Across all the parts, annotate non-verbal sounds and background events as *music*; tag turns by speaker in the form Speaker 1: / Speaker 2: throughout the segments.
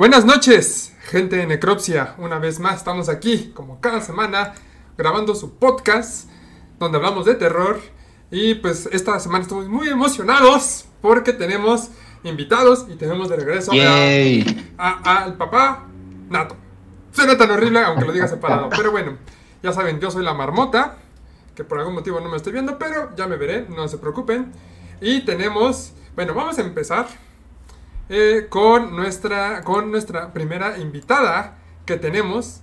Speaker 1: Buenas noches, gente de Necropsia. Una vez más estamos aquí, como cada semana, grabando su podcast donde hablamos de terror. Y pues esta semana estamos muy emocionados porque tenemos invitados y tenemos de regreso al papá Nato. Suena tan horrible aunque lo diga separado, *laughs* pero bueno, ya saben, yo soy la marmota, que por algún motivo no me estoy viendo, pero ya me veré, no se preocupen. Y tenemos, bueno, vamos a empezar eh, con, nuestra, con nuestra primera invitada que tenemos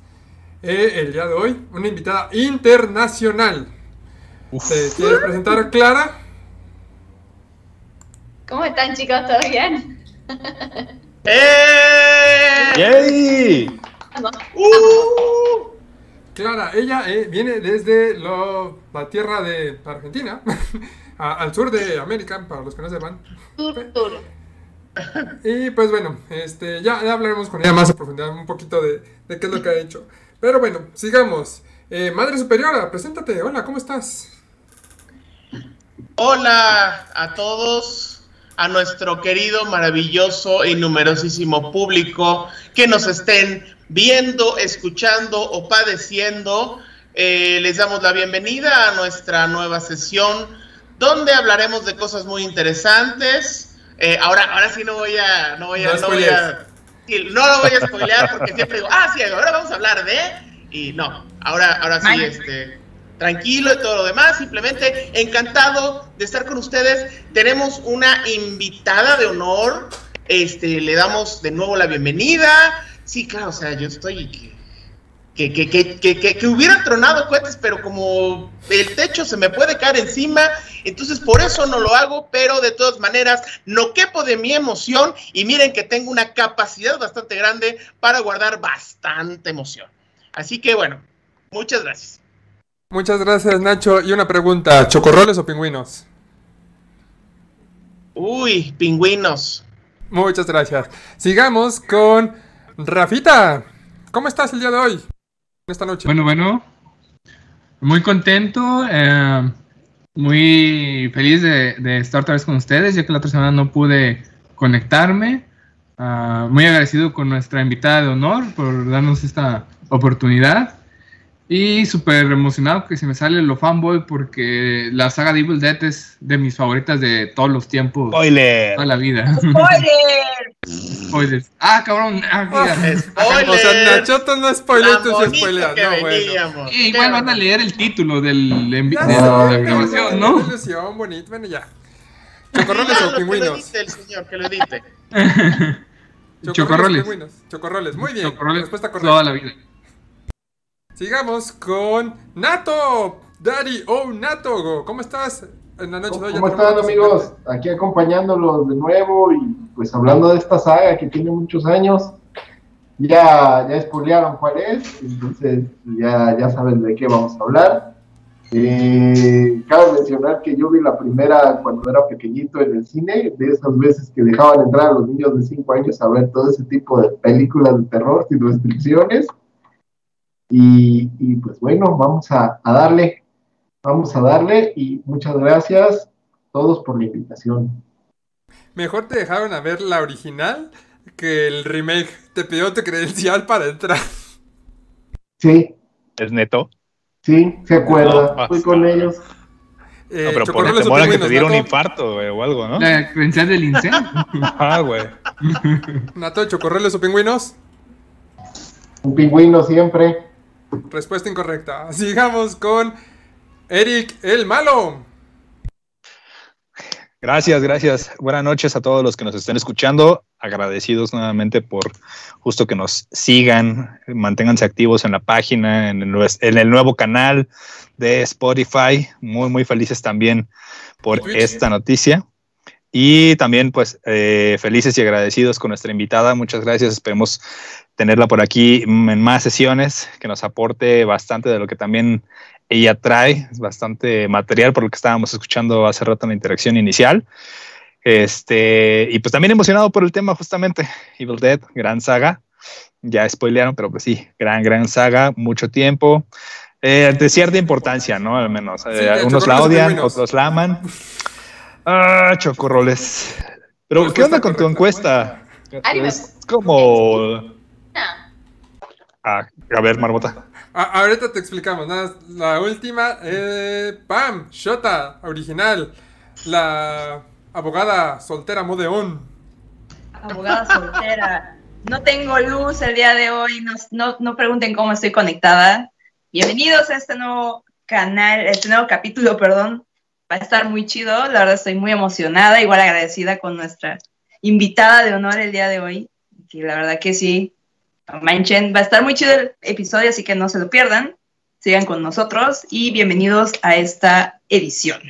Speaker 1: eh, el día de hoy, una invitada internacional. ¿Te quieres presentar, Clara?
Speaker 2: ¿Cómo están chicos? ¿Todo bien?
Speaker 3: ¡Eh! ¡Yay!
Speaker 1: ¡Uh! Clara, ella eh, viene desde la tierra de Argentina, *laughs* al sur de América, para los que no sepan.
Speaker 2: Sur, sur.
Speaker 1: Y pues bueno, este, ya, hablaremos con ella más a profundidad un poquito de, qué es lo que ha hecho. Pero bueno, sigamos. Eh, Madre Superiora, preséntate. Hola, ¿cómo estás?
Speaker 3: Hola a todos, a nuestro querido, maravilloso y numerosísimo público que nos estén viendo, escuchando o padeciendo. Eh, les damos la bienvenida a nuestra nueva sesión donde hablaremos de cosas muy interesantes eh, ahora, ahora sí no voy a, no voy a, no, voy a, no lo voy a spoilear porque siempre digo, ah, sí, ahora vamos a hablar de, y no, ahora, ahora sí, este, tranquilo y todo lo demás, simplemente encantado de estar con ustedes. Tenemos una invitada de honor, este, le damos de nuevo la bienvenida. Sí, claro, o sea, yo estoy que, que, que, que, que hubieran tronado cohetes, pero como el techo se me puede caer encima, entonces por eso no lo hago, pero de todas maneras no quepo de mi emoción y miren que tengo una capacidad bastante grande para guardar bastante emoción. Así que bueno, muchas gracias.
Speaker 1: Muchas gracias Nacho. Y una pregunta, ¿chocorroles o pingüinos?
Speaker 3: Uy, pingüinos.
Speaker 1: Muchas gracias. Sigamos con Rafita. ¿Cómo estás el día de hoy? Esta noche.
Speaker 4: Bueno, bueno, muy contento, eh, muy feliz de, estar otra vez con ustedes, ya que la otra semana no pude conectarme. Ah, muy agradecido con nuestra invitada de honor por darnos esta oportunidad. Y súper emocionado que se me sale lo fanboy porque la saga de Evil Dead es de mis favoritas de todos los tiempos.
Speaker 3: Spoiler.
Speaker 4: Toda la vida.
Speaker 2: Spoiler.
Speaker 4: Spoilers. Ah, cabrón. Ah,
Speaker 1: Spoiler. O sea, Nachoto no spoilea, tú se spoileas. No,
Speaker 4: bueno. igual van a leer el título del, de, la grabación, ¿no?
Speaker 1: Ilusión, bonito. Bueno, ya. ¿Chocorroles *laughs* o pingüinos?
Speaker 3: el señor, que lo edite. *laughs*
Speaker 1: Chocorroles. Chocorroles. Muy bien.
Speaker 4: Chocorroles. Respuesta correcta. Toda la vida.
Speaker 1: Sigamos con Nato. Daddy oh Nato, ¿cómo estás
Speaker 5: en la noche hoy? ¿Cómo están amigos? Aquí acompañándolos de nuevo y pues hablando de esta saga que tiene muchos años. Ya, ya espolearon cuál es, entonces ya, ya saben de qué vamos a hablar. Eh, cabe mencionar que yo vi la primera cuando era pequeñito en el cine, de esas veces que dejaban entrar a los niños de 5 años a ver todo ese tipo de películas de terror sin restricciones. Y, pues bueno, vamos a, darle, vamos a darle y muchas gracias a todos por la invitación.
Speaker 1: Mejor te dejaron a ver la original que el remake. Te pidió tu credencial para entrar.
Speaker 5: Sí.
Speaker 3: ¿Es neto?
Speaker 5: Sí, se acuerda. Fui con ellos.
Speaker 3: Eh, no, pero ponete mola que te diera un infarto, o algo, ¿no?
Speaker 4: La credencial del incendio. *laughs*
Speaker 3: ah, güey.
Speaker 1: Nato, ¿chocorreles o pingüinos?
Speaker 5: Un pingüino siempre.
Speaker 1: Respuesta incorrecta. Sigamos con Eric el Malo.
Speaker 6: Gracias, gracias. Buenas noches a todos los que nos estén escuchando. Agradecidos nuevamente por justo que nos sigan, manténganse activos en la página, en el, nuevo canal de Spotify. Muy, muy felices también por esta noticia. Y también, pues, eh, felices y agradecidos con nuestra invitada. Muchas gracias. Esperemos tenerla por aquí en más sesiones, que nos aporte bastante de lo que también ella trae, bastante material por lo que estábamos escuchando hace rato en la interacción inicial. Este, y pues también emocionado por el tema justamente, Evil Dead, gran saga, ya spoilearon, pero pues sí, gran, gran saga, mucho tiempo, eh, de cierta importancia, ¿no? Al menos, eh, algunos la odian, otros la aman. *laughs* Ah, chocorroles. Pero, ¿qué onda con tu encuesta?
Speaker 2: Me-
Speaker 6: Es como.
Speaker 2: Ah,
Speaker 6: Ah, a ver, Marmota.
Speaker 1: A- ahorita te explicamos. Nada, la última, eh, Pam, Shota, original. La abogada soltera modeón.
Speaker 7: abogada soltera. No tengo luz el día de hoy, no, no, no pregunten cómo estoy conectada. Bienvenidos a este nuevo canal, este nuevo capítulo, perdón. Va a estar muy chido, la verdad estoy muy emocionada, igual agradecida con nuestra invitada de honor el día de hoy. Que la verdad que sí, manchen, va a estar muy chido el episodio, así que no se lo pierdan. Sigan con nosotros y bienvenidos a esta edición.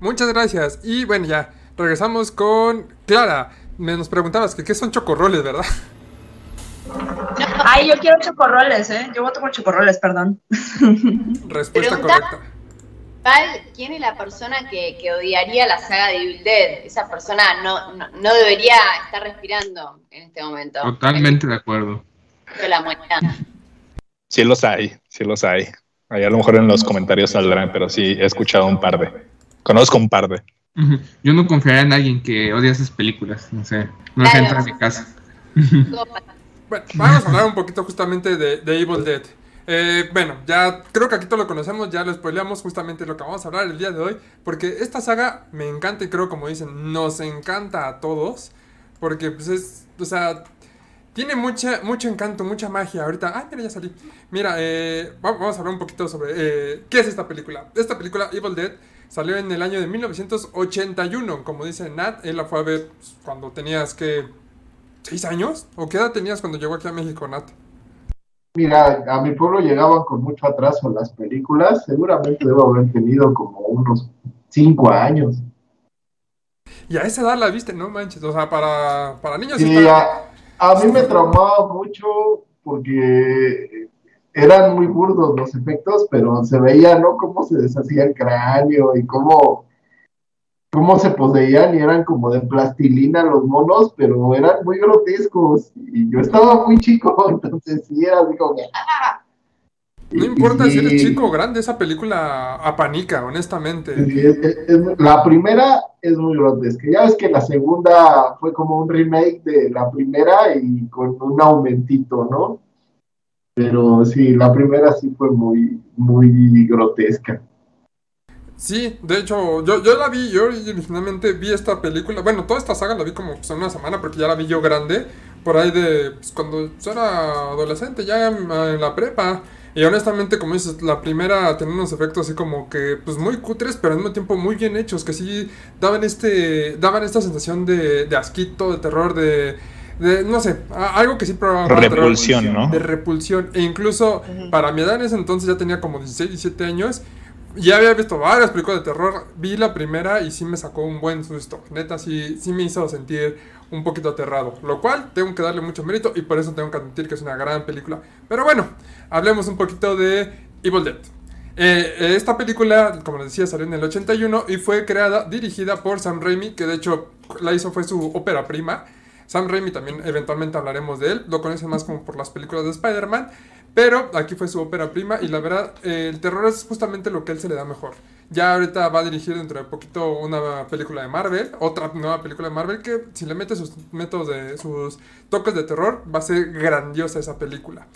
Speaker 1: Muchas gracias. Y bueno, ya, regresamos con Clara. Me nos preguntabas que qué son chocorroles, ¿verdad?
Speaker 7: Ay, yo quiero chocorroles, ¿eh? Yo voto por chocorroles, perdón.
Speaker 1: Respuesta
Speaker 2: Pregunta.
Speaker 1: correcta.
Speaker 2: ¿Quién es la persona que, que odiaría la saga de Evil Dead? Esa persona no, no, no debería estar respirando en este momento.
Speaker 4: Totalmente de acuerdo.
Speaker 2: De la muerte.
Speaker 6: Sí los hay, sí los hay. Ahí a lo mejor en los comentarios saldrán, pero sí he escuchado un par de. Conozco un par de.
Speaker 4: Yo no confiaría en alguien que odia esas películas. No sé. No
Speaker 2: Claro.
Speaker 4: entra a mi casa.
Speaker 1: Bueno, vamos a hablar un poquito justamente de, de Evil Dead. Eh, bueno, ya creo que aquí todos lo conocemos, ya lo spoileamos justamente lo que vamos a hablar el día de hoy, porque esta saga me encanta y creo, como dicen, nos encanta a todos, porque pues es, o sea, tiene mucha, mucho encanto, mucha magia. Ahorita, ah, mira, ya salí. Mira, eh, va- vamos a hablar un poquito sobre eh, qué es esta película. Esta película, Evil Dead, salió en el año de 1981, como dice Nat, él la fue a ver pues, cuando tenías que... ¿Seis años? ¿O qué edad tenías cuando llegó aquí a México, Nat?
Speaker 5: Mira, a mi pueblo llegaban con mucho atraso las películas. Seguramente debo haber tenido como unos cinco años.
Speaker 1: Y a esa edad la viste, no manches. O sea, para, para niños
Speaker 5: Sí,
Speaker 1: está-
Speaker 5: a, a mí me traumaba mucho porque eran muy burdos los efectos, pero se veía, ¿no? Cómo se deshacía el cráneo y cómo, cómo se poseían y eran como de plastilina los monos, pero eran muy grotescos. Y yo estaba muy chico, *laughs* entonces sí era así como que, ¡ah!
Speaker 1: No importa
Speaker 5: y
Speaker 1: si eres chico o grande, esa película apanica, honestamente.
Speaker 5: sí, es- es- es- la primera es muy grotesca. Ya ves que la segunda fue como un remake de la primera y con un aumentito, ¿no? Pero sí, la primera sí fue muy, muy grotesca.
Speaker 1: Sí, de hecho, yo, yo la vi, yo originalmente vi esta película, bueno, toda esta saga la vi como pues, en una semana porque ya la vi yo grande, por ahí de pues, cuando yo era adolescente, ya en, en la prepa. Y honestamente, como dices, la primera tenía unos efectos así como que, pues muy cutres, pero al mismo tiempo muy bien hechos, que sí daban este, daban esta sensación de, de asquito, de terror, de, de no sé, a- algo que sí terror.
Speaker 6: Repulsión, ¿no?
Speaker 1: de repulsión. E incluso para mi edad en ese entonces ya tenía como 16, 17 años. Ya había visto varias películas de terror. Vi la primera y sí me sacó un buen susto. Neta, sí, sí me hizo sentir un poquito aterrado. Lo cual tengo que darle mucho mérito y por eso tengo que admitir que es una gran película. Pero bueno, hablemos un poquito de Evil Dead. Eh, esta película, como les decía, salió en el 81 y fue creada, dirigida por Sam Raimi, que de hecho la hizo fue su ópera prima. Sam Raimi también eventualmente hablaremos de él, lo conocen más como por las películas de Spider-Man, pero aquí fue su ópera prima y la verdad eh, el terror es justamente lo que él se le da mejor. Ya ahorita va a dirigir dentro de poquito una película de Marvel, otra nueva película de Marvel que si le mete sus métodos de sus toques de terror va a ser grandiosa esa película.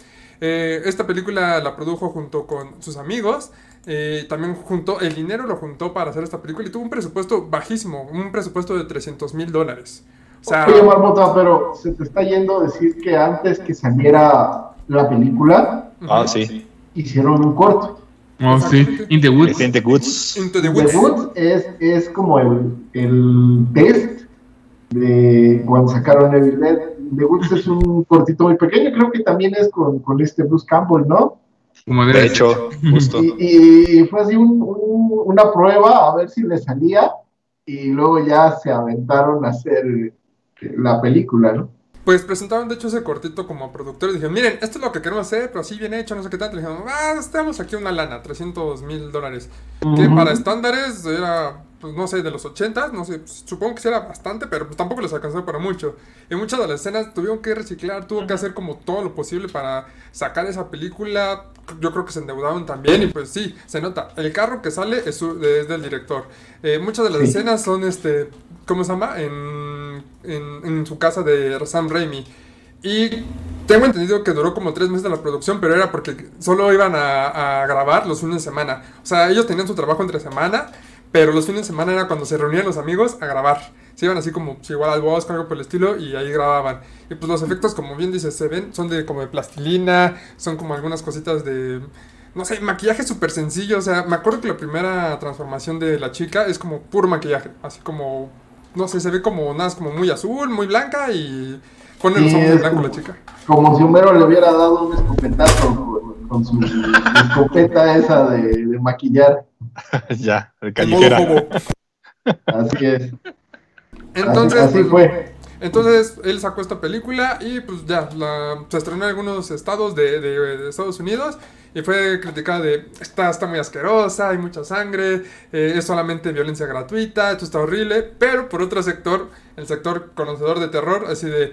Speaker 1: Eh, esta película la produjo junto con sus amigos. eh, también juntó el dinero, lo juntó para hacer esta película y tuvo un presupuesto bajísimo, un presupuesto de 300 mil dólares. O sea,
Speaker 5: Oye, Marmota, pero se te está yendo a decir que antes que saliera la película,
Speaker 6: Ah, sí.
Speaker 5: hicieron un corto.
Speaker 4: Oh, sí. In the Woods.
Speaker 6: In the Goods.
Speaker 1: Into the
Speaker 5: The
Speaker 1: Woods.
Speaker 5: Woods es, es como el, el test de cuando sacaron Evil Dead. The Woods es un cortito muy pequeño, creo que también es con, con este Bruce Campbell, ¿no?
Speaker 4: Como
Speaker 6: De
Speaker 4: ser.
Speaker 6: hecho, justo.
Speaker 5: Y, y fue así un- un- una prueba a ver si le salía y luego ya se aventaron a hacer la película, ¿no?
Speaker 1: Pues presentaron de hecho ese cortito como productores. Dijeron, miren, esto es lo que queremos hacer, pero así bien hecho, no sé qué tanto. Le dijeron, ah, estamos aquí una lana, 300 mil dólares. Que
Speaker 5: Ujú.
Speaker 1: para estándares era, pues no sé, de los 80, no sé, supongo que sí era bastante, pero pues tampoco les alcanzó para mucho. Y muchas de las escenas tuvieron que reciclar, tuvo que hacer como todo lo posible para sacar esa película. Yo creo que se endeudaron también y pues sí, se nota. El carro que sale es, su- es del director. Eh, muchas de las
Speaker 5: Sí.
Speaker 1: escenas son, este, ¿cómo se llama? En en, su casa de Sam Raimi. Y tengo entendido que duró como tres meses la producción, pero era porque solo iban a, a grabar los fines de semana. O sea, ellos tenían su trabajo entre semana, pero los fines de semana era cuando se reunían los amigos a grabar. Se iban así como pues, igual al bosque, algo por el estilo, y ahí grababan. Y pues los efectos, como bien dices, se ven, son de como de plastilina, son como algunas cositas de no sé, maquillaje súper sencillo. O sea, me acuerdo que la primera transformación de la chica es como puro maquillaje. Así como, no sé, se ve como nada, como muy azul, muy blanca y pone los
Speaker 5: Sí,
Speaker 1: ojos de
Speaker 5: es
Speaker 1: blanco
Speaker 5: como-
Speaker 1: la chica.
Speaker 5: Como si Homero le hubiera dado un escopetazo con, con su escopeta esa de, de maquillar. *laughs*
Speaker 6: ya,
Speaker 1: modo
Speaker 6: callejera.
Speaker 5: Así es.
Speaker 1: Entonces,
Speaker 5: así, así
Speaker 1: pues,
Speaker 5: fue.
Speaker 1: Entonces él sacó esta película y pues ya, la, se estrenó en algunos estados de, de- de Estados Unidos y fue criticada de, está, está muy asquerosa, hay mucha sangre, eh, es solamente violencia gratuita, esto está horrible, pero por otro sector, el sector conocedor de terror, así de,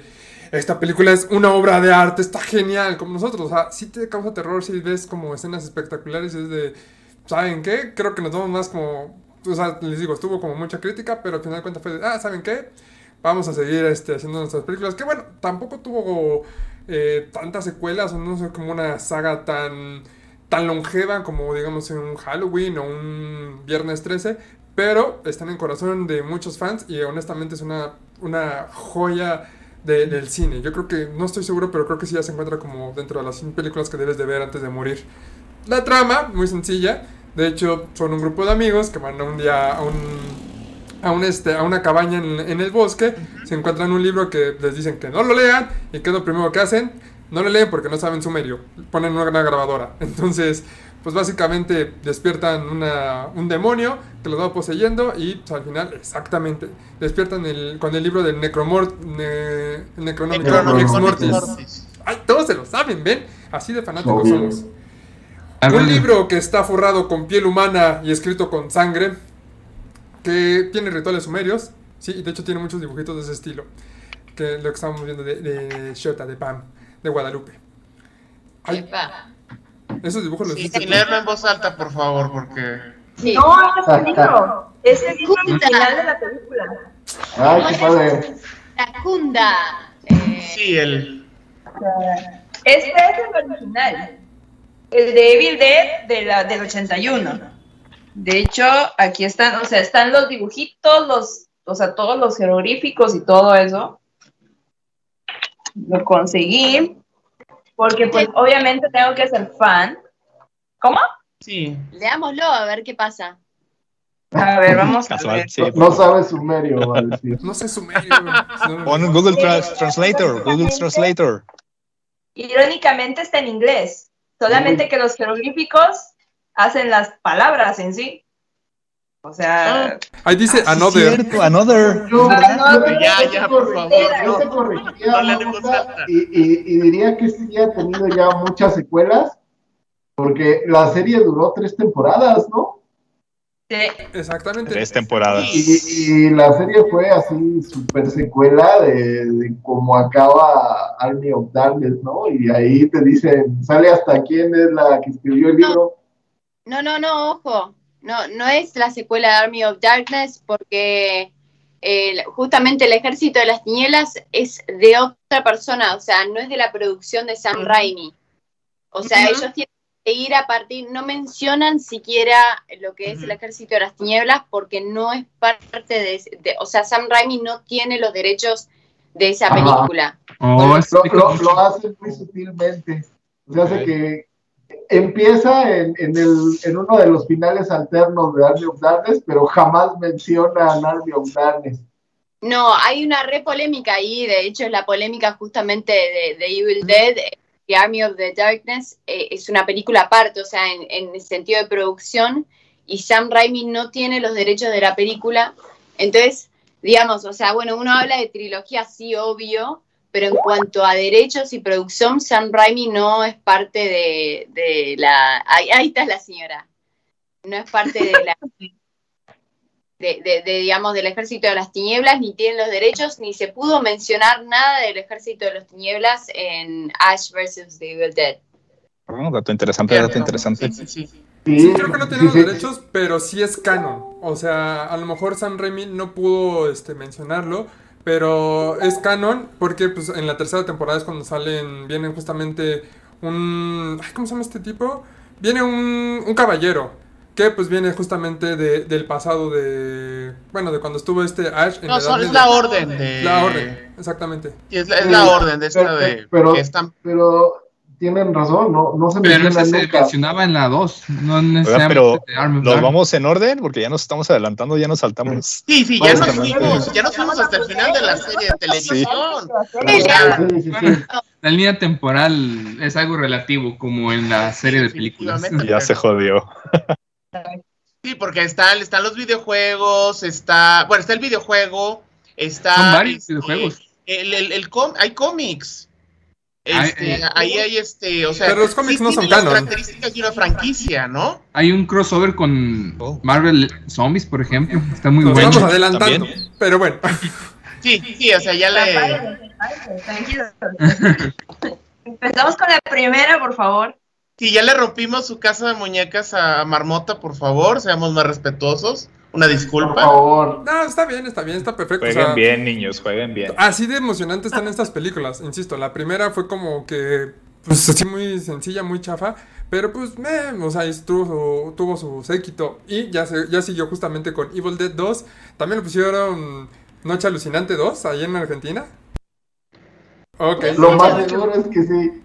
Speaker 1: esta película es una obra de arte, está genial, como nosotros, o sea, sí te causa terror, si ves como escenas espectaculares, es de, ¿saben qué? Creo que nos vamos más como, o sea, les digo, estuvo como mucha crítica, pero al final de cuentas fue de, ah, ¿saben qué? vamos a seguir este, haciendo nuestras películas. Que bueno, tampoco tuvo eh, tantas secuelas, o no sé, como una saga tan, tan longeva como digamos en un Halloween o un Viernes 13. Pero están en corazón de muchos fans y honestamente es una, una joya de- del cine. Yo creo que, no estoy seguro, pero creo que sí ya se encuentra como dentro de las 100 películas que debes de ver antes de morir. La trama, muy sencilla. De hecho, son un grupo de amigos que van un día a un a, un este, a una cabaña en, en el bosque, se encuentran un libro que les dicen que no lo lean, y ¿qué es lo primero que hacen? No lo leen porque no saben sumerio, ponen una, una grabadora. *laughs* Entonces, pues básicamente despiertan una, un demonio que los va poseyendo y pues, al final, exactamente, despiertan el, con el libro del Necromort, ne, Necronomicon Ex Mortis. Ay, todos se lo saben, ¿ven? Así de fanáticos
Speaker 5: Obvio.
Speaker 1: somos.
Speaker 4: Algo
Speaker 1: Un libro que está forrado con piel humana y escrito con sangre, que tiene rituales sumerios, sí, y de hecho tiene muchos dibujitos de ese estilo, que es lo que estábamos viendo de, de Shota, de Pam, de Guadalupe. Ay,
Speaker 2: Epa.
Speaker 1: esos dibujos los
Speaker 3: Sí, leerlo en voz alta, por favor, porque...
Speaker 2: Sí.
Speaker 7: No, ese es el libro. Es el libro de la película.
Speaker 5: Ay, qué padre.
Speaker 2: La Kunda. Eh,
Speaker 3: Sí, el...
Speaker 7: Este es el original. El de Evil Dead de la, del 81. De hecho, aquí están, o sea, están los dibujitos, los, o sea, todos los jeroglíficos y todo eso. Lo conseguí. Porque, pues, obviamente tengo que ser fan. ¿Cómo?
Speaker 3: Sí.
Speaker 2: Leámoslo a ver qué pasa.
Speaker 7: A ver, vamos a ver.
Speaker 6: sí.
Speaker 5: No, no sabes sumerio, va a decir.
Speaker 1: No sé sumerio.
Speaker 6: Pon Google Trans- Translator, Google Translator.
Speaker 7: Irónicamente está en inglés. Solamente que los jeroglíficos hacen las palabras en sí. O sea,
Speaker 1: Ahí dice
Speaker 6: Ah, sí,
Speaker 1: Another.
Speaker 6: cierto, another.
Speaker 5: Yo,
Speaker 7: Another.
Speaker 5: yo-
Speaker 3: Ya,
Speaker 5: yo
Speaker 3: ya,
Speaker 5: te
Speaker 3: por
Speaker 5: corrigiría-
Speaker 7: favor,
Speaker 5: yo
Speaker 3: no.
Speaker 5: te
Speaker 3: alta.
Speaker 5: y, y- y diría que este ya ha tenido ya muchas secuelas, porque la serie duró tres temporadas, ¿no?
Speaker 7: sí,
Speaker 1: Exactamente.
Speaker 6: Tres temporadas.
Speaker 5: Y, y la serie fue así super secuela de, de cómo acaba Army of Darkness, ¿no? Y ahí te dicen, sale hasta quién es la que escribió el libro.
Speaker 2: No, no, no, ojo. No, no es la secuela de Army of Darkness porque eh, justamente el ejército de las tinieblas es de otra persona, o sea, no es de la producción de Sam. Raimi. O sea, ellos tienen que ir a partir, no mencionan siquiera lo que es el ejército de las tinieblas porque no es parte de, de- o sea, Sam Raimi no tiene los derechos de esa película.
Speaker 4: Oh,
Speaker 5: Lo, lo- lo hacen muy sutilmente. O sea, hace que empieza en, en, el, en uno de los finales alternos de Army of Darkness, pero jamás mencionan Army of Darkness.
Speaker 2: No, hay una re polémica ahí, de hecho es la polémica justamente de, de Evil Dead, eh, The Army of the Darkness, eh, es una película aparte, o sea, en, en el sentido de producción, y Sam Raimi no tiene los derechos de la película, entonces, digamos, o sea, bueno, uno habla de trilogía, sí, obvio, pero en cuanto a derechos y producción, Sam Raimi no es parte de, de la... Ahí, ahí está la señora, no es parte de la *laughs* de, de- de, digamos, del ejército de las tinieblas, ni tienen los derechos, ni se pudo mencionar nada del ejército de las tinieblas en Ash vs. The Evil Dead.
Speaker 6: Oh, dato interesante, dato interesante.
Speaker 3: Sí, sí, sí.
Speaker 5: Sí,
Speaker 1: Sí, creo que no tiene los derechos, pero sí es canon. O sea, a lo mejor Sam Raimi no pudo este, mencionarlo, pero es canon porque pues en la tercera temporada es cuando salen, vienen justamente un... ay, ¿Cómo se llama este tipo? Viene un, un caballero que pues viene justamente de- del pasado de... Bueno, de cuando estuvo este Ash en
Speaker 3: No, son- es
Speaker 1: de-
Speaker 3: la orden de.
Speaker 1: La orden, exactamente.
Speaker 3: Sí, Es la, es la orden de esta
Speaker 5: Pero-
Speaker 3: de.
Speaker 5: pero-
Speaker 3: que están-
Speaker 5: Pero tienen razón, no, no se
Speaker 4: Pero
Speaker 5: menciona
Speaker 4: ese se
Speaker 5: nunca.
Speaker 4: mencionaba en la 2, no necesariamente
Speaker 6: pero
Speaker 4: Darkness.
Speaker 6: vamos en orden porque ya nos estamos adelantando, ya nos saltamos.
Speaker 3: Sí, sí, ya nos fuimos, ya nos fuimos hasta el final de la serie de televisión.
Speaker 5: Sí, sí, sí.
Speaker 4: La línea temporal es algo relativo, como en la serie de películas.
Speaker 6: Ya se jodió.
Speaker 3: Sí, porque están, están los videojuegos, está, bueno, está el videojuego, está...
Speaker 4: Son varios
Speaker 3: este,
Speaker 4: videojuegos.
Speaker 3: El, el, el com- hay cómics. Este,
Speaker 4: eh,
Speaker 3: ahí hay este, o sea...
Speaker 1: Pero los cómics
Speaker 3: sí
Speaker 1: no son
Speaker 3: tienen las
Speaker 1: canon.
Speaker 3: características de una franquicia, ¿no?
Speaker 4: Hay un crossover con
Speaker 6: Oh.
Speaker 4: Marvel Zombies, por ejemplo. Está muy
Speaker 1: Nos
Speaker 4: bueno.
Speaker 1: estamos adelantando,
Speaker 6: También.
Speaker 1: pero bueno.
Speaker 3: Sí, sí, o sea, ya le...
Speaker 7: Tranquilos. Empezamos con la primera, por favor.
Speaker 3: Sí, ya le rompimos su casa de muñecas a Marmota, por favor, seamos más respetuosos. Una
Speaker 5: Por
Speaker 3: disculpa.
Speaker 5: favor.
Speaker 1: No, está bien, está bien, está perfecto. o
Speaker 6: Jueguen
Speaker 1: sea,
Speaker 6: bien, niños, jueguen bien.
Speaker 1: Así de emocionantes están estas películas, insisto. La primera fue como que, pues así muy sencilla, muy chafa. Pero pues, meh, o sea, tuvo su, tuvo su séquito. Y ya, se, ya siguió justamente con Evil Dead 2. También lo pusieron Noche Alucinante 2, ahí en Argentina. Ok.
Speaker 5: Lo más seguro es que sí.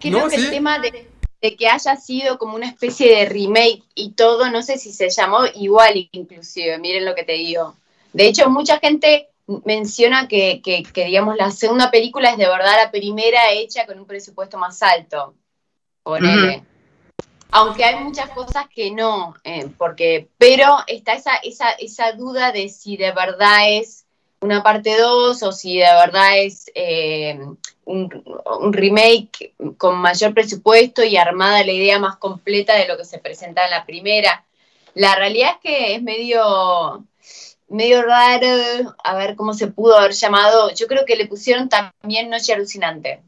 Speaker 2: Creo
Speaker 1: No,
Speaker 2: que
Speaker 1: sí.
Speaker 2: el tema de, de que haya sido como una especie de remake y todo, no sé si se llamó igual inclusive, miren lo que te digo. De hecho, mucha gente menciona que, que, que, digamos, la segunda película es de verdad la primera hecha con un presupuesto más alto. Ponele. Aunque hay muchas cosas que no, eh, porque, pero está esa, esa, esa duda de si de verdad es una parte 2 o si de verdad es eh, un, un, remake con mayor presupuesto y armada la idea más completa de lo que se presenta en la primera. La realidad es que es medio, medio raro, a ver cómo se pudo haber llamado. Yo creo que le pusieron también Noche Alucinante.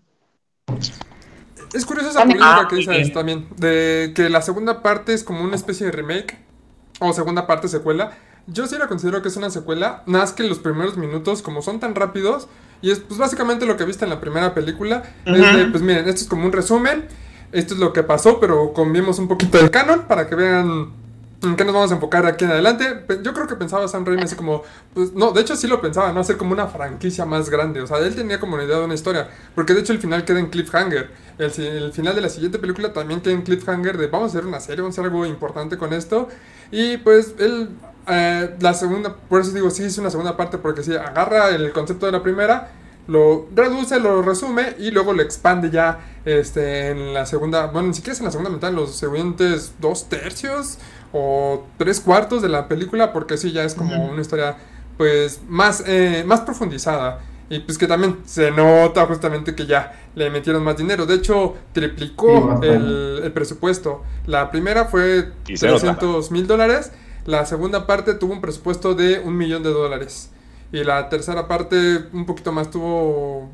Speaker 1: Es curiosa esa polémica
Speaker 3: Ah,
Speaker 1: que dices también, de que la segunda parte es como una especie de remake o segunda parte secuela. Yo sí la considero que es una secuela, nada más que los primeros minutos, como son tan rápidos, y es pues básicamente lo que viste en la primera película, es de, pues miren, esto es como un resumen, esto es lo que pasó, pero convimos un poquito del canon para que vean en qué nos vamos a enfocar aquí en adelante. Yo creo que pensaba Sam Raimi así como, pues no, de hecho sí lo pensaba, no hacer como una franquicia más grande, o sea, él tenía como una idea de una historia, porque de hecho el final queda en cliffhanger. El, el final de la siguiente película también queda en cliffhanger de vamos a hacer una serie, vamos a hacer algo importante con esto. Y pues él, eh, la segunda, por eso digo, sí es una segunda parte, porque sí, agarra el concepto de la primera, lo reduce, lo resume y luego lo expande ya este, en la segunda, bueno, ni siquiera es en la segunda mitad, en los siguientes dos tercios o tres cuartos de la película, porque sí, ya es como una historia pues más, eh, más profundizada. Y pues que también se nota justamente que ya le metieron más dinero. De hecho, triplicó el, el presupuesto. La primera fue
Speaker 6: Y se nota.
Speaker 1: 300 mil dólares. La segunda parte tuvo un presupuesto de un millón de dólares. Y la tercera parte un poquito más tuvo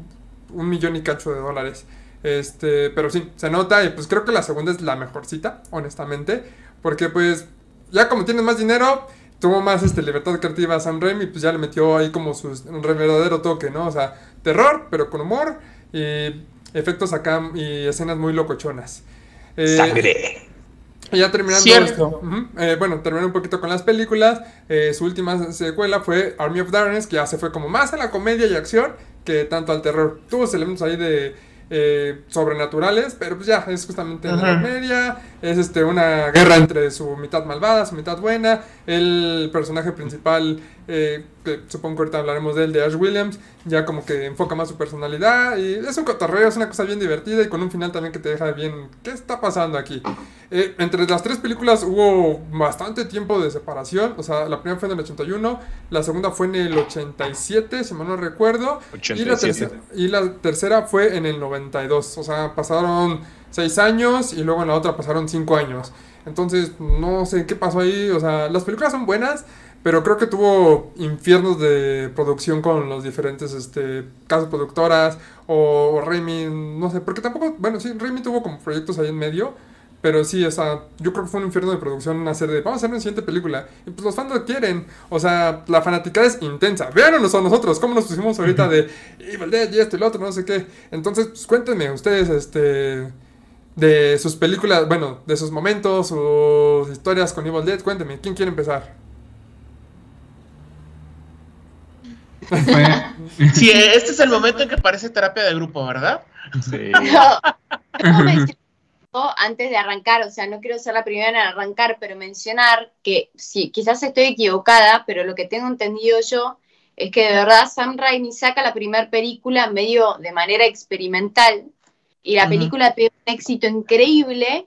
Speaker 1: un millón y cacho de dólares. Este, pero sí, se nota y pues creo que la segunda es la mejorcita, honestamente. Porque pues ya como tienes más dinero, tuvo más este, libertad creativa a Sam Raimi, pues ya le metió ahí como su verdadero toque, ¿no? O sea, terror, pero con humor y efectos acá y escenas muy locochonas. Eh,
Speaker 6: Sangre.
Speaker 1: Y ya terminando.
Speaker 3: Cierto.
Speaker 1: Ujú, eh, bueno, terminando un poquito con las películas. eh, su última secuela fue Army of Darkness, que ya se fue como más a la comedia y acción que tanto al terror. Tuvo elementos ahí de eh, sobrenaturales, pero pues ya es justamente la
Speaker 3: Ujú.
Speaker 1: comedia. Es este una guerra entre su mitad malvada, su mitad buena. El personaje principal, eh, que supongo que ahorita hablaremos de él, de Ash Williams, ya como que enfoca más su personalidad. Y es un cotorreo, es una cosa bien divertida y con un final también que te deja bien. ¿Qué está pasando aquí? Eh, entre las tres películas hubo bastante tiempo de separación. O sea, la primera fue en el 81, la segunda fue en el 87, si mal no recuerdo. Y la,
Speaker 6: 87.
Speaker 1: tercera, y la tercera fue en el 92. O sea, pasaron seis años y luego en la otra pasaron cinco años. Entonces, no sé qué pasó ahí. O sea, las películas son buenas, pero creo que tuvo infiernos de producción con los diferentes este, casas productoras o Raimi, no sé, porque tampoco, bueno, sí, Raimi tuvo como proyectos ahí en medio, Pero sí, o sea, yo creo que fue un infierno de producción hacer de, vamos a hacer una siguiente película. Y pues los fans lo quieren. O sea, la fanática es intensa. Véanos a nosotros, cómo nos pusimos ahorita de Evil Dead y esto y lo otro, no sé qué. Entonces, pues cuéntenme ustedes, este, de sus películas, bueno, de sus momentos, sus historias con Evil Dead. Cuéntenme, ¿quién quiere empezar?
Speaker 3: Sí, este es el momento en que parece terapia de grupo, ¿verdad?
Speaker 6: Sí.
Speaker 2: No, quiero mencionar algo antes de arrancar, o sea, no quiero ser la primera en arrancar, pero mencionar que sí, quizás estoy equivocada, pero lo que tengo entendido yo es que de verdad Sam Raimi saca la primera película medio de manera experimental y la película tuvo un éxito increíble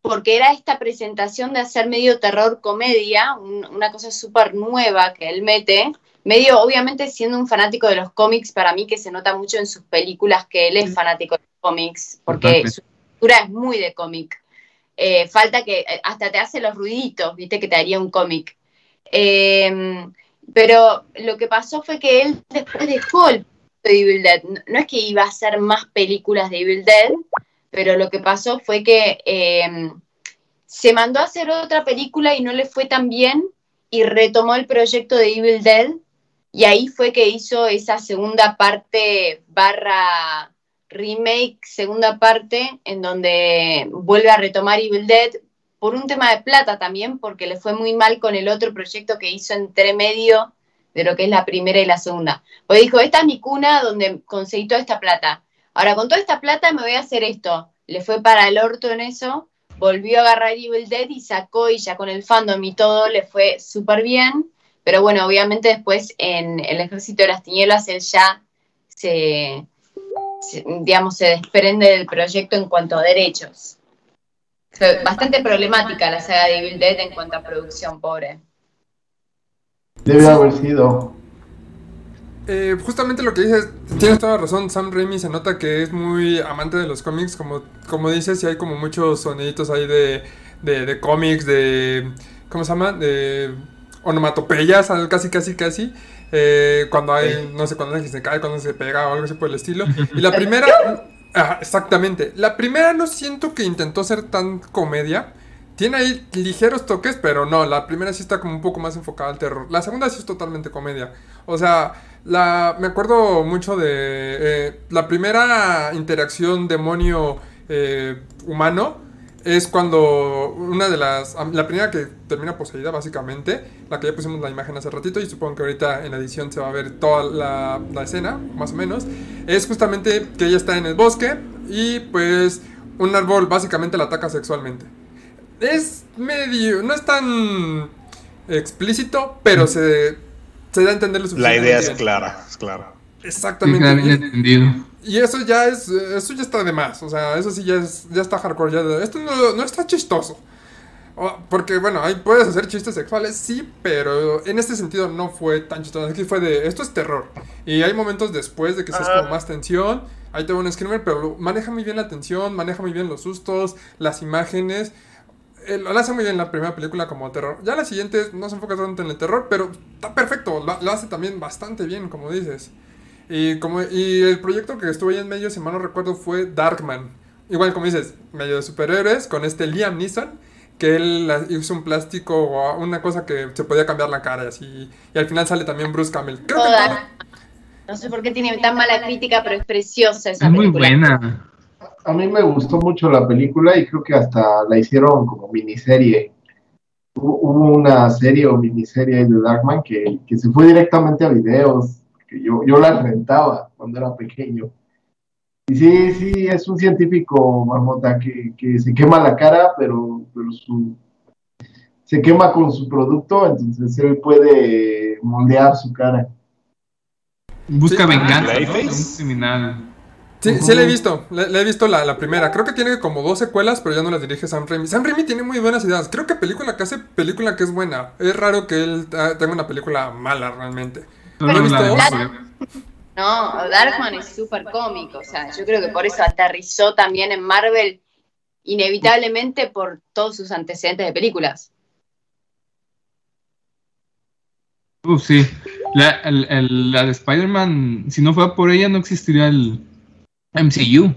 Speaker 2: porque era esta presentación de hacer medio terror comedia, un- una cosa súper nueva que él mete, medio obviamente siendo un fanático de los cómics, para mí que se nota mucho en sus películas que él es fanático de los cómics, porque su escritura es muy de cómic. Eh, falta que eh, hasta te hace los ruiditos, viste, que te haría un cómic. Eh, pero lo que pasó fue que él después dejó el de Evil Dead. No, es que iba a hacer más películas de Evil Dead, pero lo que pasó fue que eh, se mandó a hacer otra película y no le fue tan bien y retomó el proyecto de Evil Dead y ahí fue que hizo esa segunda parte barra remake, segunda parte, en donde vuelve a retomar Evil Dead por un tema de plata también, porque le fue muy mal con el otro proyecto que hizo entre medio de lo que es la primera y la segunda. Pues dijo, esta es mi cuna donde conseguí toda esta plata. Ahora, con toda esta plata me voy a hacer esto. Le fue para el orto en eso, volvió a agarrar Evil Dead y sacó, y ya con el fandom y todo, le fue súper bien. Pero bueno, obviamente después en el Ejército de las Tinieblas él ya se, digamos, se desprende del proyecto en cuanto a derechos. Bastante problemática la saga de Evil Dead en cuanto a producción, pobre.
Speaker 5: Debe haber sido.
Speaker 1: Eh, justamente lo que dices, tienes toda la razón, Sam Raimi se nota que es muy amante de los cómics, como, como dices, y hay como muchos soniditos ahí de, de, de cómics, de, ¿cómo se llama? De onomatopeyas, casi, casi, casi, eh, cuando hay, no sé, cuando alguien se cae, cuando se pega o algo así por el estilo. *laughs* Y la primera, ajá, exactamente, la primera no siento que intentó ser tan comedia. Tiene ahí ligeros toques, pero no, la primera sí está como un poco más enfocada al terror. La segunda sí es totalmente comedia. O sea, la, me acuerdo mucho de eh, la primera interacción demonio eh. Es cuando una de las. La primera que termina poseída, básicamente. La que ya pusimos la imagen hace ratito. Y supongo que ahorita en la edición se va a ver toda la, la escena, más o menos. Es justamente que ella está en el bosque. Y pues un árbol básicamente la ataca sexualmente. Es medio. No es tan explícito, pero se, se da a entender lo
Speaker 6: La
Speaker 1: suficiente.
Speaker 6: idea es clara, es clara.
Speaker 1: Exactamente.
Speaker 4: queda bien entendido.
Speaker 1: Y eso ya es, eso ya está de más, o sea, eso sí ya es, ya está hardcore, ya de- esto no, no está chistoso. Porque bueno, ahí puedes hacer chistes sexuales, sí, pero en este sentido no fue tan chistoso, aquí fue de, esto es terror. Y hay momentos después de que se como más tensión, ahí te va un screamer, pero maneja muy bien la tensión, maneja muy bien los sustos, las imágenes. Eh, lo hace muy bien la primera película como terror. Ya la siguiente no se enfoca tanto en el terror, pero está perfecto, lo, lo hace también bastante bien, como dices. Y, como, y el proyecto que estuvo ahí en medio, si mal no recuerdo, fue Darkman. Igual como dices, medio de superhéroes, con este Liam Neeson, que él hizo un plástico o una cosa que se podía cambiar la cara y así. Y al final sale también Bruce Campbell. Creo que
Speaker 2: No sé por qué tiene tan mala crítica, pero es preciosa esa
Speaker 4: Es muy
Speaker 2: película.
Speaker 4: buena.
Speaker 5: A mí me gustó mucho la película y creo que hasta la hicieron como miniserie. Hubo, hubo una serie o miniserie de Darkman que, que se fue directamente a videos, que yo, yo la rentaba cuando era pequeño. Y sí, sí, es un científico, marmota, que, que se quema la cara, pero, pero su, se quema con su producto, entonces él puede moldear su cara.
Speaker 4: Busca
Speaker 1: Sí.
Speaker 4: venganza, ¿no? De un criminal.
Speaker 1: Sí, sí la he visto, la, la he visto la, la primera. Creo que tiene como dos secuelas, pero ya no las dirige Sam Raimi. Sam Raimi tiene muy buenas ideas. Creo que película que hace película que es buena. Es raro que él tenga una película mala realmente.
Speaker 4: De
Speaker 1: ¿viste?
Speaker 4: Forever.
Speaker 2: No, Darkman es súper cómico, o sea, yo creo que por eso aterrizó también en Marvel, inevitablemente por todos sus antecedentes de películas.
Speaker 4: Uf, sí. La, el- el- la de Spider-Man, si no fuera por ella, no existiría el MCU.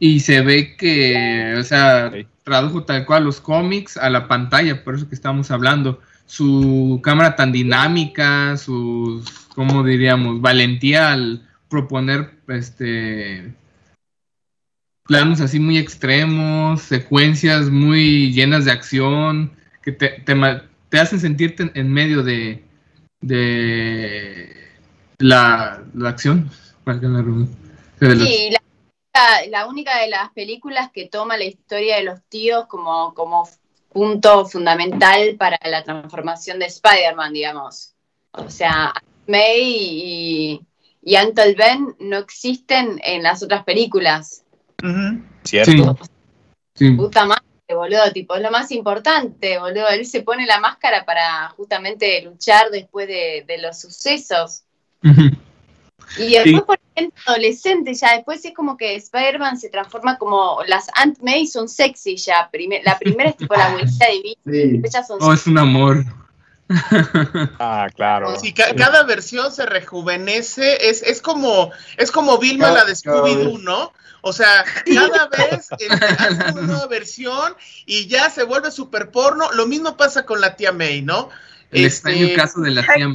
Speaker 4: Y se ve que, o sea, tradujo tal cual los cómics a la pantalla, por eso que estamos hablando. Su cámara tan dinámica, sus, ¿cómo diríamos? Valentía al proponer este planos así muy extremos, secuencias muy llenas de acción, que te, te, te hacen sentirte en, medio de, de la, la acción.
Speaker 2: Sí, la, la, única de las películas que toma la historia de los tíos como, como punto fundamental para la transformación de Spider-Man, digamos. O sea, May y, y Uncle Ben no existen en las otras películas.
Speaker 3: Uh -huh.
Speaker 6: Cierto.
Speaker 4: Sí.
Speaker 2: Puta madre, boludo, tipo, es lo más importante, boludo. Él se pone la máscara para justamente luchar después de, de los sucesos. Y después,
Speaker 4: Sí.
Speaker 2: por adolescente, ya después es como que Spider-Man se transforma como las Aunt May son sexy ya. La primera es tipo la abuelita de Bill,
Speaker 5: Sí.
Speaker 2: después ya son
Speaker 4: Oh, es un amor. *laughs*
Speaker 6: Ah, claro.
Speaker 3: Sí, ca- cada versión se rejuvenece, es, es como es como Vilma la de Scooby-Doo. ¿no? O sea, cada vez este, hace una nueva versión y ya se vuelve super porno. Lo mismo pasa con la tía May, ¿no?
Speaker 4: El
Speaker 3: Este,
Speaker 4: extraño caso de la tía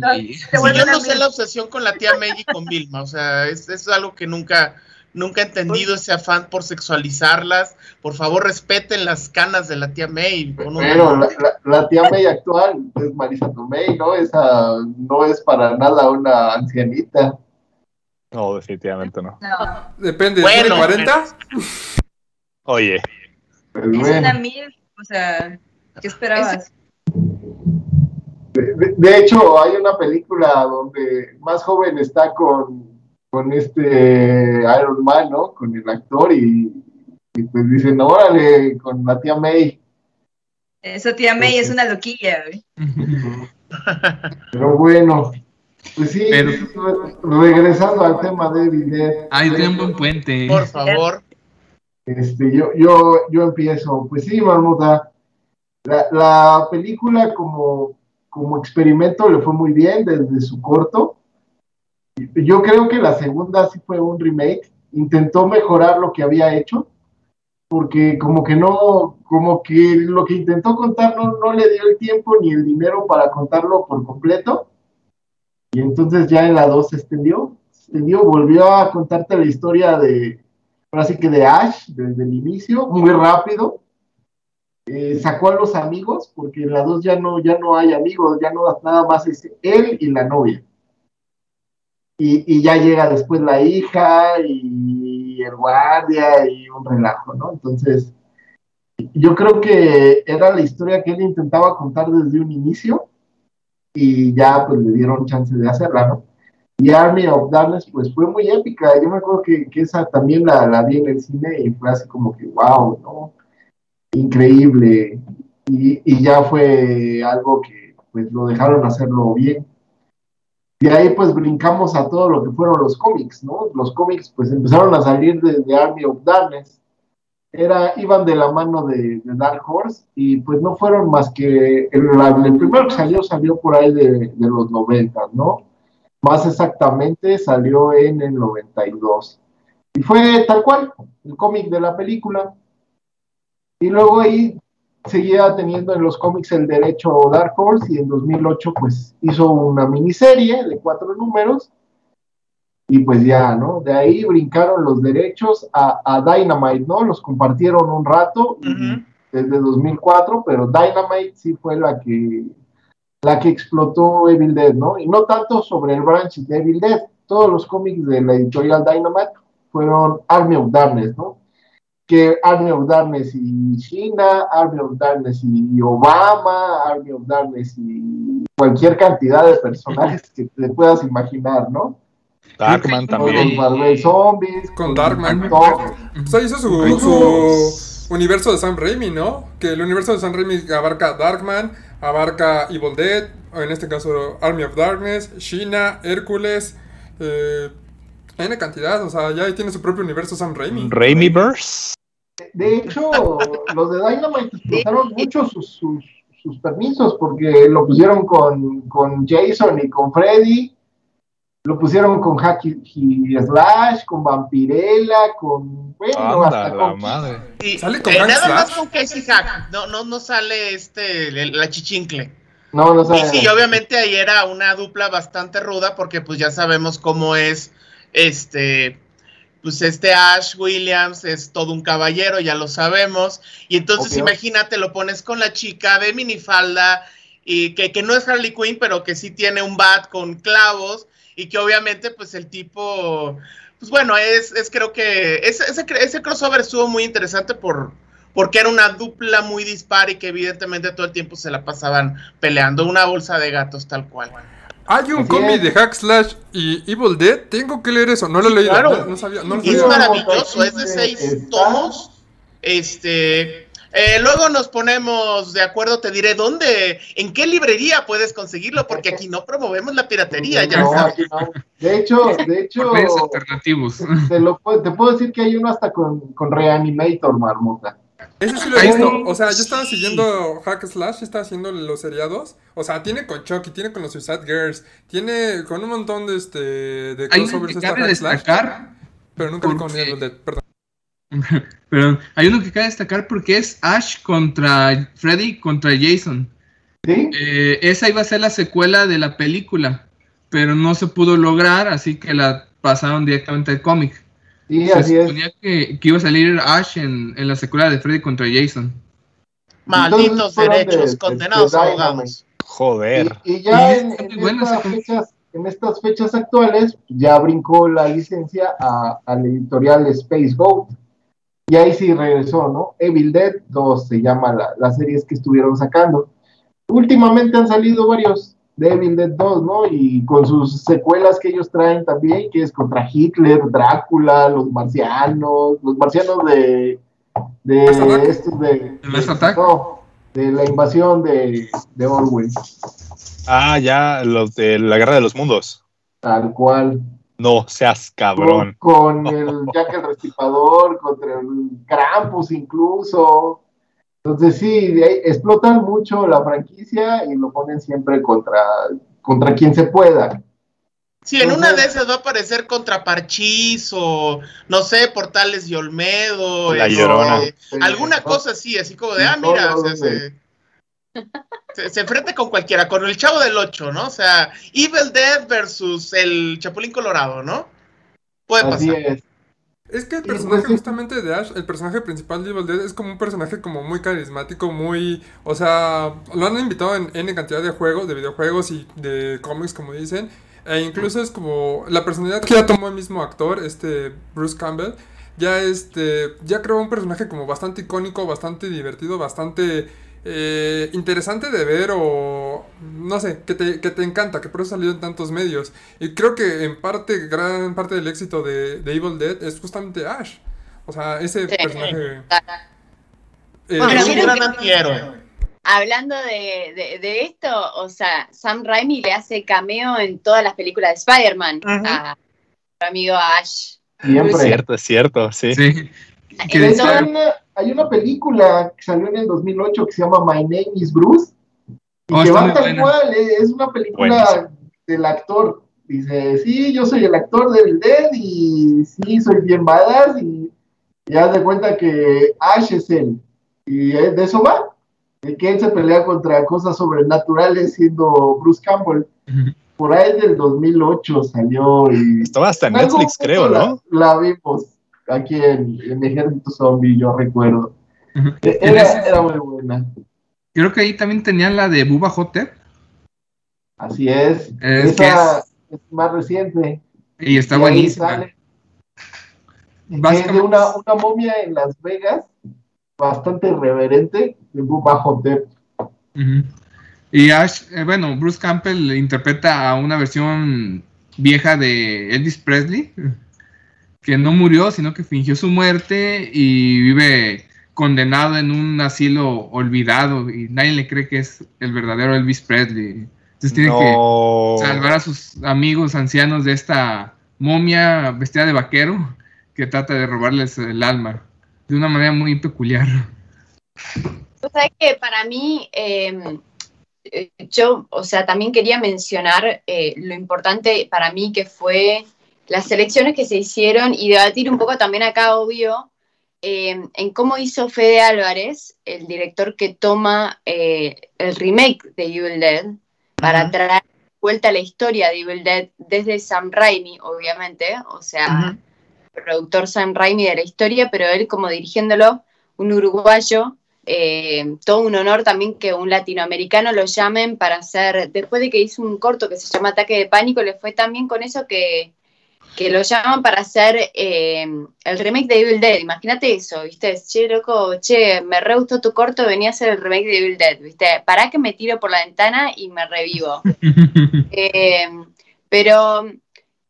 Speaker 7: vuelve
Speaker 3: yo no sé la obsesión con la tía May y con Vilma, o sea, es, es algo que nunca, nunca he entendido ese afán por sexualizarlas. Por favor, respeten las canas de la tía May.
Speaker 5: Pero la, la- la tía May actual es Marisa Tomei, ¿no? Esa no es para nada una ancianita.
Speaker 6: No, definitivamente no.
Speaker 7: No,
Speaker 1: Depende,
Speaker 3: Bueno,
Speaker 1: ¿tiene 40?
Speaker 6: Oye,
Speaker 5: Pues
Speaker 7: es
Speaker 5: bueno.
Speaker 7: una mil, o sea, ¿qué esperabas?
Speaker 5: De- de hecho, hay una película donde más joven está con, con este Iron Man, ¿no? Con el actor y, y pues dicen, órale, con la tía May.
Speaker 7: Esa tía May es una loquilla, güey.
Speaker 5: Pero bueno, pues sí,
Speaker 4: Pero-
Speaker 5: re- regresando al tema de Evil Dead,
Speaker 4: Ay, tiene un buen puente.
Speaker 3: Por favor.
Speaker 5: este, yo, yo, yo empiezo. Pues sí, Marmota, la, la película como, como experimento le fue muy bien desde su corto. Yo creo que la segunda sí fue un remake, intentó mejorar lo que había hecho, porque como que no, como que lo que intentó contar no, no le dio el tiempo ni el dinero para contarlo por completo. Y entonces ya en la 2 se extendió, se extendió, volvió a contarte la historia de, ahora sí que de Ash, desde el inicio, muy rápido. Eh, sacó a los amigos, porque en la 2 ya no, ya no hay amigos, ya no nada más es él y la novia. Y, y ya llega después la hija y el guardia y un relajo, ¿no? Entonces, yo creo que era la historia que él intentaba contar desde un inicio y ya pues le dieron chance de hacerla, ¿no? Y Army of Darkness pues fue muy épica, yo me acuerdo que, que esa también la, la vi en el cine y fue así como que wow, ¿no? Increíble. Y, y ya fue algo que pues lo dejaron hacerlo bien. De ahí pues brincamos a todo lo que fueron los cómics, ¿no? Los cómics pues empezaron a salir desde Army of Darkness. Era, iban de la mano de, de Dark Horse y pues no fueron más que el, el primero que salió salió por ahí de, de los 90, ¿no? Más exactamente salió en el 92. Y fue tal cual, el cómic de la película. Y luego ahí seguía teniendo en los cómics el derecho Dark Horse y en 2008 pues hizo una miniserie de cuatro números y pues ya, ¿no? De ahí brincaron los derechos a, a Dynamite, ¿no? Los compartieron un rato y-
Speaker 3: Ujú.
Speaker 5: desde 2004, pero Dynamite sí fue la que la que explotó Evil Dead, ¿no? Y no tanto sobre el branch de Evil Dead, todos los cómics de la editorial Dynamite fueron Army of Darkness, ¿no? Que Army of Darkness y China, Army of Darkness y Obama, Army of Darkness y cualquier cantidad de personajes que te puedas imaginar, ¿no?
Speaker 6: Darkman
Speaker 5: Con
Speaker 6: también.
Speaker 5: los Marvel Zombies,
Speaker 1: Con Darkman. Pues ahí hizo su, su universo de Sam Raimi, ¿no? Que el universo de Sam Raimi abarca Darkman, abarca Evil Dead, o en este caso Army of Darkness, Sheena, Hércules, eh, N cantidad, o sea, ya ahí tiene su propio universo Sam Raimi.
Speaker 6: Raimiverse.
Speaker 5: De hecho, *laughs* los de Dynamite explotaron mucho sus, sus, sus permisos porque lo pusieron con, con Jason y con Freddy lo pusieron con Hacky y Slash, con Vampirella, con. Bueno,
Speaker 6: Anda,
Speaker 5: hasta
Speaker 6: la
Speaker 5: con.
Speaker 6: madre.
Speaker 3: Y,
Speaker 1: ¿Sale con
Speaker 3: eh, nada más con Casey Hack. No, no, no sale este la chichincle.
Speaker 5: No, no
Speaker 3: Y
Speaker 5: sabe.
Speaker 3: sí, obviamente ahí era una dupla bastante ruda porque pues ya sabemos cómo es este pues este Ash Williams es todo un caballero, ya lo sabemos. Y entonces
Speaker 5: Obvio.
Speaker 3: imagínate, lo pones con la chica de minifalda y que, que no es Harley Quinn, pero que sí tiene un bat con clavos y que obviamente pues el tipo, pues bueno, es, es creo que ese, ese, ese crossover estuvo muy interesante por, porque era una dupla muy dispar y que evidentemente todo el tiempo se la pasaban peleando, una bolsa de gatos tal cual.
Speaker 1: Hay un cómic de Hack Slash y Evil Dead. Tengo que leer eso. No lo he leído.
Speaker 3: Claro.
Speaker 1: No, no sabía. No lo
Speaker 3: es
Speaker 1: sabía.
Speaker 3: maravilloso, es de seis tomos. Este, eh, luego nos ponemos de acuerdo, te diré dónde, en qué librería puedes conseguirlo, porque aquí no promovemos la piratería, ya
Speaker 5: No,
Speaker 3: sabes.
Speaker 5: De hecho, de *laughs* hecho,
Speaker 4: Por medios alternativos.
Speaker 5: te, lo, te puedo decir que hay uno hasta con, con Reanimator, marmota.
Speaker 1: Ese sí lo he visto. O sea, yo estaba siguiendo Hack Slash, estaba haciendo los seriados. O sea, tiene con Chucky, tiene con los Suicide Girls, tiene con un montón de este de
Speaker 4: Hay uno
Speaker 1: crossovers
Speaker 4: que
Speaker 1: esta
Speaker 4: cabe
Speaker 1: Hack Slash,
Speaker 4: destacar,
Speaker 1: pero nunca vi con Dead, perdón. *laughs*
Speaker 4: pero hay uno que cabe destacar porque es Ash contra Freddy contra Jason.
Speaker 5: ¿Sí?
Speaker 4: Eh, esa iba a ser la secuela de la película, pero no se pudo lograr, así que la pasaron directamente al cómic.
Speaker 5: Sí,
Speaker 4: Se
Speaker 5: así es.
Speaker 4: suponía que, que iba a salir Ash en, en la secuela de Freddy contra Jason.
Speaker 3: Malditos
Speaker 5: Entonces,
Speaker 3: derechos,
Speaker 5: de-
Speaker 3: condenados abogados.
Speaker 6: Joder.
Speaker 5: Y, y ya
Speaker 4: Y
Speaker 5: en,
Speaker 4: está
Speaker 5: en
Speaker 4: muy bueno
Speaker 5: estas
Speaker 4: ese cómic.
Speaker 5: fechas, en estas fechas actuales, ya brincó la licencia a, a la editorial Space Goat. Y ahí sí regresó, ¿no? Evil Dead 2 se llama la, las series que estuvieron sacando. Últimamente han salido varios de Evil Dead 2, ¿no? Y con sus secuelas que ellos traen también, que es contra Hitler, Drácula, los marcianos, los marcianos de, de estos de,
Speaker 4: ¿El Mass
Speaker 5: de-
Speaker 4: Attack?
Speaker 5: no, de la invasión de, de Orwell.
Speaker 6: Ah, ya, los de la guerra de los mundos.
Speaker 5: Tal cual.
Speaker 6: No seas cabrón.
Speaker 5: Con, con *laughs* el Jack el Restripador, contra el Krampus incluso. Entonces sí, de ahí explotan mucho la franquicia y lo ponen siempre contra, contra quien se pueda.
Speaker 3: Sí, en una de esas va a aparecer contra Parchís o, no sé, Portales y Olmedo.
Speaker 6: La Llorona.
Speaker 3: Alguna
Speaker 5: ¿no?
Speaker 3: cosa así, así como de,
Speaker 5: Sí,
Speaker 3: ah, mira, o sea, se, se, se enfrenta con cualquiera, con el Chavo del 8, ¿no? O sea, Evil Dead versus el Chapulín Colorado, ¿no? Puede
Speaker 5: Así
Speaker 3: pasar.
Speaker 5: es.
Speaker 1: Es que el personaje justamente de Ash, el personaje principal de Evil Dead, es como un personaje como muy carismático, muy... O sea, lo han invitado en N cantidad de juegos, de videojuegos y de cómics, como dicen. E incluso es como la personalidad que ya tomó el mismo actor, este Bruce Campbell. Ya este, ya creó un personaje como bastante icónico, bastante divertido, bastante eh, interesante de ver o no sé, que te, que te encanta, que por eso salió en tantos medios. Y creo que en parte, gran parte del éxito de, de Evil Dead es justamente Ash. O sea, ese
Speaker 2: Sí.
Speaker 1: personaje... eh,
Speaker 3: Bueno,
Speaker 2: Pero
Speaker 3: es un gran antihéroe.
Speaker 2: Hablando de, de- de esto, o sea, Sam Raimi le hace cameo en todas las películas de Spider-Man a nuestro amigo Ash.
Speaker 6: Es
Speaker 5: Siempre.
Speaker 6: cierto, es cierto, sí.
Speaker 4: Sí. Que
Speaker 2: En
Speaker 5: hay, una, película que salió en el 2008 que se llama My Name is Bruce. Y
Speaker 4: Oh,
Speaker 5: que va tal cual, eh, es una película
Speaker 6: Buenísimo.
Speaker 5: del actor. Dice, sí, yo soy el actor del Dead y sí, soy bien badass y ya de cuenta que Ash es él. Y eh, de eso va, de que él se pelea contra cosas sobrenaturales siendo Bruce Campbell. Por ahí del 2008 salió y...
Speaker 6: Estaba hasta en Netflix, creo,
Speaker 5: la-
Speaker 6: ¿no?
Speaker 5: La, vimos aquí en, en Ejército Zombie, yo recuerdo.
Speaker 4: Ujú.
Speaker 5: Era, era muy buena.
Speaker 4: Creo que ahí también tenían la de Bubba Hotep
Speaker 5: Así es.
Speaker 4: Es
Speaker 5: Esa es más reciente.
Speaker 4: y está
Speaker 5: Y
Speaker 4: buenísima. Básicamente-
Speaker 5: una, una momia en Las Vegas, bastante irreverente, de Bubba Hotep.
Speaker 4: Y Ash, eh, bueno, Bruce Campbell interpreta a una versión vieja de Elvis Presley, que no murió, sino que fingió su muerte y vive condenado en un asilo olvidado y nadie le cree que es el verdadero Elvis Presley. Entonces tiene que salvar a sus amigos ancianos de esta momia vestida de vaquero que trata de robarles el alma de una manera muy peculiar.
Speaker 2: Tú sabes que para mí, eh, eh, yo, o sea, también quería mencionar eh, lo importante para mí que fue las elecciones que se hicieron y debatir un poco también acá, obvio, eh, en cómo hizo Fede Álvarez, el director que toma el remake de Evil Dead, para traer vuelta la historia de Evil Dead desde Sam Raimi, obviamente, o sea, productor Sam Raimi de la historia, pero él como dirigiéndolo, un uruguayo, eh, todo un honor también que un latinoamericano lo llamen para hacer, después de que hizo un corto que se llama Ataque de Pánico, le fue también con eso que, que lo llaman para hacer eh, el remake de Evil Dead. Imagínate eso, ¿viste? Che, loco, che, me re gustó tu corto, venía a hacer el remake de Evil Dead, ¿viste? Para que me tiro por la ventana y me revivo. *laughs* Eh, pero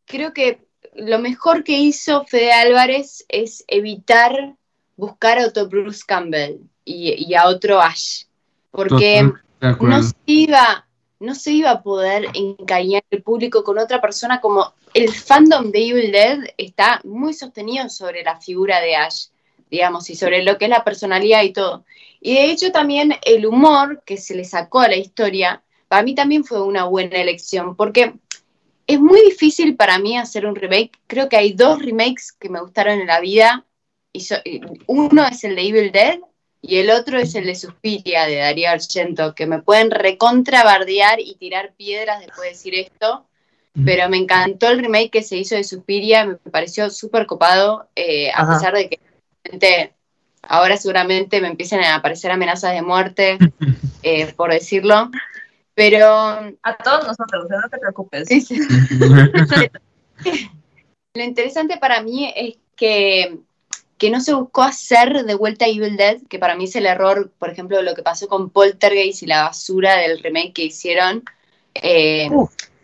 Speaker 2: creo que lo mejor que hizo Fede Álvarez es evitar buscar a otro Bruce Campbell y, a otro Ash. Porque no se, iba, no se iba a poder encariñar el público con otra persona como el fandom de Evil Dead está muy sostenido sobre la figura de Ash, digamos, y sobre lo que es la personalidad y todo. Y de hecho también el humor que se le sacó a la historia, para mí también fue una buena elección, porque es muy difícil para mí hacer un remake. Creo que hay dos remakes que me gustaron en la vida. Y uno es el de Evil Dead y el otro es el de Suspiria de Darío Argento, que me pueden recontrabardear y tirar piedras después de decir esto. Pero me encantó el remake que se hizo de Suspiria, me pareció súper copado, eh, a pesar de que ahora seguramente me empiecen a aparecer amenazas de muerte, *laughs* eh, por decirlo. Pero.
Speaker 7: A todos nosotros, no te preocupes. *laughs* *laughs*
Speaker 2: Lo interesante para mí es que, que, no se buscó hacer de vuelta Evil Dead, que para mí es el error, por ejemplo, lo que pasó con Poltergeist y la basura del remake que hicieron. Eh,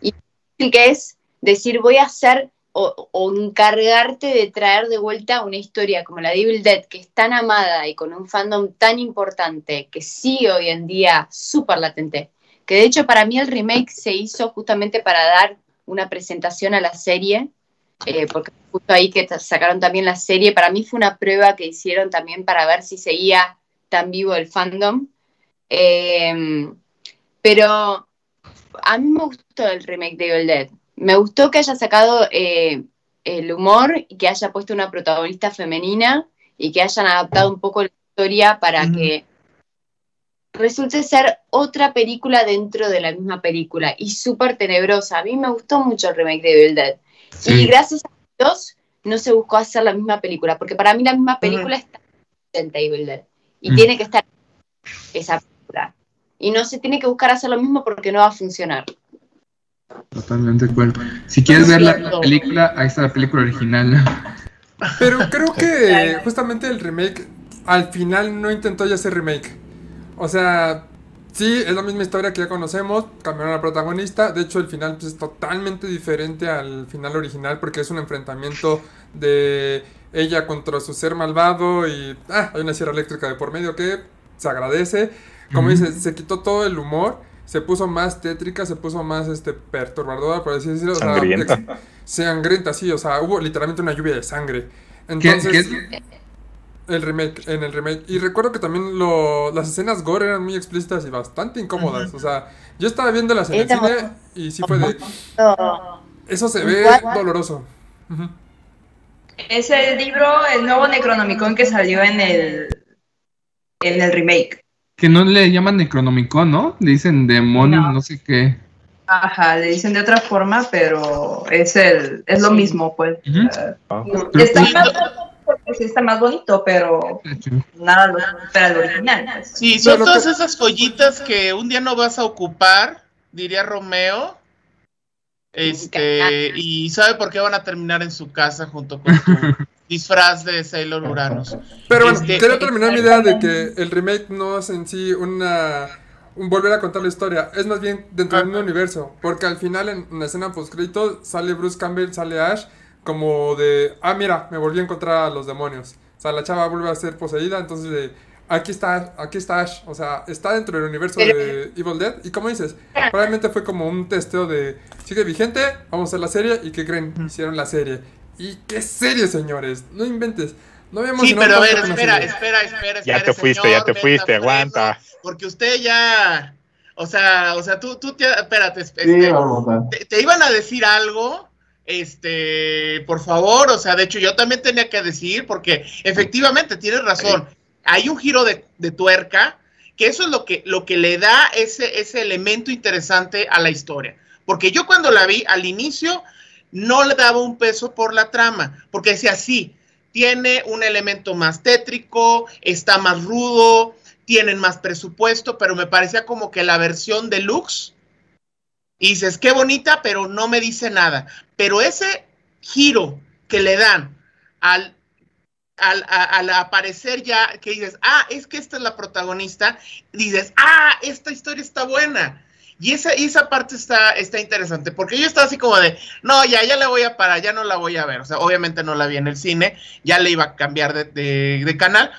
Speaker 2: y que es decir, voy a hacer o, o, encargarte de traer de vuelta una historia como la de Evil Dead, que es tan amada y con un fandom tan importante, que sigue hoy en día súper latente que de hecho para mí el remake se hizo justamente para dar una presentación a la serie, eh, porque justo ahí que sacaron también la serie, para mí fue una prueba que hicieron también para ver si seguía tan vivo el fandom. Em, pero a mí me gustó el remake de Evil Dead. Me gustó que haya sacado eh, el humor y que haya puesto una protagonista femenina y que hayan adaptado un poco la historia para que resulte ser otra película dentro de la misma película y súper tenebrosa. A mí me gustó mucho el remake de Evil Dead. Y gracias a Dios no se buscó hacer la misma película, porque para mí la misma película está en Evil Dead. Y tiene que estar esa película. Y no se tiene que buscar hacer lo mismo porque no va a funcionar.
Speaker 4: Totalmente de acuerdo. Si quieres ver la película, ahí está la película original.
Speaker 1: Pero creo que justamente el remake al final no intentó ya hacer remake. O sea, sí, es la misma historia que ya conocemos, cambiaron a la protagonista, de hecho el final pues, es totalmente diferente al final original porque es un enfrentamiento de ella contra su ser malvado y ah, hay una sierra eléctrica de por medio que se agradece. Como dice, se quitó todo el humor, se puso más tétrica, se puso más este perturbadora, por así decirlo.
Speaker 6: Sangrienta.
Speaker 1: O sea, sangrienta, sí, o sea, hubo literalmente una lluvia de sangre. Entonces... El remake, en el remake. Y recuerdo que también lo, las escenas gore eran muy explícitas y bastante incómodas. O sea, yo estaba viendo las en el cine y sí fue de. Eso se ve doloroso.
Speaker 7: Es el libro, el nuevo Necronomicon que salió en el, en el remake.
Speaker 4: Que no le llaman Necronomicon, ¿no? Le dicen demonio, no. sé qué.
Speaker 7: Ajá, le dicen de otra forma, pero es el es lo mismo, pues. está porque sí está más bonito, pero nada lo supera el original. Pues.
Speaker 3: Sí, son todas esas joyitas que un día no vas a ocupar, diría Romeo. Este, y sabe por qué van a terminar en su casa junto con tu *laughs* disfraz de Sailor Uranus.
Speaker 1: Pero bueno, este, quiero terminar mi idea de que el remake no es en sí una un volver a contar la historia, es más bien dentro del mismo universo, porque al final en la escena post sale Bruce Campbell, sale Ash como de, ah, mira, me volví a encontrar a los demonios. O sea, la chava vuelve a ser poseída, entonces de, aquí está, aquí está Ash, o sea, está dentro del universo de Evil Dead. Y como dices, probablemente fue como un testeo de, sigue vigente, vamos a hacer la serie, y ¿qué creen? Hicieron la serie. ¿Y qué serie, señores? No inventes. No habíamos
Speaker 3: Sí, pero a ver, espera, espera, espera,
Speaker 6: Ya te fuiste, ya te fuiste, aguanta.
Speaker 3: Porque usted ya O sea, o sea, tú, tú te, espérate,
Speaker 5: Sí,
Speaker 3: este,
Speaker 5: vamos a.
Speaker 3: te, te iban a decir algo, este, por favor, o sea, de hecho yo también tenía que decir, porque efectivamente tienes razón, hay un giro de, tuerca, que eso es lo que, lo que le da ese, ese elemento interesante a la historia. Porque yo cuando la vi al inicio no le daba un peso por la trama, porque decía, sí, tiene un elemento más tétrico, está más rudo, tienen más presupuesto, pero me parecía como que la versión deluxe y dices, qué bonita, pero no me dice nada. Pero ese giro que le dan al, al, al aparecer ya, que dices, ah, es que esta es la protagonista, dices, ah, esta historia está buena. Y esa, y esa parte está, está interesante, porque yo estaba así como de, no, ya, ya la voy a parar, ya no la voy a ver. O sea, obviamente no la vi en el cine, ya le iba a cambiar de- de canal.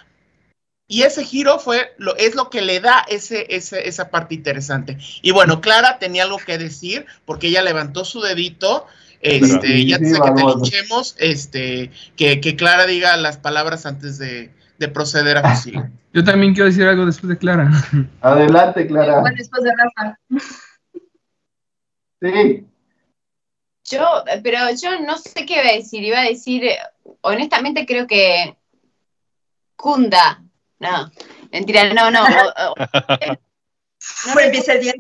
Speaker 3: Y ese giro fue lo, es lo que le da ese, ese, esa parte interesante. Y bueno, Clara tenía algo que decir, porque ella levantó su dedito. Este,
Speaker 5: Sí,
Speaker 3: ya
Speaker 5: sí,
Speaker 3: sé que te linchemos, este, que, que Clara diga las palabras antes de, de proceder a José. *laughs*
Speaker 4: Yo también quiero decir algo después de Clara. *laughs*
Speaker 5: Adelante, Clara.
Speaker 7: Después de Rafa.
Speaker 5: Sí.
Speaker 2: Yo, pero yo no sé qué iba a decir. Iba a decir, eh, honestamente creo que Kunda. No, mentira, no, no. o- o- *laughs* no
Speaker 7: Fue empieza el día.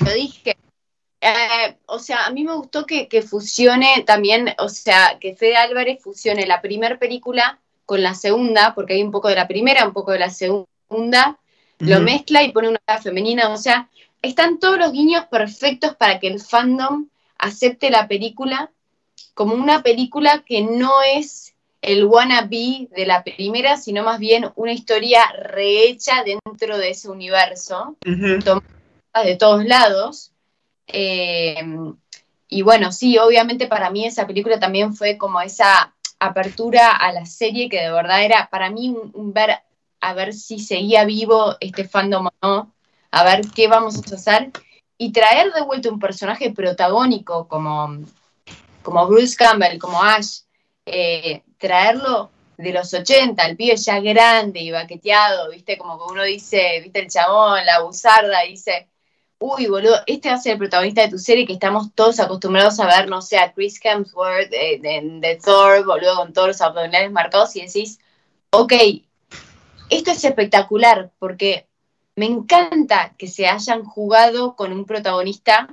Speaker 2: lo dije. Eh, o sea, a mí me gustó que, que fusione también, o sea, que Fede Álvarez fusione la primera película con la segunda, porque hay un poco de la primera, un poco de la segunda, lo mezcla y pone una cara femenina, o sea, están todos los guiños perfectos para que el fandom acepte la película como una película que no es el wannabe de la primera, sino más bien una historia rehecha dentro de ese universo de todos lados. Eh, y bueno, sí, obviamente para mí esa película también fue como esa apertura a la serie que de verdad era para mí un, un ver a ver si seguía vivo este fandom o no, a ver qué vamos a hacer y traer de vuelta un personaje protagónico como, como Bruce Campbell, como Ash, eh, traerlo de los 80, el pibe ya grande y baqueteado, viste, como que uno dice, viste el chabón, la buzarda, dice, uy, boludo, este va a ser el protagonista de tu serie que estamos todos acostumbrados a ver, no sé, a Chris Hemsworth eh, de, de Thor, boludo, con todos los abdominales marcados, y decís, ok, esto es espectacular, porque me encanta que se hayan jugado con un protagonista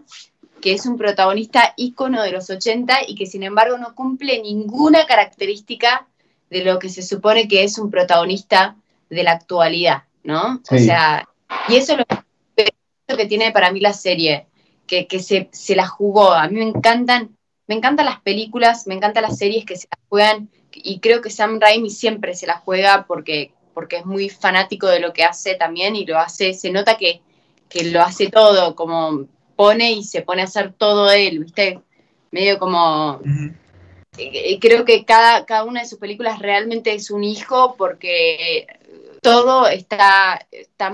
Speaker 2: que es un protagonista ícono de los 80 y que sin embargo no cumple ninguna característica de lo que se supone que es un protagonista de la actualidad, ¿no? O sea, y eso es lo que, tiene para mí la serie, que, que se, se la jugó. A mí me encantan, me encantan las películas, me encantan las series que se las juegan, y creo que Sam Raimi siempre se la juega porque, porque es muy fanático de lo que hace también, y lo hace, se nota que, que lo hace todo, como pone y se pone a hacer todo él, ¿viste? Medio como eh, creo que cada, cada una de sus películas realmente es un hijo porque todo está, está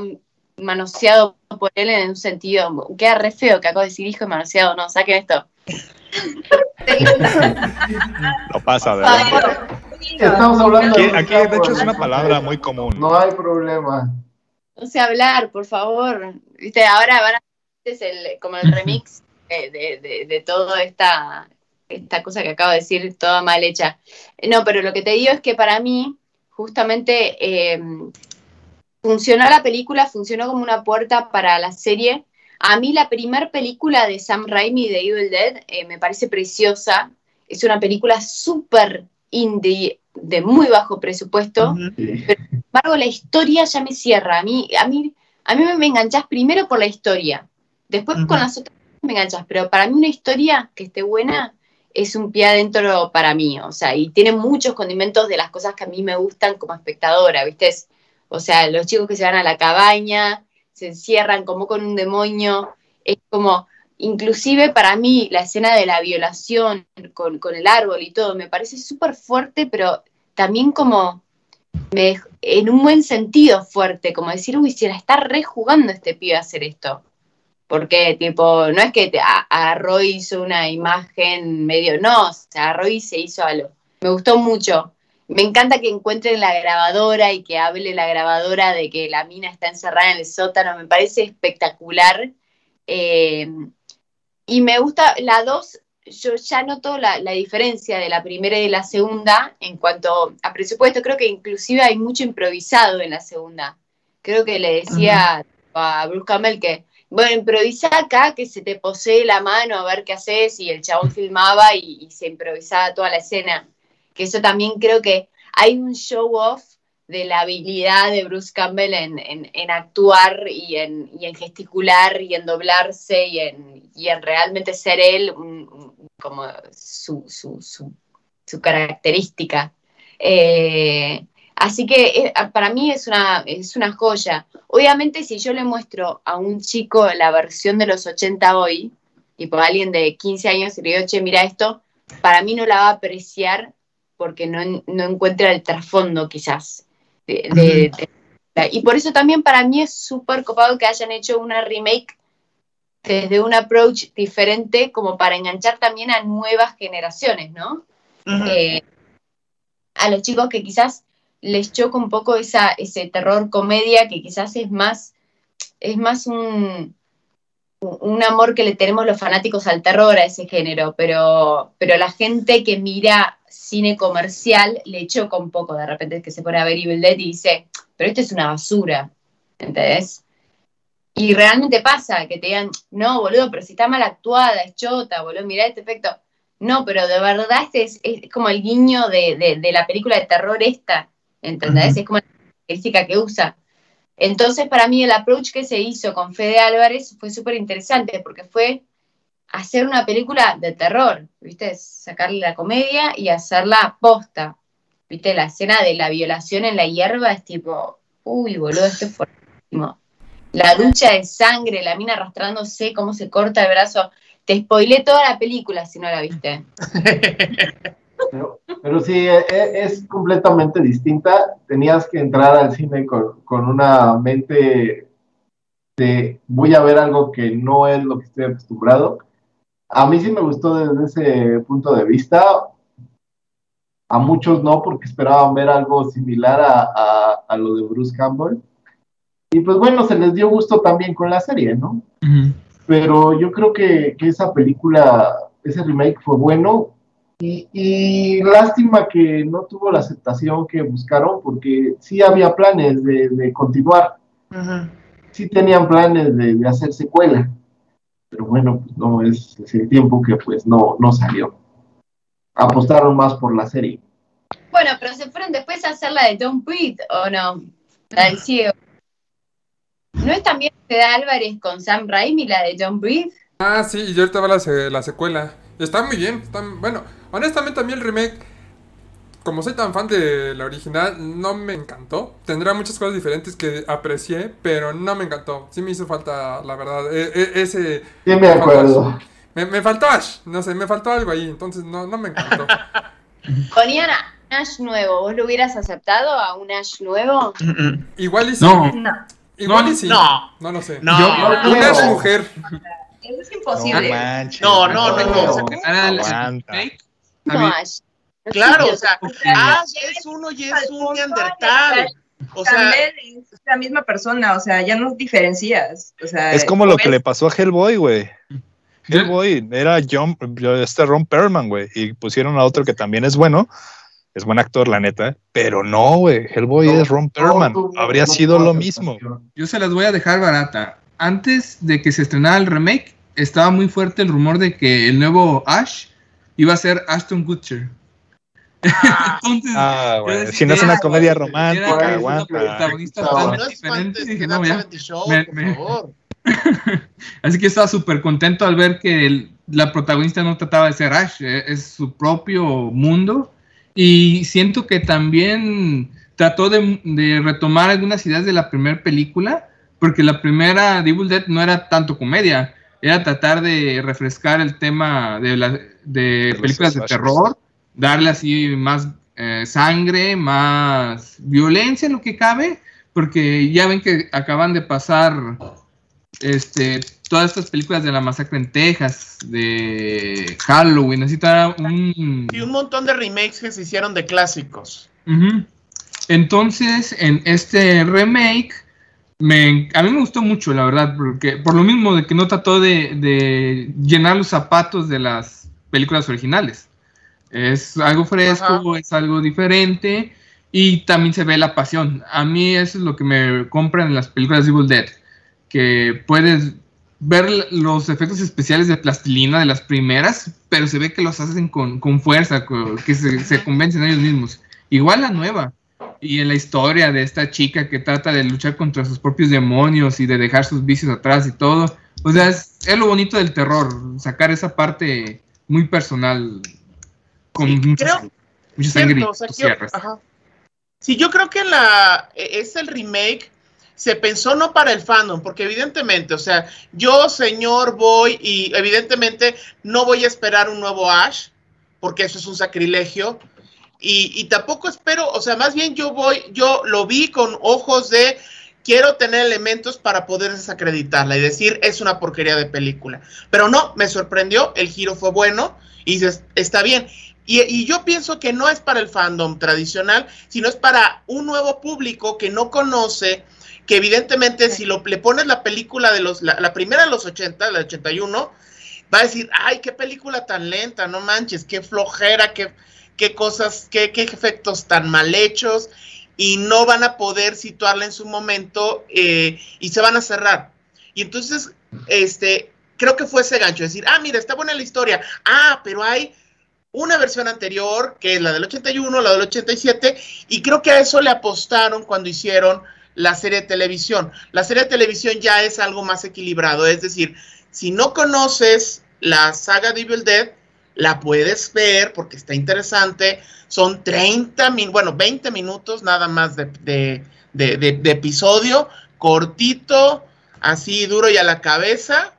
Speaker 2: manoseado por él en un sentido. Queda re feo que acabo de decir hijo y manoseado, no, saquen esto.
Speaker 6: No pasa, ¿verdad?
Speaker 5: Estamos hablando
Speaker 6: Aquí,
Speaker 5: de
Speaker 6: aquí, de hecho, es una palabra muy común.
Speaker 5: No hay problema.
Speaker 2: No sé hablar, por favor. Viste, ahora van a es el, como el remix de, de, de, de toda esta, esta cosa que acabo de decir, toda mal hecha. No, pero lo que te digo es que para mí, justamente, eh, funcionó la película, funcionó como una puerta para la serie. A mí la primer película de Sam Raimi de Evil Dead eh, me parece preciosa. Es una película súper indie, de muy bajo presupuesto.
Speaker 5: Sí.
Speaker 2: sin embargo, la historia ya me cierra. A mí, a mí, a mí me enganchás primero por la historia. Después con las otras me enganchas. Pero para mí una historia que esté buena es un pie adentro para mí. O sea, y tiene muchos condimentos de las cosas que a mí me gustan como espectadora, ¿viste? Es- o sea, los chicos que se van a la cabaña, se encierran como con un demonio. Es como, inclusive para mí, la escena de la violación con, con el árbol y todo, me parece súper fuerte, pero también como me- en un buen sentido fuerte, como decir, uy, se la está rejugando este pibe a hacer esto. Porque, tipo, no es que te, a- agarró y hizo una imagen medio, no, se agarró y se hizo algo. Me gustó mucho. Me encanta que encuentren la grabadora y que hable la grabadora de que la mina está encerrada en el sótano. Me parece espectacular. Eh, y me gusta la dos, yo ya noto la, la, diferencia de la primera y de la segunda en cuanto a presupuesto. Creo que inclusive hay mucho improvisado en la segunda. Creo que le decía a Bruce Campbell que, bueno, improvisa acá, que se te posee la mano a ver qué haces, y el chabón filmaba y, y se improvisaba toda la escena que eso también creo que hay un show off de la habilidad de Bruce Campbell en, en, en actuar y en, y en, gesticular y en doblarse y en, y en realmente ser él un, como su, su, su, su característica. Eh, así que eh, para mí es una, es una joya. Obviamente si yo le muestro a un chico la versión de los 80 hoy, tipo alguien de 15 años y le digo, che, mira esto, para mí no la va a apreciar porque no, no encuentra el trasfondo quizás. De, de, de, y por eso también para mí es súper copado que hayan hecho una remake desde un approach diferente como para enganchar también a nuevas generaciones, ¿no? Uh -huh. eh, a los chicos que quizás les choca un poco esa, ese terror comedia que quizás es más, es más un, un amor que le tenemos los fanáticos al terror a ese género, pero, pero la gente que mira cine comercial le choca un poco de repente que se pone a ver Evil Dead y dice, pero esto es una basura, ¿entendés? Y realmente pasa que te digan, no, boludo, pero si está mal actuada, es chota, boludo, mirá este efecto. No, pero de verdad este es, es como el guiño de, de, de, la película de terror esta, ¿entendés? Uh -huh. Es como la característica que usa. Entonces, para mí, el approach que se hizo con Fede Álvarez fue súper interesante porque fue hacer una película de terror, ¿viste? Sacarle la comedia y hacerla posta. ¿Viste? La escena de la violación en la hierba es tipo, uy, boludo, esto es fuertísimo. La ducha de sangre, la mina arrastrándose, cómo se corta el brazo. Te spoilé toda la película si no la viste. *laughs*
Speaker 5: Pero, pero sí, es, es, completamente distinta. Tenías que entrar al cine con, con, una mente de voy a ver algo que no es lo que estoy acostumbrado. A mí sí me gustó desde ese punto de vista. A muchos no, porque esperaban ver algo similar a, a, a lo de Bruce Campbell. Y pues bueno, se les dio gusto también con la serie, ¿no? Uh -huh. Pero yo creo que, que esa película, ese remake fue bueno y, y, lástima que no tuvo la aceptación que buscaron, porque sí había planes de, de continuar. Uh -huh. Sí tenían planes de, de, hacer secuela. Pero bueno, pues no es, es, el tiempo que pues no, no salió. Apostaron más por la serie.
Speaker 2: Bueno, pero se fueron después a hacer la de Don't Breathe, ¿o no? La del ciego. ¿No es también Fede Álvarez con Sam Raimi, la de Don't Breathe?
Speaker 1: Ah, sí, y yo ahorita va la, la secuela. Está muy bien, está, bueno, honestamente a mí el remake, como soy tan fan de la original, no me encantó. Tendrá muchas cosas diferentes que aprecié, pero no me encantó. Sí me hizo falta, la verdad, e e ese...
Speaker 5: Sí me acuerdo.
Speaker 1: Me, me, faltó Ash, no sé, me faltó algo ahí, entonces no, no me encantó. *laughs*
Speaker 2: Ponían a Ash nuevo, ¿vos lo hubieras aceptado a un Ash nuevo?
Speaker 1: Mm -mm. Igual y sí.
Speaker 7: No. no.
Speaker 1: Igual
Speaker 3: no,
Speaker 1: y sí.
Speaker 3: No.
Speaker 1: No lo sé.
Speaker 3: No.
Speaker 1: Yo, una Ash mujer. *laughs*
Speaker 7: Eso es imposible.
Speaker 3: No, manches, no, no, no. no, no.
Speaker 2: Ash.
Speaker 3: Claro, o sea, Ash es uno y es un neandertal. O sea,
Speaker 7: es la misma persona, o sea, ya no diferencias. O sea,
Speaker 6: es como lo que le pasó a Hellboy, güey. Hellboy era John, este Ron Perlman, güey, y pusieron a otro que también es bueno, es buen actor, la neta, pero no, güey, Hellboy no, es Ron Perlman, no, no, habría sido lo mismo.
Speaker 4: Yo se las voy a dejar barata. Antes de que se estrenara el remake, estaba muy fuerte el rumor de que el nuevo Ash iba a ser Ashton Kutcher. *laughs*
Speaker 6: Entonces, ah, bueno. si no es una comedia romántica, aguanta.
Speaker 4: protagonista totalmente diferente. Dije, no, ya. Me, me... *laughs* Así que estaba súper contento al ver que el, la protagonista no trataba de ser Ash, eh, es su propio mundo. Y siento que también trató de, de retomar algunas ideas de la primera película, porque la primera Evil Dead no era tanto comedia, era tratar de refrescar el tema de, la, de películas de terror darle así más eh, sangre, más violencia en lo que cabe, porque ya ven que acaban de pasar este, todas estas películas de la masacre en Texas, de Halloween, necesita un...
Speaker 3: Y un montón de remakes que se hicieron de clásicos.
Speaker 4: Entonces, en este remake, me, a mí me gustó mucho, la verdad, porque por lo mismo de que no trató de, de llenar los zapatos de las películas originales. Es algo fresco,
Speaker 3: Ajá.
Speaker 4: es algo diferente y también se ve la pasión. A mí eso es lo que me compran en las películas de Evil Dead, que puedes ver los efectos especiales de plastilina de las primeras, pero se ve que los hacen con, con fuerza, que se, se convencen ellos mismos. Igual la nueva. Y en la historia de esta chica que trata de luchar contra sus propios demonios y de dejar sus vicios atrás y todo. O sea, es, es lo bonito del terror, sacar esa parte muy personal con
Speaker 3: Sí,
Speaker 4: mucha,
Speaker 3: creo-
Speaker 4: mucha sangre
Speaker 3: Cierto, o sea,
Speaker 4: cierres.
Speaker 3: ajá. Sí, yo creo que la e- es el remake se pensó no para el fandom, porque evidentemente, o sea, yo señor voy y evidentemente no voy a esperar un nuevo Ash, porque eso es un sacrilegio. Y, y tampoco espero, o sea, más bien yo voy, yo lo vi con ojos de quiero tener elementos para poder desacreditarla y decir es una porquería de película. Pero no, me sorprendió, el giro fue bueno y está bien. Y, yo pienso que no es para el fandom tradicional, sino es para un nuevo público que no conoce, que evidentemente si lo, le pones la película de los, la, la primera de los 80, la de 81, va a decir, ay, qué película tan lenta, no manches, qué flojera, qué, qué cosas, qué, qué efectos tan mal hechos, y no van a poder situarla en su momento eh, y se van a cerrar. Y entonces, este, creo que fue ese gancho, decir, ah, mira, está buena la historia, ah, pero hay una versión anterior, que es la del 81, la del 87, y creo que a eso le apostaron cuando hicieron la serie de televisión. La serie de televisión ya es algo más equilibrado, es decir, si no conoces la saga de Evil Dead, la puedes ver porque está interesante. Son 30, min bueno, 20 minutos nada más de, de, de, episodio, cortito, así duro y a la cabeza.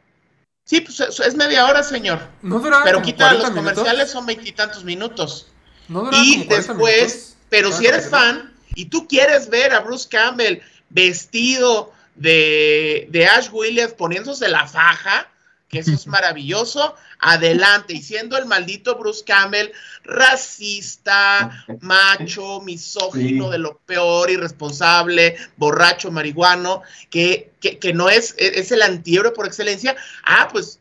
Speaker 3: Sí, pues es media hora, señor.
Speaker 1: No dura
Speaker 3: Pero quita los
Speaker 1: 40 minutos.
Speaker 3: comerciales, son veintitantos minutos.
Speaker 1: No dura
Speaker 3: Y
Speaker 1: como 40
Speaker 3: después,
Speaker 1: minutos.
Speaker 3: pero si eres fan y tú quieres ver a Bruce Campbell vestido de, de Ash Williams poniéndose la faja, que eso es *laughs* maravilloso, adelante. Y siendo el maldito Bruce Campbell racista, macho, misógino
Speaker 5: Sí.
Speaker 3: de lo peor, irresponsable, borracho, marihuano, que, que, que no es, es el antihéroe por excelencia, ah, pues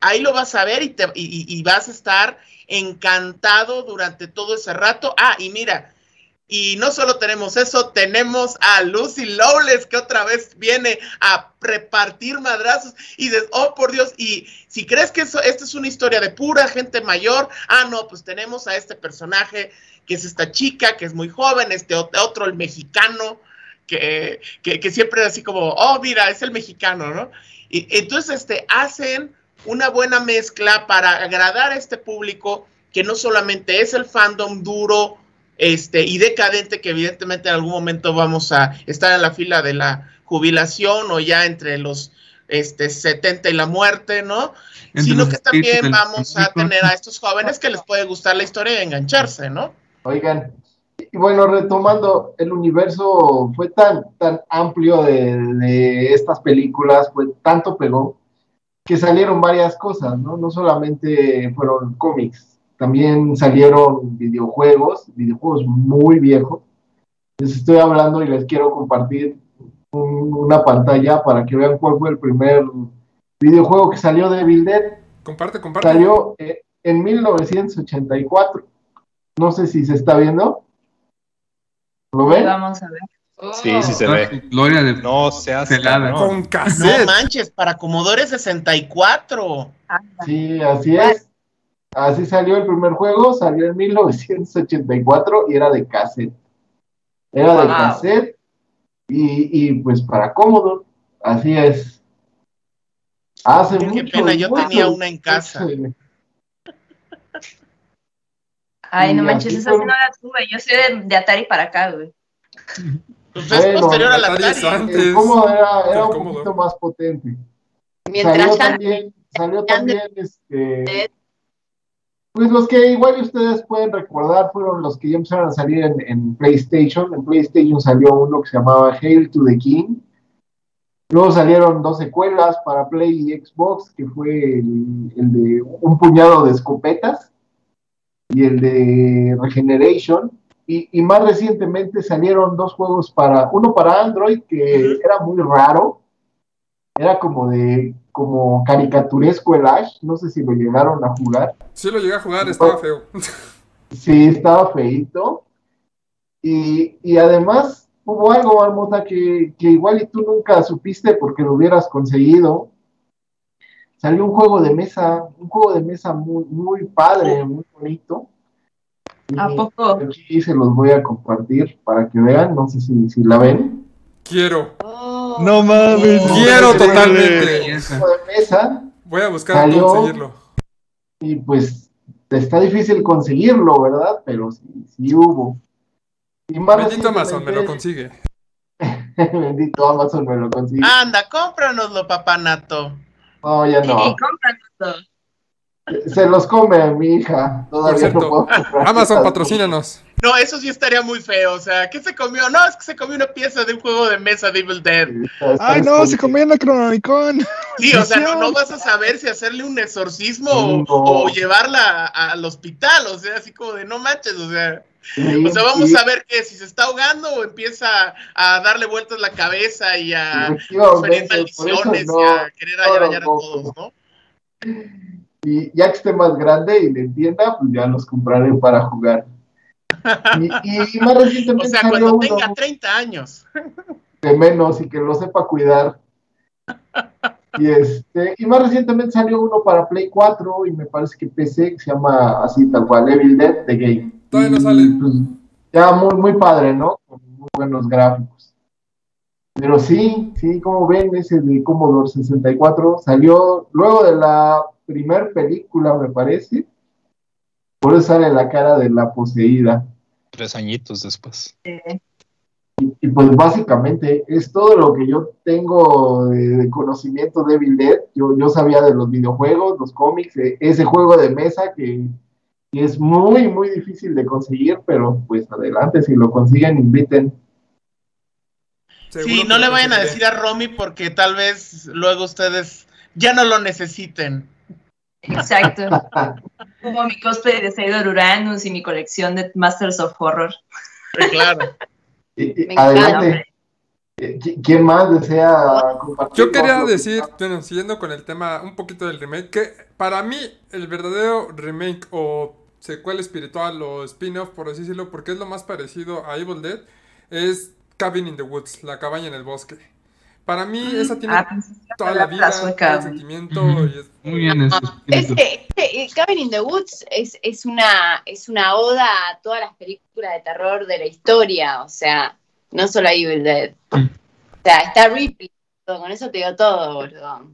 Speaker 3: ahí lo vas a ver y, te, y, y vas a estar encantado durante todo ese rato. Ah, y mira, y no solo tenemos eso, tenemos a Lucy Lawless que otra vez viene a repartir madrazos y dices, oh por Dios, y si crees que eso, esta es una historia de pura gente mayor, ah no, pues tenemos a este personaje que es esta chica, que es muy joven, este ot- otro, el mexicano, que, que, que siempre es así como, oh mira, es el mexicano, ¿no? Y entonces este, hacen una buena mezcla para agradar a este público que no solamente es el fandom duro este, y decadente, que evidentemente en algún momento vamos a estar en la fila de la jubilación o ya entre los este, 70 y la muerte, ¿no?
Speaker 4: Entre
Speaker 3: Sino que también vamos a tener a estos jóvenes que les puede gustar la historia y engancharse, ¿no?
Speaker 5: Oigan, y bueno, retomando, el universo fue tan, tan amplio de, de estas películas, fue tanto pegó, que salieron varias cosas, ¿no? No solamente fueron cómics, también salieron videojuegos, videojuegos muy viejos. Les estoy hablando y les quiero compartir un- una pantalla para que vean cuál fue el primer videojuego que salió de Evil Dead.
Speaker 1: Comparte, comparte.
Speaker 5: Salió eh, en 1984. No sé si se está viendo. ¿Lo ven?
Speaker 7: Vamos a ver.
Speaker 6: Sí, sí se ve.
Speaker 4: Gloria de
Speaker 6: No seas
Speaker 4: Pelada.
Speaker 6: cabrón.
Speaker 1: Con
Speaker 3: No
Speaker 1: cassette.
Speaker 3: manches, para Commodore 64.
Speaker 5: Sí, así es. Así salió el primer juego, salió en 1984 y era de cassette. Era de cassette y, y pues para Commodore, así es. Hace
Speaker 3: Qué
Speaker 5: mucho,
Speaker 3: pena, yo
Speaker 5: mucho,
Speaker 3: tenía una en casa.
Speaker 5: mucho-
Speaker 7: Ay, no manches, esa sí no la tuve. Yo soy de, de Atari para acá, güey.
Speaker 3: Pues es
Speaker 5: Bueno,
Speaker 3: posterior al
Speaker 1: Atari
Speaker 3: Atari.
Speaker 1: antes.
Speaker 5: El Commodore era, era
Speaker 1: El
Speaker 5: un poquito más potente.
Speaker 2: Mientras
Speaker 5: salió también, salió también este, pues los que igual ustedes pueden recordar fueron los que ya empezaron a salir en, en PlayStation. En PlayStation salió uno que se llamaba Hail to the King. Luego salieron dos secuelas para Play y Xbox, que fue el, el de un puñado de escopetas y el de Regeneration. y, y más recientemente salieron dos juegos para, uno para Android que era muy raro, era como de, como caricaturesco el Ash, no sé si lo llegaron a jugar.
Speaker 1: Sí lo llegué a jugar, estaba feo.
Speaker 5: Sí, estaba feito. Y, y además hubo algo, Marmota, que, que igual y tú nunca supiste porque lo hubieras conseguido. Salió un juego de mesa, un juego de mesa muy, muy padre, muy bonito.
Speaker 7: ¿A
Speaker 5: Y
Speaker 7: poco?
Speaker 5: Aquí se los voy a compartir para que vean, no sé si, si la ven.
Speaker 1: Quiero.
Speaker 2: Oh.
Speaker 6: No mames.
Speaker 1: Quiero totalmente.
Speaker 5: De mesa
Speaker 1: Voy a buscar
Speaker 5: Salió-
Speaker 1: conseguirlo.
Speaker 5: y pues está difícil conseguirlo, ¿verdad? Pero sí, sí hubo. Y más
Speaker 1: Bendito Amazon me lo consigue. *laughs*
Speaker 5: Bendito Amazon me lo consigue.
Speaker 3: Anda, cómpranoslo, papá Nato.
Speaker 5: No, ya
Speaker 7: Y,
Speaker 5: no.
Speaker 7: y cómpranoslo.
Speaker 5: Se los come a mi hija. Todavía
Speaker 1: cierto,
Speaker 5: no puedo
Speaker 1: Amazon, patrocínanos.
Speaker 3: No, eso sí estaría muy feo. O sea, ¿qué se comió? No, es que se comió una pieza de un juego de mesa de Evil Dead.
Speaker 6: Ay, no, se comió en Cronomicon.
Speaker 3: Sí, o sea, no, no vas a saber si hacerle un exorcismo o,
Speaker 5: No.
Speaker 3: o llevarla a- al hospital. O sea, así como de no manches, o sea.
Speaker 5: Sí,
Speaker 3: O sea, vamos
Speaker 5: sí,
Speaker 3: a ver que si se está ahogando o empieza a darle vueltas la cabeza y a
Speaker 5: eso
Speaker 3: maldiciones
Speaker 5: no-
Speaker 3: y a querer arañar a todos, ¿no?
Speaker 5: Y ya que esté más grande y le entienda, pues ya los compraré para jugar. Y, y más *laughs*
Speaker 3: O
Speaker 5: recientemente
Speaker 3: sea,
Speaker 5: salió
Speaker 3: cuando
Speaker 5: uno
Speaker 3: tenga 30 años.
Speaker 5: de menos y que lo sepa cuidar. Y este, y más recientemente salió uno para Play 4 y me parece que PC que se llama así tal cual, Evil Dead The Game.
Speaker 1: Todavía no sale.
Speaker 5: pues, ya muy, muy padre, ¿no? Con muy buenos gráficos. Pero sí, sí, como ven, ese de Commodore 64 salió luego de la primer película, me parece. Por eso sale la cara de la poseída.
Speaker 6: Tres añitos después.
Speaker 5: Y pues básicamente es todo lo que yo tengo de, de conocimiento de Evil Dead. Yo, yo sabía de los videojuegos, los cómics, de ese juego de mesa que, que es muy, muy difícil de conseguir, pero pues adelante, si lo consiguen, inviten.
Speaker 3: Sí, no le vayan a decir a Romy porque tal vez luego ustedes ya no lo necesiten.
Speaker 7: Exacto. *laughs* Como mi cosplay de Sailor Uranus y mi colección de Masters of Horror.
Speaker 3: Sí, claro.
Speaker 2: Me encanta.
Speaker 5: Eh, ¿qui- ¿Quién más desea compartir?
Speaker 1: Yo quería decir, bueno, siguiendo con el tema un poquito del remake, que para mí el verdadero remake o secuela espiritual o spin-off, por así decirlo, porque es lo más parecido a Evil Dead, es Cabin in the Woods, la cabaña en el bosque. Para mí esa tiene
Speaker 7: Ah, que
Speaker 1: toda la vida,
Speaker 7: sueca,
Speaker 1: el
Speaker 7: güey.
Speaker 1: sentimiento y es-
Speaker 4: Muy bien ese espíritu.
Speaker 2: Este, este, eh, Cabin in the Woods es, es, una, es una oda a todas las películas de terror de la historia, o sea, no solo a Evil Dead.
Speaker 4: Mm.
Speaker 2: O sea, está Ripley, con eso te digo todo, boludo.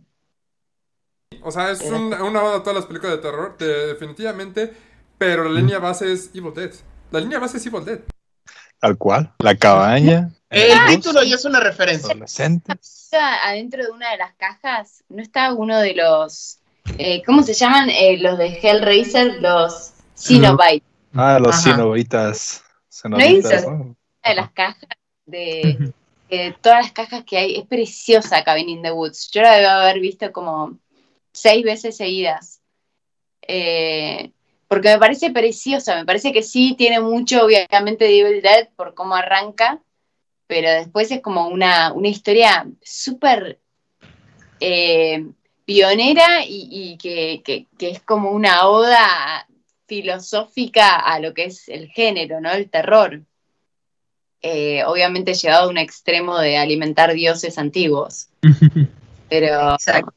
Speaker 1: O sea, es un- una oda a todas las películas de terror, de- definitivamente, pero la línea base es Evil Dead. La línea base es Evil Dead.
Speaker 6: Tal cual. La cabaña. *laughs*
Speaker 3: El título ya es una referencia.
Speaker 2: Adentro de una de las cajas, ¿no está uno de los, eh, ¿cómo se llaman? Eh, los de Hellraiser, los Cenobites.
Speaker 6: Ah, los cenobitas.
Speaker 2: Hizo?
Speaker 6: ¿no?
Speaker 2: una de las cajas de eh, todas las cajas que hay. Es preciosa Cabin in the Woods. Yo la debo haber visto como seis veces seguidas. Eh, porque me parece preciosa. Me parece que sí tiene mucho, obviamente, de Evil Dead por cómo arranca. Pero después es como una, una historia súper eh, pionera y, y que, que- que es como una oda filosófica a lo que es el género, ¿no? El terror eh, obviamente llevado a un extremo de alimentar dioses antiguos. *laughs* Pero
Speaker 7: Exacto.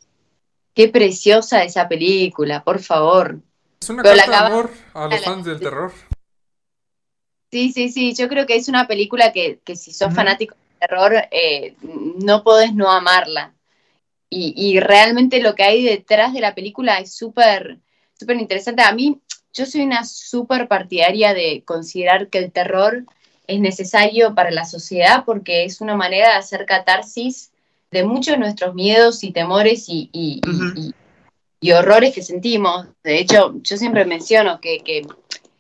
Speaker 2: qué preciosa esa película, por favor.
Speaker 1: Es una
Speaker 2: Pero
Speaker 1: carta de amor a los fans del terror.
Speaker 2: Sí, sí, sí, yo creo que es una película que, que si sos
Speaker 1: Ujú.
Speaker 2: fanático del terror, eh, no podés no amarla. Y, y realmente lo que hay detrás de la película es súper, súper interesante. A mí, yo soy una súper partidaria de considerar que el terror es necesario para la sociedad porque es una manera de hacer catarsis de muchos de nuestros miedos y temores y- y horrores que sentimos. De hecho, yo siempre menciono que, que,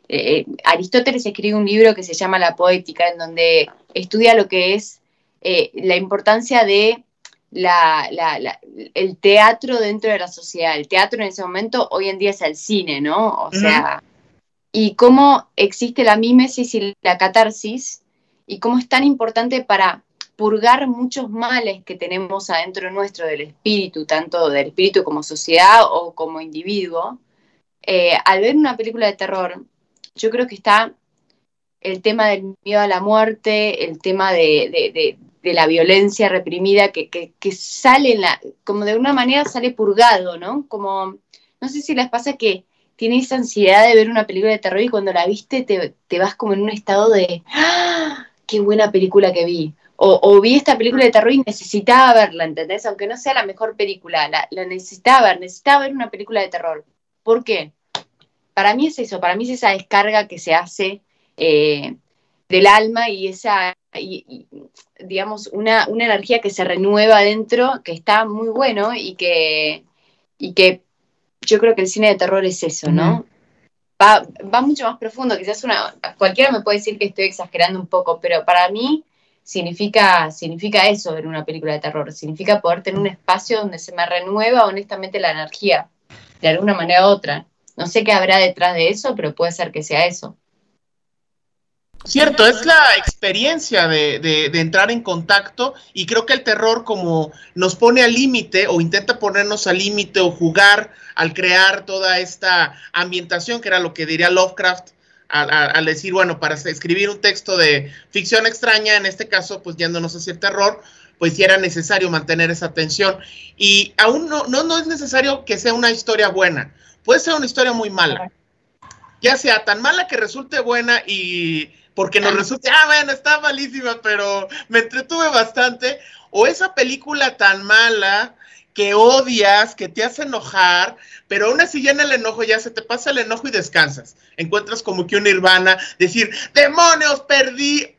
Speaker 2: eh, Aristóteles escribe un libro que se llama La Poética, en donde estudia lo que es eh, la importancia de la- la- la- el teatro dentro de la sociedad. El teatro en ese momento hoy en día es el cine, ¿no? O sea, y cómo existe la mímesis y la catarsis y cómo es tan importante para purgar muchos males que tenemos adentro nuestro del espíritu, tanto del espíritu como sociedad o como individuo. Eh, al ver una película de terror, yo creo que está el tema del miedo a la muerte, el tema de, la violencia reprimida que, sale, como de una manera sale purgado, ¿no? Como, no sé si les pasa que tienes ansiedad de ver una película de terror y cuando la viste te, vas como en un estado de, ¡Ah! ¡qué buena película que vi! O, vi esta película de terror y necesitaba verla, ¿entendés? Aunque no sea la mejor película, la, necesitaba ver, necesitaba ver una película de terror. ¿Por qué? Para mí es eso, para mí es esa descarga que se hace eh, del alma y esa, digamos, una, una, energía que se renueva dentro, que está muy bueno y que, y que yo creo que el cine de terror es eso, ¿no? va, va, mucho más profundo, quizás una, cualquiera me puede decir que estoy exagerando un poco, pero para mí significa, significa eso ver una película de terror, significa poder tener un espacio donde se me renueva honestamente la energía, de alguna manera u otra. No sé qué habrá detrás de eso, pero puede ser que sea eso.
Speaker 3: Cierto, es la experiencia de, de, entrar en contacto y creo que el terror como nos pone al límite o intenta ponernos al límite o jugar al crear toda esta ambientación, que era lo que diría Lovecraft al, decir, bueno, para escribir un texto de ficción extraña, en este caso, pues yéndonos hacia el terror, pues sí era necesario mantener esa tensión. Y aún no, no, no es necesario que sea una historia buena, puede ser una historia muy mala. Ya sea tan mala que resulte buena y porque nos resulte, ah, bueno, está malísima, pero me entretuve bastante, o esa película tan mala que odias, que te hace enojar, pero aún así ya en el enojo ya se te pasa el enojo y descansas. Encuentras como que una nirvana, decir, demonios, perdí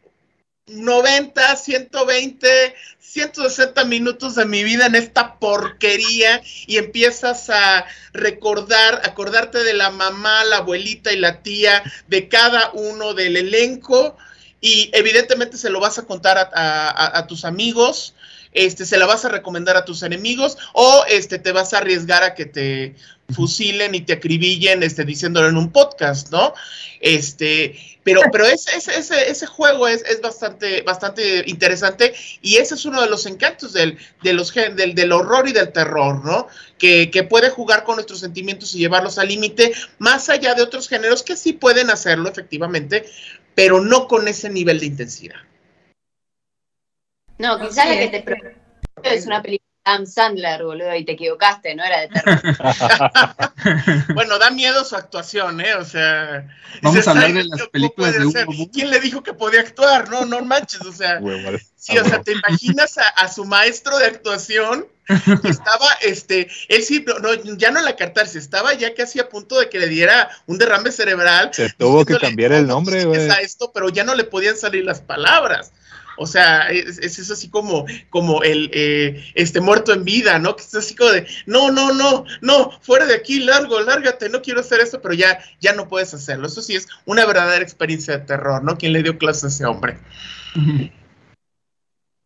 Speaker 3: 90, 120, 160 minutos de mi vida en esta porquería y empiezas a recordar, acordarte de la mamá, la abuelita y la tía de cada uno del elenco y evidentemente se lo vas a contar a, a tus amigos este, se la vas a recomendar a tus enemigos o este, te vas a arriesgar a que te fusilen y te acribillen este, diciéndolo en un podcast, ¿no? Este, pero, *laughs* pero ese, ese, ese juego es, es, bastante, bastante interesante y ese es uno de los encantos del, de los, del, del horror y del terror, ¿no? Que, que, puede jugar con nuestros sentimientos y llevarlos al límite, más allá de otros géneros que sí pueden hacerlo efectivamente, pero no con ese nivel de intensidad.
Speaker 2: No, quizás la que te es una película de Adam Sandler, boludo, y te equivocaste, no era de terror. *laughs*
Speaker 3: bueno, da miedo su actuación, ¿eh? O sea.
Speaker 4: Vamos a hablar de las películas de Hugo
Speaker 3: ¿Quién le dijo que podía actuar? No, no manches, o sea. Sí, o sea, te imaginas a, su maestro de actuación que estaba, este, él sí, no, ya no la cartarse, estaba ya casi a punto de que le diera un derrame cerebral.
Speaker 6: Se tuvo que cambiar el nombre, güey.
Speaker 3: esto, pero ya no le podían salir las palabras. O sea, es, es así como, como el eh, este muerto en vida, ¿no? Que es así como de, no, no, no, no, fuera de aquí, largo, lárgate, no quiero hacer eso, pero ya, ya no puedes hacerlo. Eso sí es una verdadera experiencia de terror, ¿no? ¿Quién le dio clase a ese hombre?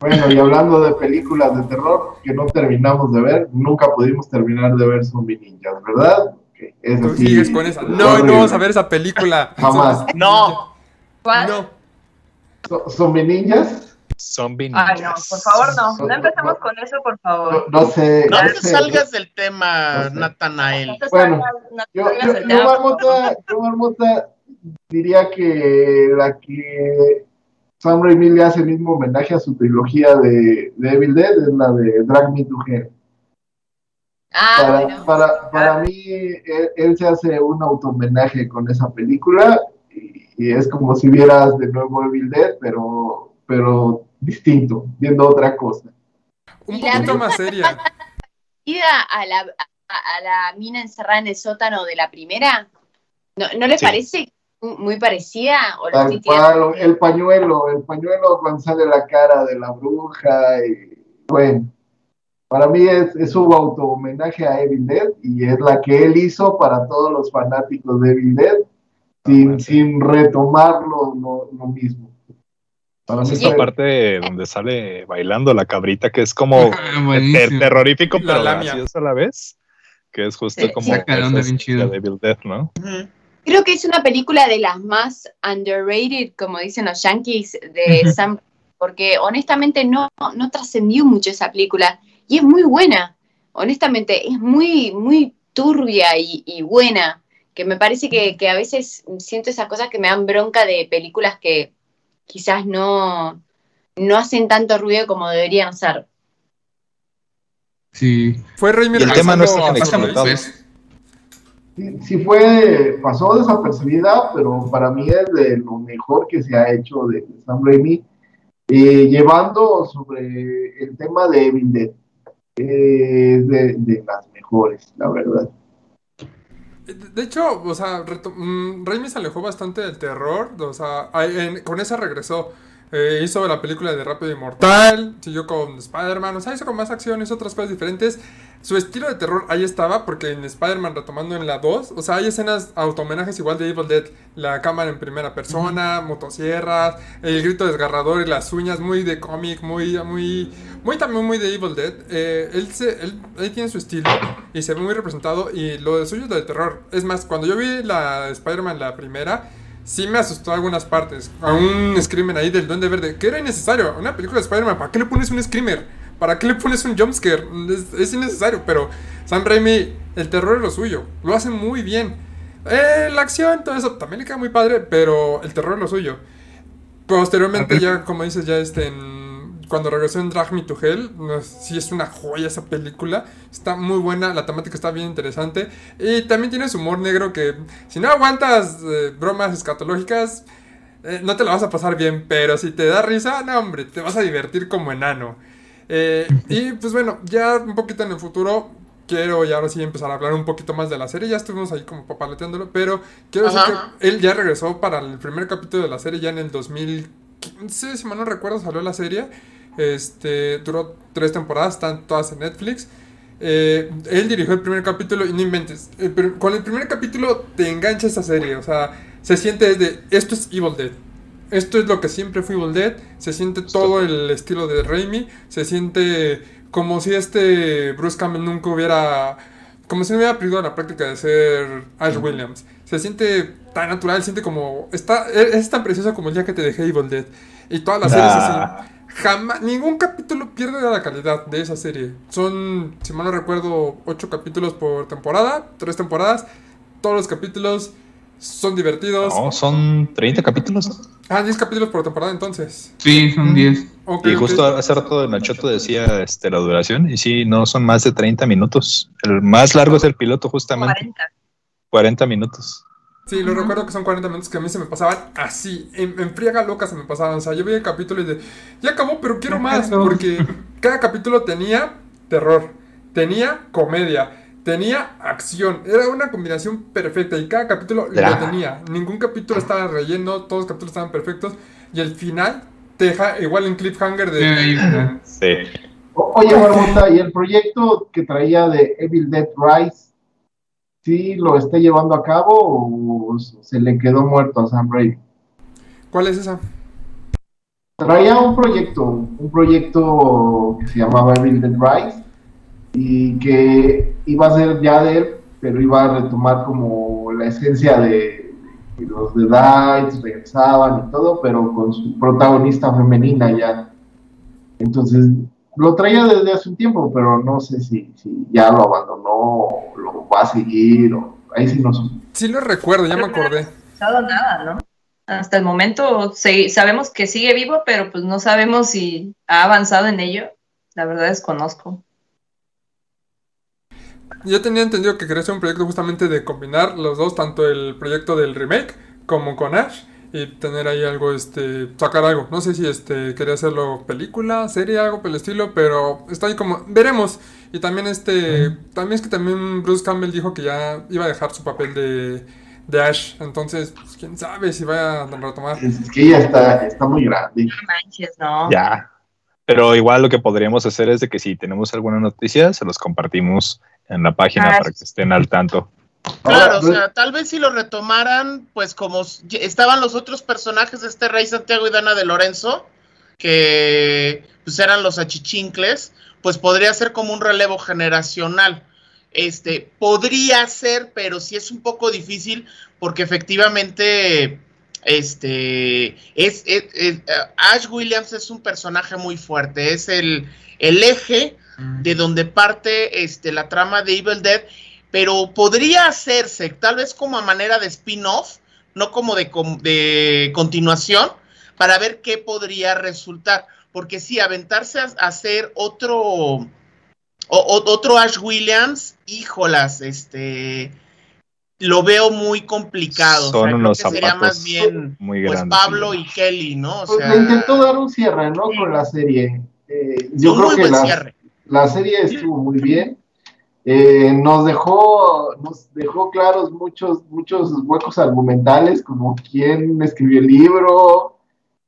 Speaker 5: Bueno, y hablando de películas de terror que no terminamos de ver, nunca pudimos terminar de ver Zombie Ninjas, ¿verdad?
Speaker 1: Tú sigues con esa. No, no vamos a ver esa película.
Speaker 5: Jamás.
Speaker 3: No.
Speaker 7: ¿Cuál? No.
Speaker 5: ¿Zombie ninjas?
Speaker 6: Zombie ninjas.
Speaker 7: Ay, no, por favor, no. No empezamos con eso, por favor.
Speaker 5: No, sé.
Speaker 3: No te salgas del tema, Natanael.
Speaker 5: Bueno, yo, yo, Marmota, yo, Marmota, diría que la que Sam Raimi le hace el mismo homenaje a su trilogía de, de Evil Dead es la de Drag Me to Hell.
Speaker 2: Ah,
Speaker 5: para,
Speaker 2: bueno.
Speaker 5: para, para mí, él, él, se hace un auto homenaje con esa película y es como si vieras de nuevo Evil Dead, pero, pero distinto, viendo otra cosa.
Speaker 1: Un poquito más seria.
Speaker 2: A la, a la mina encerrada en el sótano de la primera? ¿No, ¿no les parece muy parecida? ¿O
Speaker 5: Tal cual, el pañuelo, el pañuelo cuando sale la cara de la bruja. Y, bueno, para mí es, es su auto homenaje a Evil Dead y es la que él hizo para todos los fanáticos de Evil Dead sin, sin retomarlo lo, mismo.
Speaker 6: esta parte donde sale bailando la cabrita, que es como terrorífico, pero gracioso a la vez, que es justo como
Speaker 4: de Evil
Speaker 6: Death, ¿no?
Speaker 2: Creo que es una película de las más underrated, como dicen los yankees, de
Speaker 4: Ujú.
Speaker 2: Sam, porque honestamente no, no trascendió mucho esa película y es muy buena. Honestamente, es muy, muy turbia y, y buena, que me parece que, que a veces siento esas cosas que me dan bronca de películas que quizás no, no hacen tanto ruido como deberían hacer.
Speaker 4: Sí.
Speaker 1: Fue Raimi
Speaker 6: Y el tema no.
Speaker 1: Luis.
Speaker 5: Sí, sí fue, pasó desapercibida, pero para mí es de lo mejor que se ha hecho de Sam Raimi, eh, llevando sobre el tema de Evil Dead. Eh, Es de, de las mejores, la verdad.
Speaker 1: De hecho, o sea, reto- mm, Raimi se alejó bastante del terror, o sea, en- con esa regresó. Eh, hizo la película de Rápido y Mortal, siguió con Spider-Man, o sea, hizo con más acciones, otras cosas diferentes. Su estilo de terror ahí estaba, porque en Spider-Man, retomando en la 2, o sea, hay escenas automenajes igual de Evil Dead. La cámara en primera persona, motosierras, el grito desgarrador y las uñas, muy de cómic, muy, muy, muy también muy de Evil Dead. Eh, él, se, él, él tiene su estilo y se ve muy representado, y lo de suyo es lo de terror. Es más, cuando yo vi la Spider-Man, la primera, sí me asustó algunas partes. A un screamer ahí del Duende Verde, que era innecesario. Una película de Spider-Man, ¿para qué le pones un screamer? ¿Para qué le pones un jumpscare? Es, es innecesario, pero Sam Raimi, el terror es lo suyo. Lo hace muy bien. Eh, la acción, todo eso, también le queda muy padre, pero el terror es lo suyo. Posteriormente, ya, como dices, ya este, en- cuando regresó en Drag Me to Hell, no, sí es una joya esa película. Está muy buena, la temática está bien interesante. Y también tiene su humor negro que, si no aguantas eh, bromas escatológicas, eh, no te la vas a pasar bien. Pero si te da risa, no, hombre, te vas a divertir como enano. Eh, y pues bueno, ya un poquito en el futuro. Quiero ya ahora sí empezar a hablar un poquito más de la serie. Ya estuvimos ahí como papaleteándolo. Pero quiero decir
Speaker 3: Ajá.
Speaker 1: que él ya regresó para el primer capítulo de la serie ya en el 2015, si mal no recuerdo, salió la serie. Este, duró tres temporadas, están todas en Netflix. Eh, él dirigió el primer capítulo y no inventes. el con el primer capítulo te engancha esta serie. O sea, se siente desde esto es Evil Dead. Esto es lo que siempre fue Evil Dead. Se siente todo el estilo de Raimi. Se siente como si este Bruce Campbell nunca hubiera. Como si no hubiera perdido la práctica de ser Ash Williams. Se siente tan natural, se siente como. Está, es es tan precioso como el día que te dejé Evil Dead. Y todas las series
Speaker 6: Ah.
Speaker 1: así. Jamás, ningún capítulo pierde la calidad de esa serie. Son, si mal no recuerdo, 8 capítulos por temporada, 3 temporadas. Todos los capítulos son divertidos.
Speaker 6: No, son 30 capítulos.
Speaker 1: Ah, 10 capítulos por temporada entonces.
Speaker 4: Sí, son 10.
Speaker 1: Ok,
Speaker 6: Y justo hace rato Nachoto decía este, la duración, y sí, no son más de 30 minutos. El más largo es el piloto, justamente,
Speaker 7: 40.
Speaker 6: 40 minutos.
Speaker 1: Sí, lo recuerdo que son 40 minutos que a mí se me pasaban así, en, en friega loca se me pasaban. O sea, yo veía el capítulo y de, ya acabó, pero quiero más, porque *laughs* cada capítulo tenía terror, tenía comedia, tenía acción. Era una combinación perfecta y cada capítulo lo tenía. Ningún capítulo estaba relleno, todos los capítulos estaban perfectos y el final te deja igual en cliffhanger de...
Speaker 4: Sí,
Speaker 5: oye, Barbota, ¿y el proyecto que traía de Evil Dead Rise, sí lo está llevando a cabo o se le quedó muerto a Sam Raimi?
Speaker 1: ¿Cuál es esa?
Speaker 5: Traía un proyecto, un proyecto que se llamaba Evil Dead Rise y que iba a ser ya de él, pero iba a retomar como la esencia de, de los de Dice, regresaban y todo, pero con su protagonista femenina ya. Entonces, lo traía desde hace un tiempo, pero no sé si, si ya lo abandonó o lo va a seguir, o ahí sí no supe.
Speaker 1: Sí lo recuerdo, ya me acordé.
Speaker 7: pasado nada, ¿no? Hasta el momento se- sabemos que sigue vivo, pero pues no sabemos si ha avanzado en ello. La verdad desconozco.
Speaker 1: Yo tenía entendido que quería hacer un proyecto justamente de combinar los dos, tanto el proyecto del remake como con Ash y tener ahí algo, este, sacar algo. No sé si este quería hacerlo película, serie, algo por el estilo, pero está ahí como, veremos. Y también este, también es que también Bruce Campbell dijo que ya iba a dejar su papel de, de Ash, entonces pues, quién sabe si vaya a retomar.
Speaker 5: Es, que ella está, está muy grande.
Speaker 7: No manches, no.
Speaker 6: Ya. Pero igual lo que podríamos hacer es de que si tenemos alguna noticia, se los compartimos en la página
Speaker 7: Ah,
Speaker 6: para que estén al tanto.
Speaker 3: Claro,
Speaker 5: Ahora,
Speaker 3: o sea, tal vez si lo retomaran, pues como estaban los otros personajes de este Rey Santiago y Dana de Lorenzo, que pues eran los achichincles, pues podría ser como un relevo generacional. este, podría ser, pero sí es un poco difícil porque efectivamente este es, es- es- Ash Williams es un personaje muy fuerte, es el, el eje de donde parte este, la trama de Evil Dead, pero podría hacerse tal vez como a manera de spin-off, no como de, de continuación, para ver qué podría resultar. Porque sí, aventarse a, a hacer otro, o- o- otro Ash Williams, híjolas, este, lo veo muy complicado. o
Speaker 6: Son
Speaker 3: creo
Speaker 6: unos
Speaker 3: que sería más bien
Speaker 6: muy
Speaker 3: pues
Speaker 6: grandes.
Speaker 3: Pablo y Kelly, ¿no? O
Speaker 5: Pues
Speaker 3: sea,
Speaker 5: le intentó dar un cierre, ¿no? Con la serie. Eh, yo creo
Speaker 3: muy
Speaker 5: que la, la serie estuvo muy bien. Eh, nos dejó, nos dejó claros muchos, muchos huecos argumentales, como quién escribió el libro,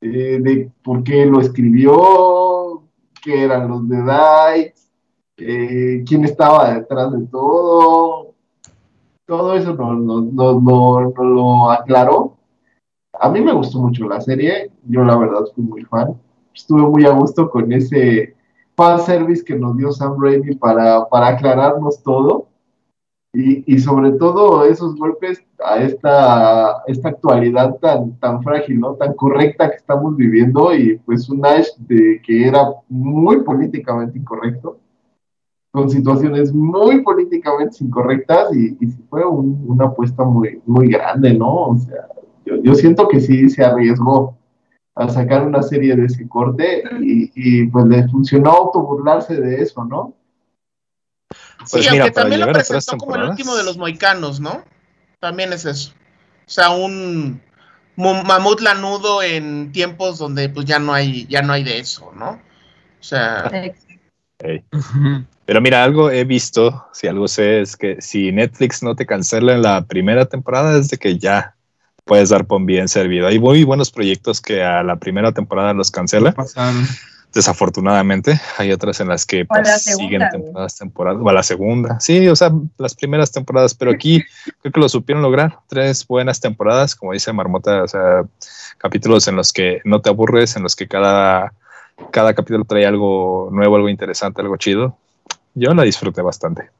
Speaker 5: eh, de por qué lo escribió, qué eran los de Dykes, eh, quién estaba detrás de todo. Todo eso nos, nos- nos- nos lo aclaró. A mí me gustó mucho la serie, yo la verdad fui muy fan. Estuve muy a gusto con ese fanservice que nos dio Sam Raimi para, para aclararnos todo. Y, y sobre todo esos golpes a esta, esta actualidad tan, tan frágil, ¿no? Tan correcta que estamos viviendo y pues un Ash de, que era muy políticamente incorrecto, con situaciones muy políticamente incorrectas y, y fue un- una apuesta muy, muy grande, ¿no? O sea, yo, yo siento que sí se arriesgó a sacar una serie de ese corte y, y, pues le funcionó autoburlarse de eso, ¿no?
Speaker 6: Pues
Speaker 3: sí,
Speaker 6: mira,
Speaker 3: aunque también lo presentó como el último de los moicanos, ¿no? También es eso. O sea, un mu- mamut lanudo en tiempos donde pues ya no hay, ya no hay de eso, ¿no? O sea. *laughs*
Speaker 6: Pero mira, algo he visto, si algo sé, es que si Netflix no te cancela en la primera temporada, es de que ya puedes dar por bien servido. Hay muy buenos proyectos que a la primera temporada los cancela, desafortunadamente. Hay otras en las que
Speaker 7: la
Speaker 6: pues,
Speaker 7: segunda,
Speaker 6: siguen temporadas, temporadas, o a la segunda. Sí, o sea, las primeras temporadas, pero aquí creo que lo supieron lograr. Tres buenas temporadas, como dice Marmota, o sea, capítulos en los que no te aburres, en los que cada, cada capítulo trae algo nuevo, algo interesante, algo chido. Yo la disfruté bastante.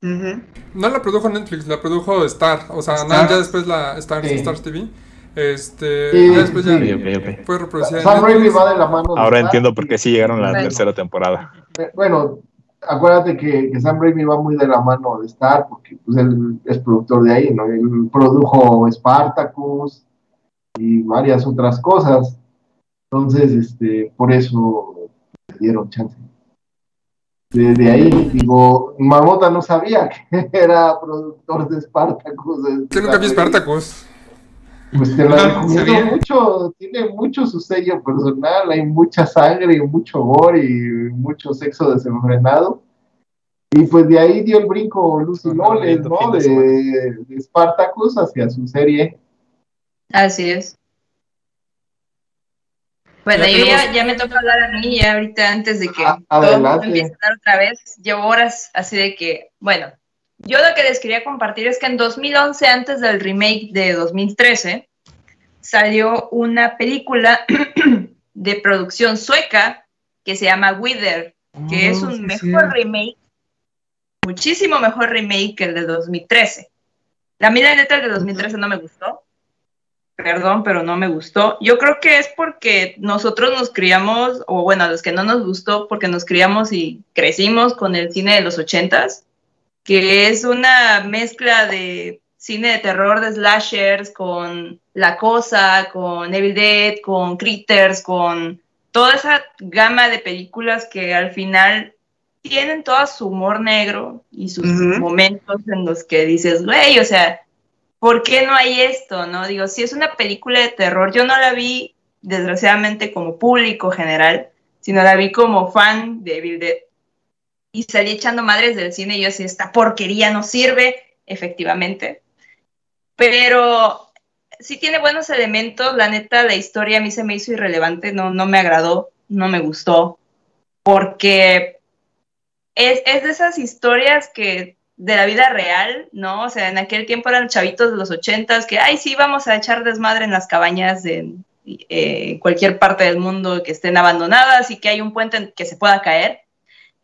Speaker 1: No la produjo Netflix, la produjo Star. O sea,
Speaker 4: Star.
Speaker 1: nada, ya después la Star,
Speaker 5: Sí.
Speaker 1: Stars TV. Este,
Speaker 5: Sí,
Speaker 1: ya después ya
Speaker 5: sí.
Speaker 1: Fue reproducida
Speaker 5: Sam Raimi va de la mano. de
Speaker 6: Ahora
Speaker 5: Star
Speaker 6: entiendo por qué sí llegaron a la
Speaker 7: Bueno.
Speaker 6: tercera temporada.
Speaker 5: Eh, Bueno, acuérdate que, que Sam Raimi va muy de la mano de Star, porque pues, él es productor de ahí, ¿no? Él produjo Spartacus y varias otras cosas. Entonces, este, por eso le dieron chance. De, ahí, digo, Mamota no sabía que *laughs* era productor de Spartacus.
Speaker 1: Que nunca vi. Spartacus.
Speaker 5: Pues te la
Speaker 4: No,
Speaker 5: recomiendo mucho, tiene mucho su sello personal, hay mucha sangre y mucho gore y mucho sexo desenfrenado. Y pues de ahí dio el brinco Lucy Loles, ¿no?
Speaker 6: De,
Speaker 5: de Spartacus hacia su serie.
Speaker 7: Así es. Bueno,
Speaker 1: Ya
Speaker 7: yo ya,
Speaker 1: tenemos-
Speaker 7: ya me toca hablar a mí, ya ahorita antes de que
Speaker 5: Ah,
Speaker 7: todo empiece a hablar otra vez. Llevo horas así de que, bueno, yo lo que les quería compartir es que en 2011, antes del remake de 2013, salió una película *clears throat* de producción sueca que se llama Wither, que es
Speaker 4: Oh,
Speaker 7: un
Speaker 4: sí,
Speaker 7: mejor
Speaker 4: sí.
Speaker 7: remake, muchísimo mejor remake que el de 2013. La mí la neta el de 2013 no me gustó. Perdón, pero no me gustó. Yo creo que es porque nosotros nos criamos, o bueno, a los que no nos gustó, porque nos criamos y crecimos con el cine de los ochentas, que es una mezcla de cine de terror de slashers con La Cosa, con Evil Dead, con Critters, con toda esa gama de películas que al final tienen todo su humor negro y sus momentos en los que dices, güey, o sea, ¿por qué no hay esto? No digo, si es una película de terror, yo no la vi desgraciadamente como público general, sino la vi como fan de Evil Dead. Y salí echando madres del cine y yo así, esta porquería no sirve, efectivamente. Pero sí tiene buenos elementos, la neta, la historia a mí se me hizo irrelevante, no, no me agradó, no me gustó, porque es, es de esas historias que de la vida real, ¿no? O sea, en aquel tiempo eran chavitos de los ochentas que, ay, sí, vamos a echar desmadre en las cabañas de eh, cualquier parte del mundo que estén abandonadas y que hay un puente en que se pueda caer.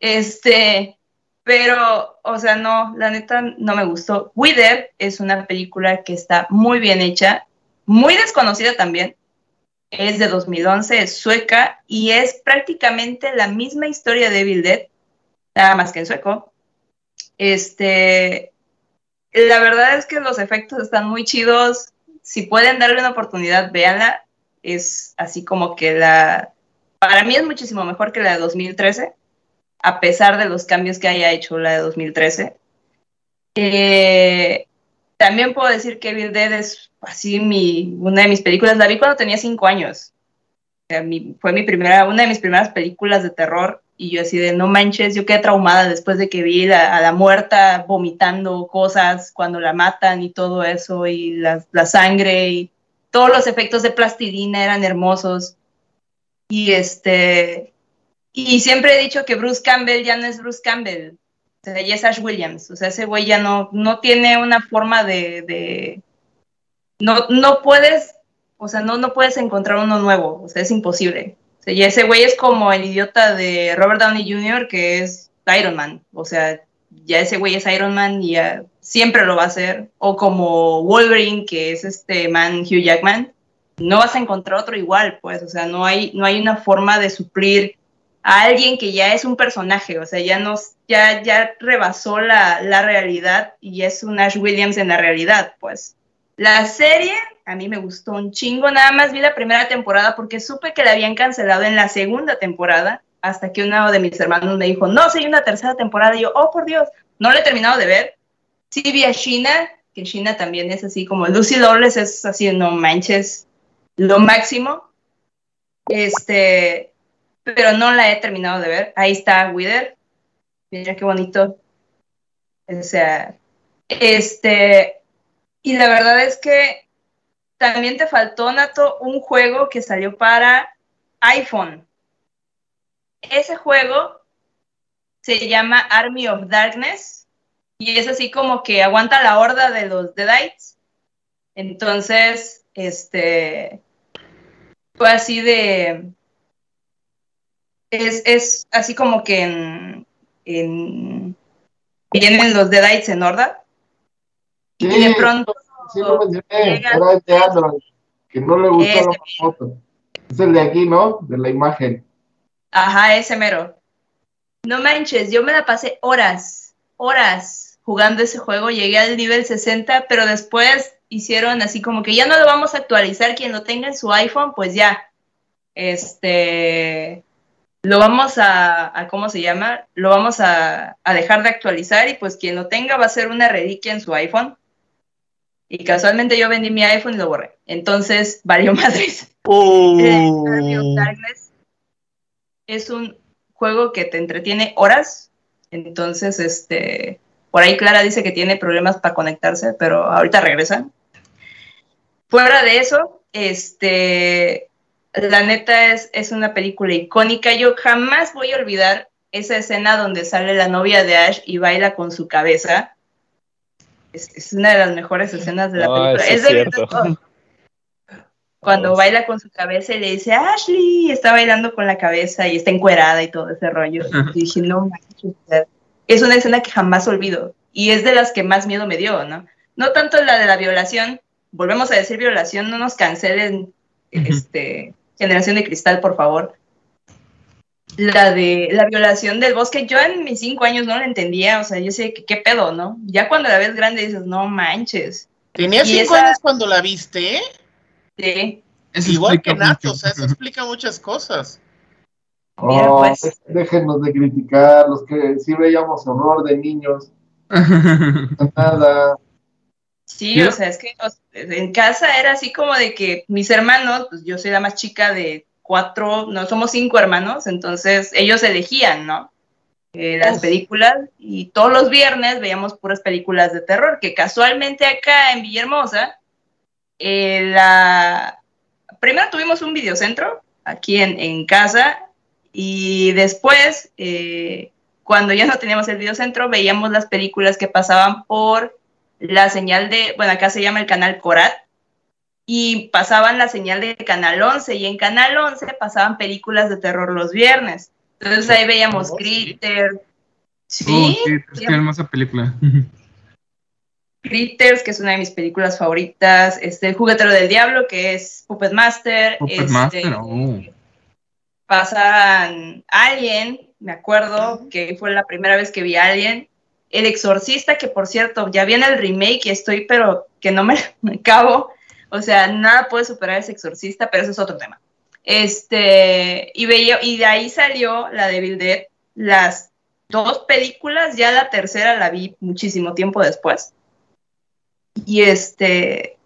Speaker 7: Este, Pero, o sea, no, la neta no me gustó. Wither es una película que está muy bien hecha, muy desconocida también. Es de 2011, es sueca y es prácticamente la misma historia de Evil Dead, nada más que en sueco. Este, la verdad es que los efectos están muy chidos. Si pueden darle una oportunidad, véanla. Es así como que la, para mí es muchísimo mejor que la de 2013 a pesar de los cambios que haya hecho la de 2013. Eh, también puedo decir que Evil Dead es así mi, una de mis películas. La vi cuando tenía cinco años. fue mi primera, una de mis primeras películas de terror. Y yo así de, no manches, yo quedé traumada después de que vi a la muerta vomitando cosas cuando la matan y todo eso, y la, la sangre y todos los efectos de plastilina eran hermosos. Y este, y siempre he dicho que Bruce Campbell ya no es Bruce Campbell, o sea, ya es Ash Williams, o sea, ese güey ya no, no tiene una forma de, no, no puedes, o sea, no, no puedes encontrar uno nuevo, o sea, es imposible. Sea, ya ese güey es como el idiota de Robert Downey Jr., que es Iron Man, o sea, ya ese güey es Iron Man y siempre lo va a hacer, o como Wolverine, que es este man Hugh Jackman, no vas a encontrar otro igual, pues, o sea, no hay, no hay una forma de suplir a alguien que ya es un personaje, o sea, ya nos, ya, ya rebasó la, la realidad y es un Ash Williams en la realidad, pues. La serie a mí me gustó un chingo, nada más vi la primera temporada porque supe que la habían cancelado en la segunda temporada, hasta que uno de mis hermanos me dijo, no, si una tercera temporada, y yo, oh, por Dios, no la he terminado de ver. Sí vi a Sheena, que Sheena también es así como Lucy Lawless es así, no manches, lo máximo. Este, pero no la he terminado de ver. Ahí está Wither. Mira qué bonito. O sea, este, y la verdad es que también te faltó, Nato, un juego que salió para iPhone. Ese juego se llama Army of Darkness y es así como que aguanta la horda de los Deadites. Entonces, este, fue así de, es, así como que en, vienen los Deadites en Horda. y de pronto.
Speaker 5: Sí, lo mencioné, era el de Android, que no le gustó la foto. Es el de aquí, ¿no? De la imagen.
Speaker 7: Ajá, ese mero. No manches, yo me la pasé horas, horas jugando ese juego. Llegué al nivel 60, pero después hicieron así como que ya no lo vamos a actualizar. Quien lo tenga en su iPhone, pues ya. Este lo vamos a, ¿cómo se llama? Lo vamos a, dejar de actualizar y pues quien lo tenga va a ser una reliquia en su iPhone. Y casualmente yo vendí mi iPhone y lo borré. Entonces, *laughs* valió madres. Oh. Darkness es un juego que te entretiene horas. Entonces, este, por ahí Clara dice que tiene problemas para conectarse, pero ahorita regresan. Fuera de eso, este, la neta es, es una película icónica. Yo jamás voy a olvidar esa escena donde sale la novia de Ash y baila con su cabeza. Es, una de las mejores escenas de la película. Es, de Cuando baila con su cabeza y le dice, Ashley, está bailando con la cabeza y está encuerada y todo ese rollo. Y dije, no Es una escena que jamás olvido. Y es de las que más miedo me dio, ¿no? No tanto la de la violación, volvemos a decir violación, no nos cancelen este, Generación de Cristal, por favor. La de la violación del bosque, yo en mis cinco años no la entendía, o sea, yo sé que qué pedo, ¿no? Ya cuando la ves grande dices, no manches.
Speaker 3: ¿Tenías cinco años cuando la viste?
Speaker 7: Sí.
Speaker 3: Es igual que Nato, o sea, eso explica muchas cosas.
Speaker 5: Oh, pues. Déjenos de criticar, los que sí veíamos horror de niños. *laughs* Nada.
Speaker 7: Sí, o sea, es que en casa era así como de que mis hermanos, pues yo soy la más chica de cuatro, no somos cinco hermanos, entonces ellos elegían, ¿no? Eh, las películas y todos los viernes veíamos puras películas de terror, que casualmente acá en Villahermosa, eh, la... primero tuvimos un videocentro aquí en, casa y después, eh, cuando ya no teníamos el videocentro, veíamos las películas que pasaban por la señal de, bueno, acá se llama el canal Corat, y pasaban la señal de Canal 11, y en Canal 11 pasaban películas de terror los viernes. Entonces ahí veíamos Critter. Sí,
Speaker 4: Oh, sí, es que hermosa película. *laughs*
Speaker 7: Critters, que es una de mis películas favoritas, este, El juguetero del diablo, que es Puppet Master,
Speaker 4: Puppet
Speaker 7: este,
Speaker 4: Master, oh.
Speaker 7: pasan Alien, me acuerdo que fue la primera vez que vi Alien, El Exorcista, que por cierto, ya viene el remake y estoy, pero que no me, *laughs* me acabo, o sea, nada puede superar ese Exorcista, pero eso es otro tema. Este, y veía, y de ahí salió la de Bill Dead, las dos películas, ya la tercera la vi muchísimo tiempo después. Y este,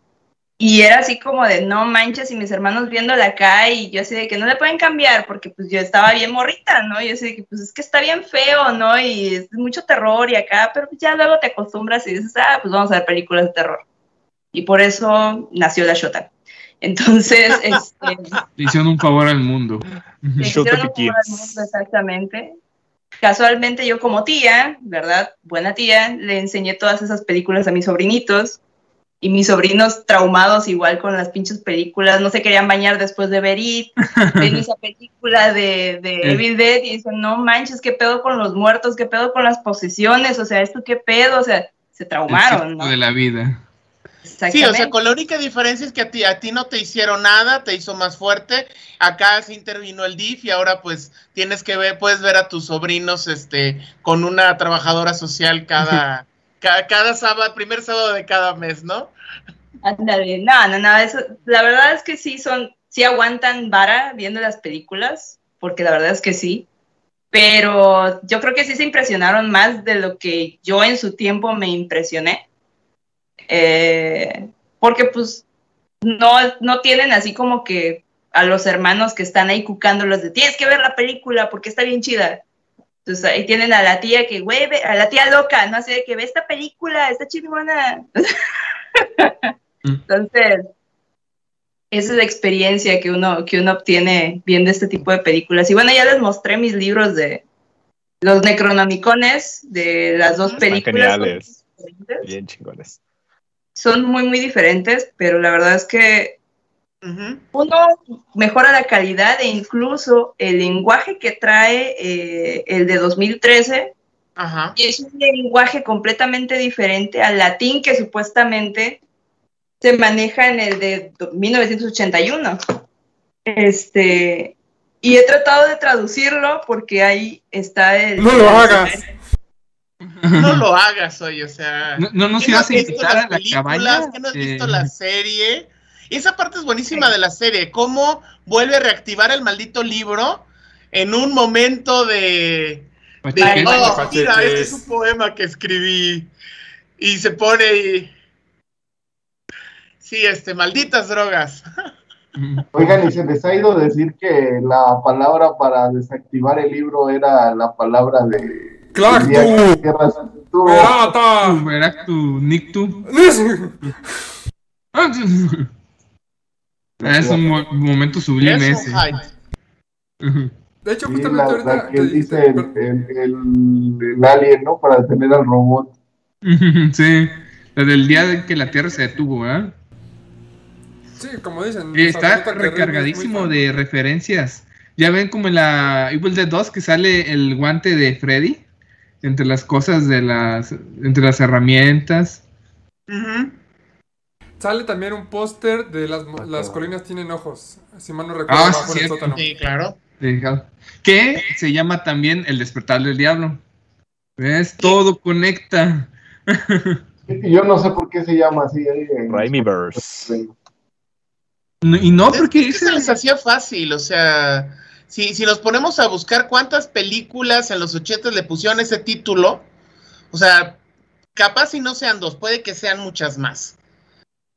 Speaker 7: y era así como de no manches, y mis hermanos viéndola acá, y yo así de que no le pueden cambiar, porque pues yo estaba bien morrita, ¿no? Y yo así de que pues es que está bien feo, ¿no? Y es mucho terror y acá, pero ya luego te acostumbras y dices, ah, pues vamos a ver películas de terror. Y por eso nació la Shota. Entonces, *laughs* este,
Speaker 4: Le hicieron un favor al mundo.
Speaker 7: le hicieron un favor al mundo, exactamente. Casualmente yo como tía, ¿verdad? Buena tía, le enseñé todas esas películas a mis sobrinitos y mis sobrinos traumados igual con las pinches películas, no se querían bañar después de ver It, *laughs* ven esa película de, de
Speaker 4: El-
Speaker 7: Evil Dead y dicen, no manches, qué pedo con los muertos, qué pedo con las posesiones, o sea, esto qué pedo, o sea, se
Speaker 4: El
Speaker 7: traumaron,
Speaker 4: ciclo
Speaker 7: ¿no?
Speaker 4: de la vida.
Speaker 3: Sí, o sea, con la única diferencia es que a ti, a ti no te hicieron nada, te hizo más fuerte. Acá sí intervino el DIF y ahora pues tienes que ver, puedes ver a tus sobrinos este, con una trabajadora social cada, *laughs* cada, cada sábado, primer sábado de cada mes, ¿no?
Speaker 7: Ándale, no, no, no, eso, la verdad es que sí son, sí aguantan vara viendo las películas, porque la verdad es que sí, pero yo creo que sí se impresionaron más de lo que yo en su tiempo me impresioné, Eh, porque pues no, no tienen así como que a los hermanos que están ahí cucándolos de tienes que ver la película porque está bien chida. Entonces ahí tienen a la tía que, güey, ve- a la tía loca, no sé, que ve esta película, está chingona. Entonces, esa es la experiencia que uno, que uno obtiene viendo este tipo de películas. Y bueno, ya les mostré mis libros de los Necronomicones, de las dos
Speaker 6: Están
Speaker 7: películas.
Speaker 6: Bien chingones.
Speaker 7: Son muy, muy diferentes, pero la verdad es que uno mejora la calidad e incluso el lenguaje que trae eh, el de 2013
Speaker 3: Ajá.
Speaker 7: y es un lenguaje completamente diferente al latín que supuestamente se maneja en el de 1981. Este, y he tratado de traducirlo porque ahí está el...
Speaker 1: No lo hagas.
Speaker 3: No lo hagas hoy, o sea.
Speaker 4: No, no nos
Speaker 3: ¿Qué no
Speaker 4: ibas
Speaker 3: has
Speaker 4: a
Speaker 3: visto
Speaker 4: invitar
Speaker 3: las
Speaker 4: a la
Speaker 3: películas?
Speaker 4: cabaña.
Speaker 3: ¿Qué no has
Speaker 4: Eh,
Speaker 3: visto la serie? Y esa parte es buenísima de la serie, cómo vuelve a reactivar el maldito libro en un momento de, de,
Speaker 4: Pachequete.
Speaker 3: oh,
Speaker 1: Pacheques.
Speaker 3: mira, este es un poema que escribí. Y se pone y... Sí, este, malditas drogas.
Speaker 5: Oigan, y se les ha ido a decir que la palabra para desactivar el libro era la palabra de. El que
Speaker 1: tú.
Speaker 5: el.
Speaker 1: Pirata.
Speaker 4: Tu, verá tu Nictu. *laughs* Es un mo- momento sublime
Speaker 3: Es
Speaker 4: ese.
Speaker 1: De hecho,
Speaker 5: Sí,
Speaker 1: justamente
Speaker 5: la,
Speaker 1: ahorita
Speaker 5: la que
Speaker 1: dijiste-
Speaker 5: dice el, el, el- el alien, ¿no? Para detener al robot. *laughs*
Speaker 4: Sí, la del día de que la Tierra se detuvo, ¿verdad?
Speaker 1: Sí, como dicen. Sea,
Speaker 4: está recargadísimo de referencias. Ya ven como en la Evil Dead 2 que sale el guante de Freddy entre las cosas de las entre las herramientas.
Speaker 1: Sale también un póster de las, las colinas tienen ojos. Si mal no recuerdo,
Speaker 4: Ah,
Speaker 1: abajo
Speaker 4: sí,
Speaker 1: el sótano.
Speaker 3: Sí, claro.
Speaker 4: Que se llama también El despertar del diablo. ¿Ves? Todo conecta.
Speaker 5: Yo no sé por qué se llama así. ahí en-
Speaker 6: Raimiverse.
Speaker 4: No- Y no,
Speaker 3: Es
Speaker 4: porque
Speaker 3: que se les hacía fácil, o sea, si, si nos ponemos a buscar cuántas películas en los 80 le pusieron ese título, o sea, capaz si no sean dos, puede que sean muchas más.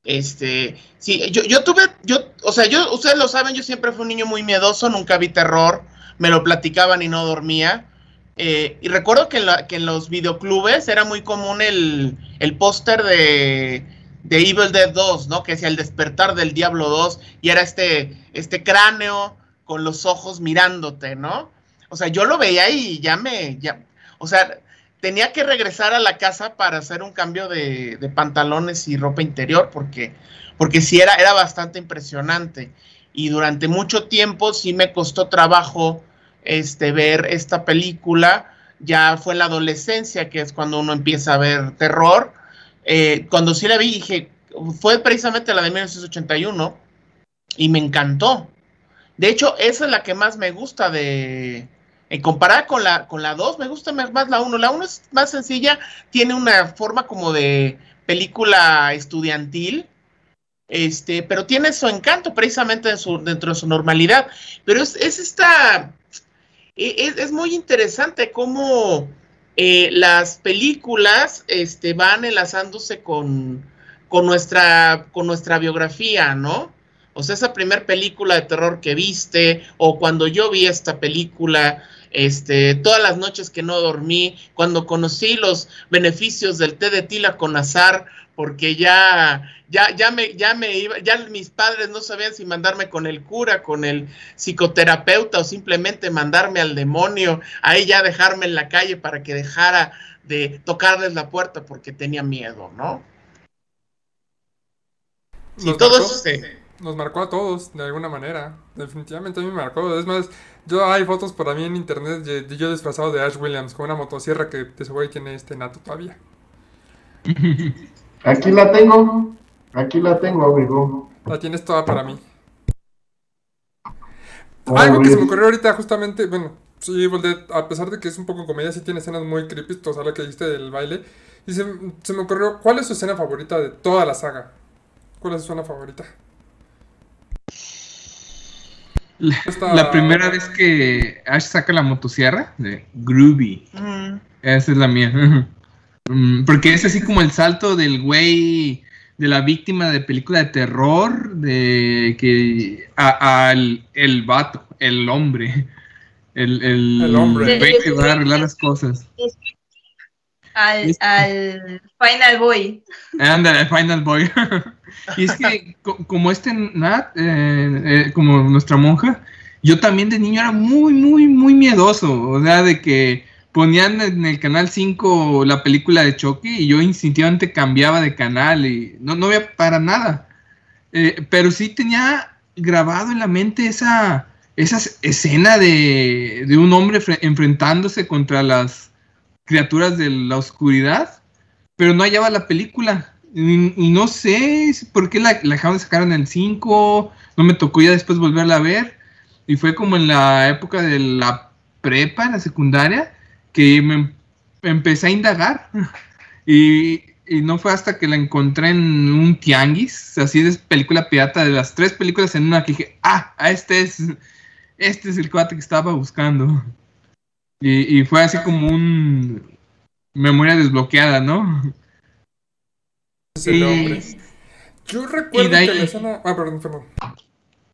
Speaker 3: Este, sí, yo, yo tuve, yo, o sea, yo, ustedes lo saben, yo siempre fui un niño muy miedoso, nunca vi terror, me lo platicaban y no dormía. Eh, y recuerdo que en, la- que en los videoclubes era muy común el, el póster de, de Evil Dead 2, ¿no? Que decía el despertar del Diablo 2 y era este, este cráneo con los ojos mirándote, ¿no? O sea, yo lo veía y ya me, ya, o sea, tenía que regresar a la casa para hacer un cambio de, pantalones y ropa interior porque, porque sí era, era bastante impresionante. Y durante mucho tiempo sí me costó trabajo este, ver esta película. ya fue la adolescencia, que es cuando uno empieza a ver terror. Eh, cuando sí la vi, dije, fue precisamente la de 1981 y me encantó. De hecho, esa es la que más me gusta de... En comparada con la, con la 2, me gusta más la 1. La 1 es más sencilla, tiene una forma como de película estudiantil, este, pero tiene su encanto precisamente dentro de su normalidad. Pero es, esta, e, es, muy interesante cómo eh, las películas este, van enlazándose con, con, nuestra, con nuestra biografía, ¿no? O sea, esa primera película de terror que viste, o cuando yo vi esta película, este, todas las noches que no dormí, cuando conocí los beneficios del té de tila con azar, porque ya, ya, ya me, ya me iba, ya mis padres no sabían si mandarme con el cura, con el psicoterapeuta o simplemente mandarme al demonio, ahí ya dejarme en la calle para que dejara de tocarles la puerta porque tenía miedo, ¿no?
Speaker 1: Y todos nos marcó a todos de alguna manera. Definitivamente a mí me marcó. Es más, yo hay fotos por mí en internet de, yo disfrazado de Ash Williams con una motosierra que de seguro tiene este nato todavía. *laughs*
Speaker 5: Aquí la tengo. Aquí la tengo, amigo.
Speaker 1: La tienes toda para mí. Algo que se me ocurrió ahorita justamente, bueno, sí, a pesar de que es un poco comedia, sí tiene escenas muy creepy, o sea, lo que dijiste del baile. Y se, se me ocurrió, ¿cuál es su escena favorita de toda la saga? ¿Cuál es su escena favorita?
Speaker 4: La, primera vez que Ash saca la motosierra de Groovy. Esa es la mía. *laughs* Mm, porque es así como el salto del güey de la víctima de película de terror de que al el vato, el hombre. El, el,
Speaker 1: hombre.
Speaker 4: que va a arreglar las cosas.
Speaker 7: Al, al Final Boy.
Speaker 4: Anda, el Final Boy. *laughs* y es que, como este Nat, eh, eh, como nuestra monja, yo también de niño era muy, muy, muy miedoso. O sea, de que ponían en el canal 5 la película de Chucky y yo instintivamente cambiaba de canal y no, no veía para nada. Eh, pero sí tenía grabado en la mente esa, esa escena de, de un hombre enfrentándose contra las criaturas de la oscuridad, pero no hallaba la película. Y, no sé por qué la, dejaron de sacar en el 5, no me tocó ya después volverla a ver. Y fue como en la época de la prepa, la secundaria, que me empecé a indagar. Y, y, no fue hasta que la encontré en un tianguis, así de película pirata, de las tres películas en una, que dije, ah, este es, este es el cuate que estaba buscando. Y, fue así como un memoria desbloqueada, ¿no?
Speaker 1: Yo recuerdo que la escena... Ah, perdón, perdón.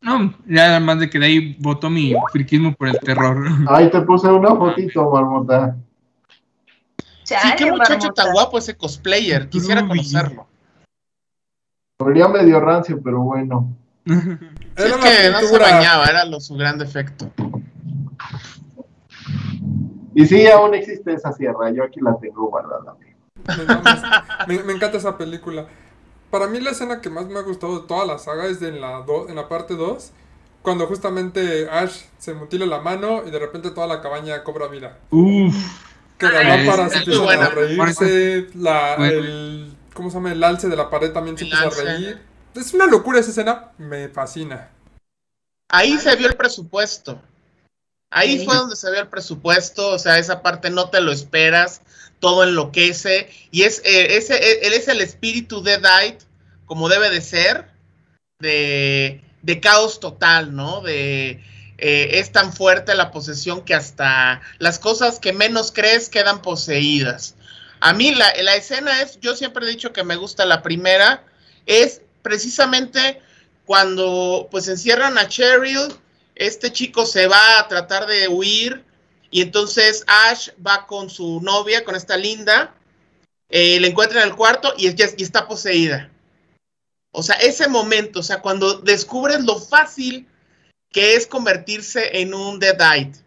Speaker 4: No, ya además de que de ahí votó mi friquismo por el terror.
Speaker 5: Ahí te puse una fotito, Marmota.
Speaker 3: sí, qué muchacho tan guapo ese cosplayer. Quisiera conocerlo.
Speaker 5: Podría medio rancio, pero bueno.
Speaker 3: es que no se bañaba, era lo, su gran defecto.
Speaker 5: Y sí, aún existe esa sierra, yo aquí la tengo guardada.
Speaker 1: Me, encanta esa película. Para mí la escena que más me ha gustado de toda la saga es de en la, en la parte 2, cuando justamente Ash se mutila la mano y de repente toda la cabaña cobra vida.
Speaker 4: Uf.
Speaker 1: Que la lámpara se empieza a reírse, la, el, ¿cómo se llama? El alce de la pared también se empieza a reír. Es una locura esa escena, me fascina.
Speaker 3: Ahí se vio el presupuesto. Ahí fue donde se ve el presupuesto, o sea, esa parte no te lo esperas, todo enloquece, y es, eh, ese, eh, él es el espíritu de Dight, como debe de ser, de, de caos total, ¿no? De, eh, es tan fuerte la posesión que hasta las cosas que menos crees quedan poseídas. A mí la, la escena es, yo siempre he dicho que me gusta la primera, es precisamente cuando pues encierran a Cheryl, este chico se va a tratar de huir y entonces Ash va con su novia, con esta linda, eh, le encuentra en el cuarto y, está poseída. O sea, ese momento, o sea, cuando descubres lo fácil que es convertirse en un Deadite.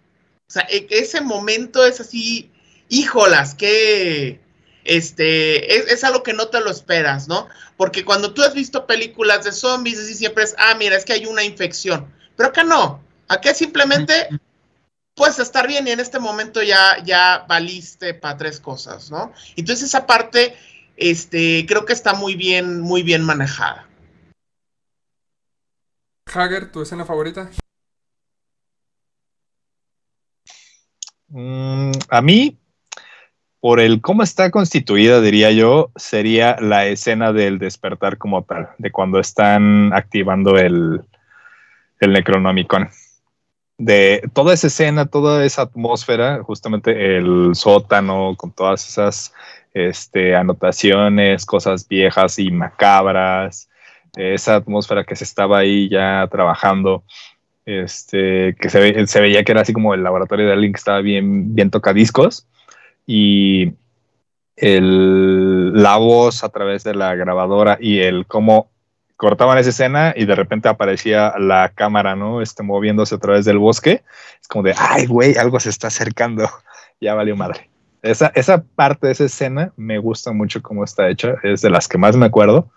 Speaker 3: O sea, e, ese momento es así, híjolas, que este, es, es, algo que no te lo esperas, ¿no? Porque cuando tú has visto películas de zombies, siempre es, ah, mira, es que hay una infección. Pero acá no. Acá simplemente puedes estar bien y en este momento ya, ya valiste para tres cosas, ¿no? Entonces esa parte, este, creo que está muy bien, muy bien manejada.
Speaker 1: Hager, ¿tu escena favorita?
Speaker 6: Mm, a mí, por el cómo está constituida, diría yo, sería la escena del despertar como tal, de cuando están activando el, el Necronomicon. De toda esa escena, toda esa atmósfera, justamente el sótano con todas esas este, anotaciones, cosas viejas y macabras, esa atmósfera que se estaba ahí ya trabajando, este, que se, ve- se veía que era así como el laboratorio de alguien que estaba bien, bien tocadiscos y el, la voz a través de la grabadora y el cómo cortaban esa escena y de repente aparecía la cámara, ¿no? Este, moviéndose a través del bosque. Es como de, ay, güey, algo se está acercando. *laughs* ya valió madre. Esa, esa parte de esa escena me gusta mucho cómo está hecha. Es de las que más me acuerdo,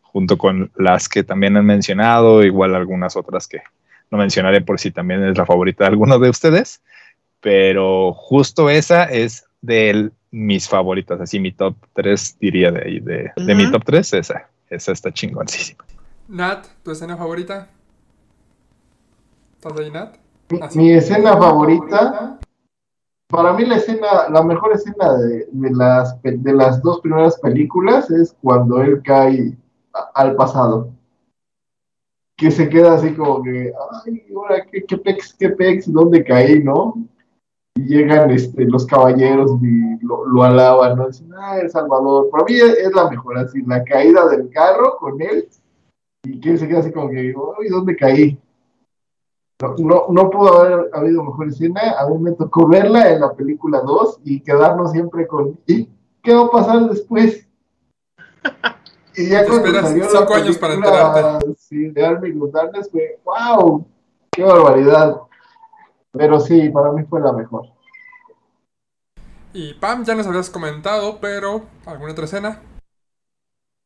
Speaker 6: junto con las que también han mencionado, igual algunas otras que no mencionaré por si también es la favorita de alguno de ustedes. Pero justo esa es de mis favoritas, así mi top 3 diría de ahí, de, de mi top 3, esa, esa está chingoncísima.
Speaker 1: Nat, ¿tu escena favorita? ¿Estás ahí, Nat?
Speaker 5: Mi,
Speaker 1: Así.
Speaker 5: mi escena favorita, para mí la escena, la mejor escena de, de las, de las dos primeras películas es cuando él cae a- al pasado. Que se queda así como que, ay, ahora qué, qué pex, qué pex, ¿dónde caí, no? Y llegan este, los caballeros y lo, lo alaban, ¿no? Dicen, ah, El Salvador. Para mí es, es la mejor, así, la caída del carro con él y que se queda así como que, ay, ¿dónde caí? No, no, no pudo haber habido mejor escena. A mí me tocó verla en la película 2 y quedarnos siempre con ¿y qué va a pasar después? *laughs* Y ya cuando
Speaker 1: esperas
Speaker 5: salió la
Speaker 1: cinco años para
Speaker 5: película,
Speaker 1: enterarte.
Speaker 5: Sí, de Army González fue ¡wow! ¡Qué barbaridad! Pero sí, para mí fue la mejor.
Speaker 1: Y Pam, ya nos habías comentado, pero ¿alguna otra escena?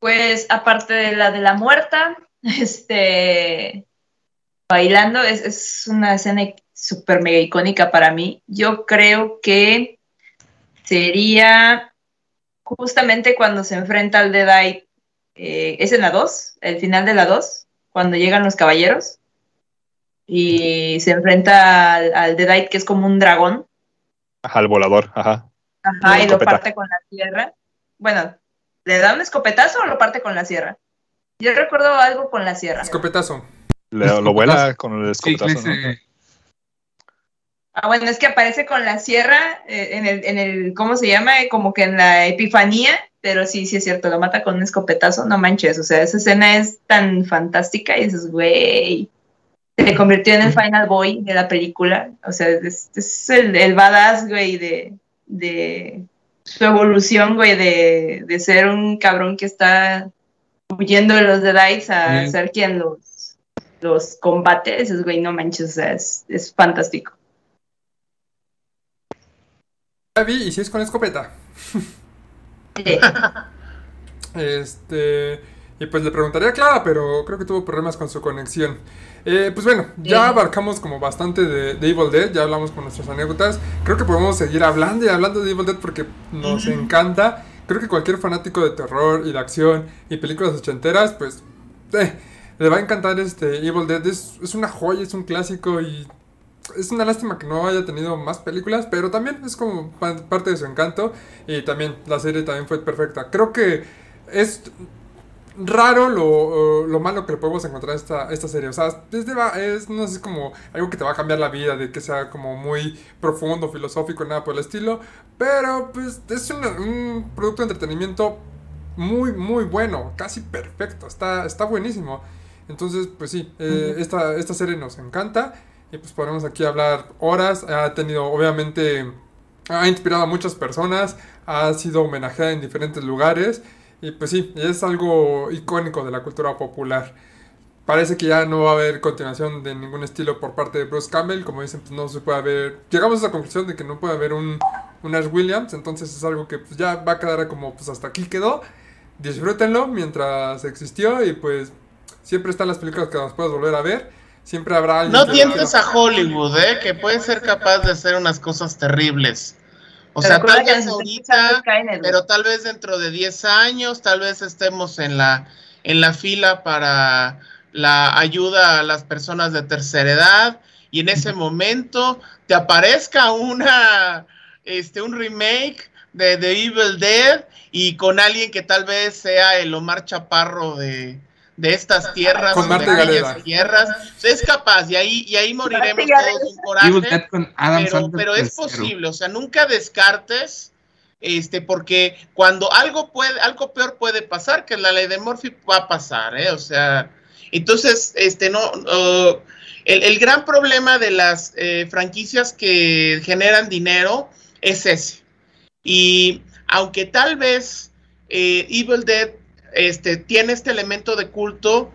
Speaker 7: Pues aparte de la de la muerta, *laughs* este, bailando, es, es una escena súper mega icónica para mí. Yo creo que sería justamente cuando se enfrenta al Deadite, eh, es en la 2, el final de la 2, cuando llegan los caballeros y se enfrenta al, al Deadite que es como un dragón.
Speaker 6: Ajá, el volador, ajá.
Speaker 7: Ajá, y lo parte con la sierra. Bueno, ¿le da un escopetazo o lo parte con la sierra? Yo recuerdo algo con la sierra.
Speaker 1: Escopetazo.
Speaker 6: Le- lo vuela con el
Speaker 4: Sí,
Speaker 6: escopetazo, ¿no?
Speaker 4: ese-
Speaker 7: Ah, bueno, es que aparece con la sierra eh, en, el, en el, ¿cómo se llama? Eh, Como que en la epifanía, pero sí, sí es cierto, lo mata con un escopetazo, no manches, o sea, esa escena es tan fantástica y dices, güey, se convirtió en el final boy de la película, o sea, es, es el, el badass, güey, de, de su evolución, güey, de, de ser un cabrón que está huyendo de los Deadites a
Speaker 4: Bien.
Speaker 7: ser quien los, los combate, dices, güey, no manches, o sea, es, es fantástico.
Speaker 1: Ya vi, y si es con escopeta.
Speaker 7: Sí. *laughs*
Speaker 1: Este. Y pues le preguntaría a Clara, pero creo que tuvo problemas con su conexión. Eh, pues bueno, ya abarcamos como bastante de, de Evil Dead, ya hablamos con nuestras anécdotas. Creo que podemos seguir hablando y hablando de Evil Dead porque nos encanta. Creo que cualquier fanático de terror y de acción y películas ochenteras, pues eh, le va a encantar este Evil Dead. Es, es una joya, es un clásico y es una lástima que no haya tenido más películas, pero también es como pa- parte de su encanto y también la serie también fue perfecta. Creo que es raro lo, lo malo que le podemos encontrar a esta, esta serie. O sea, es, no sé, como algo que te va a cambiar la vida, de que sea como muy profundo, filosófico, nada por el estilo. Pero pues es una- un producto de entretenimiento muy, muy bueno, casi perfecto, está, está buenísimo. Entonces, pues sí, eh, esta, esta serie nos encanta y pues podemos aquí hablar horas. Ha tenido, obviamente, ha inspirado a muchas personas, ha sido homenajeada en diferentes lugares y pues sí, es algo icónico de la cultura popular. Parece que ya no va a haber continuación de ningún estilo por parte de Bruce Campbell, como dicen, pues no se puede haber... Llegamos a esa conclusión de que no puede haber un, un Ash Williams, entonces es algo que pues ya va a quedar como pues hasta aquí quedó. Disfrútenlo mientras existió y pues siempre están las películas que las puedes volver a ver. Siempre habrá alguien.
Speaker 3: No tientes a Hollywood, ¿eh? Que puede ser capaz de hacer unas cosas terribles. O
Speaker 7: Pero
Speaker 3: sea, tal vez ahorita,
Speaker 7: Skynet,
Speaker 3: pero tal vez dentro de 10 años, tal vez estemos en la, en la fila para la ayuda a las personas de tercera edad y en ese momento te aparezca una, este, un remake de The Evil Dead y con alguien que tal vez sea el Omar Chaparro de, de estas tierras,
Speaker 1: Con
Speaker 3: o
Speaker 1: Marta
Speaker 3: de aquellas tierras. O sea, es capaz y ahí, y ahí moriremos todos un
Speaker 4: Evil
Speaker 3: coraje
Speaker 4: Dead con Adam
Speaker 3: pero, pero es
Speaker 4: tercero.
Speaker 3: posible, o sea, nunca descartes, este, porque cuando algo puede, algo peor puede pasar, que la ley de Murphy va a pasar, ¿eh? O sea, entonces, este, no, uh, el, el gran problema de las eh, franquicias que generan dinero es ese. Y aunque tal vez eh, Evil Dead este, tiene este elemento de culto,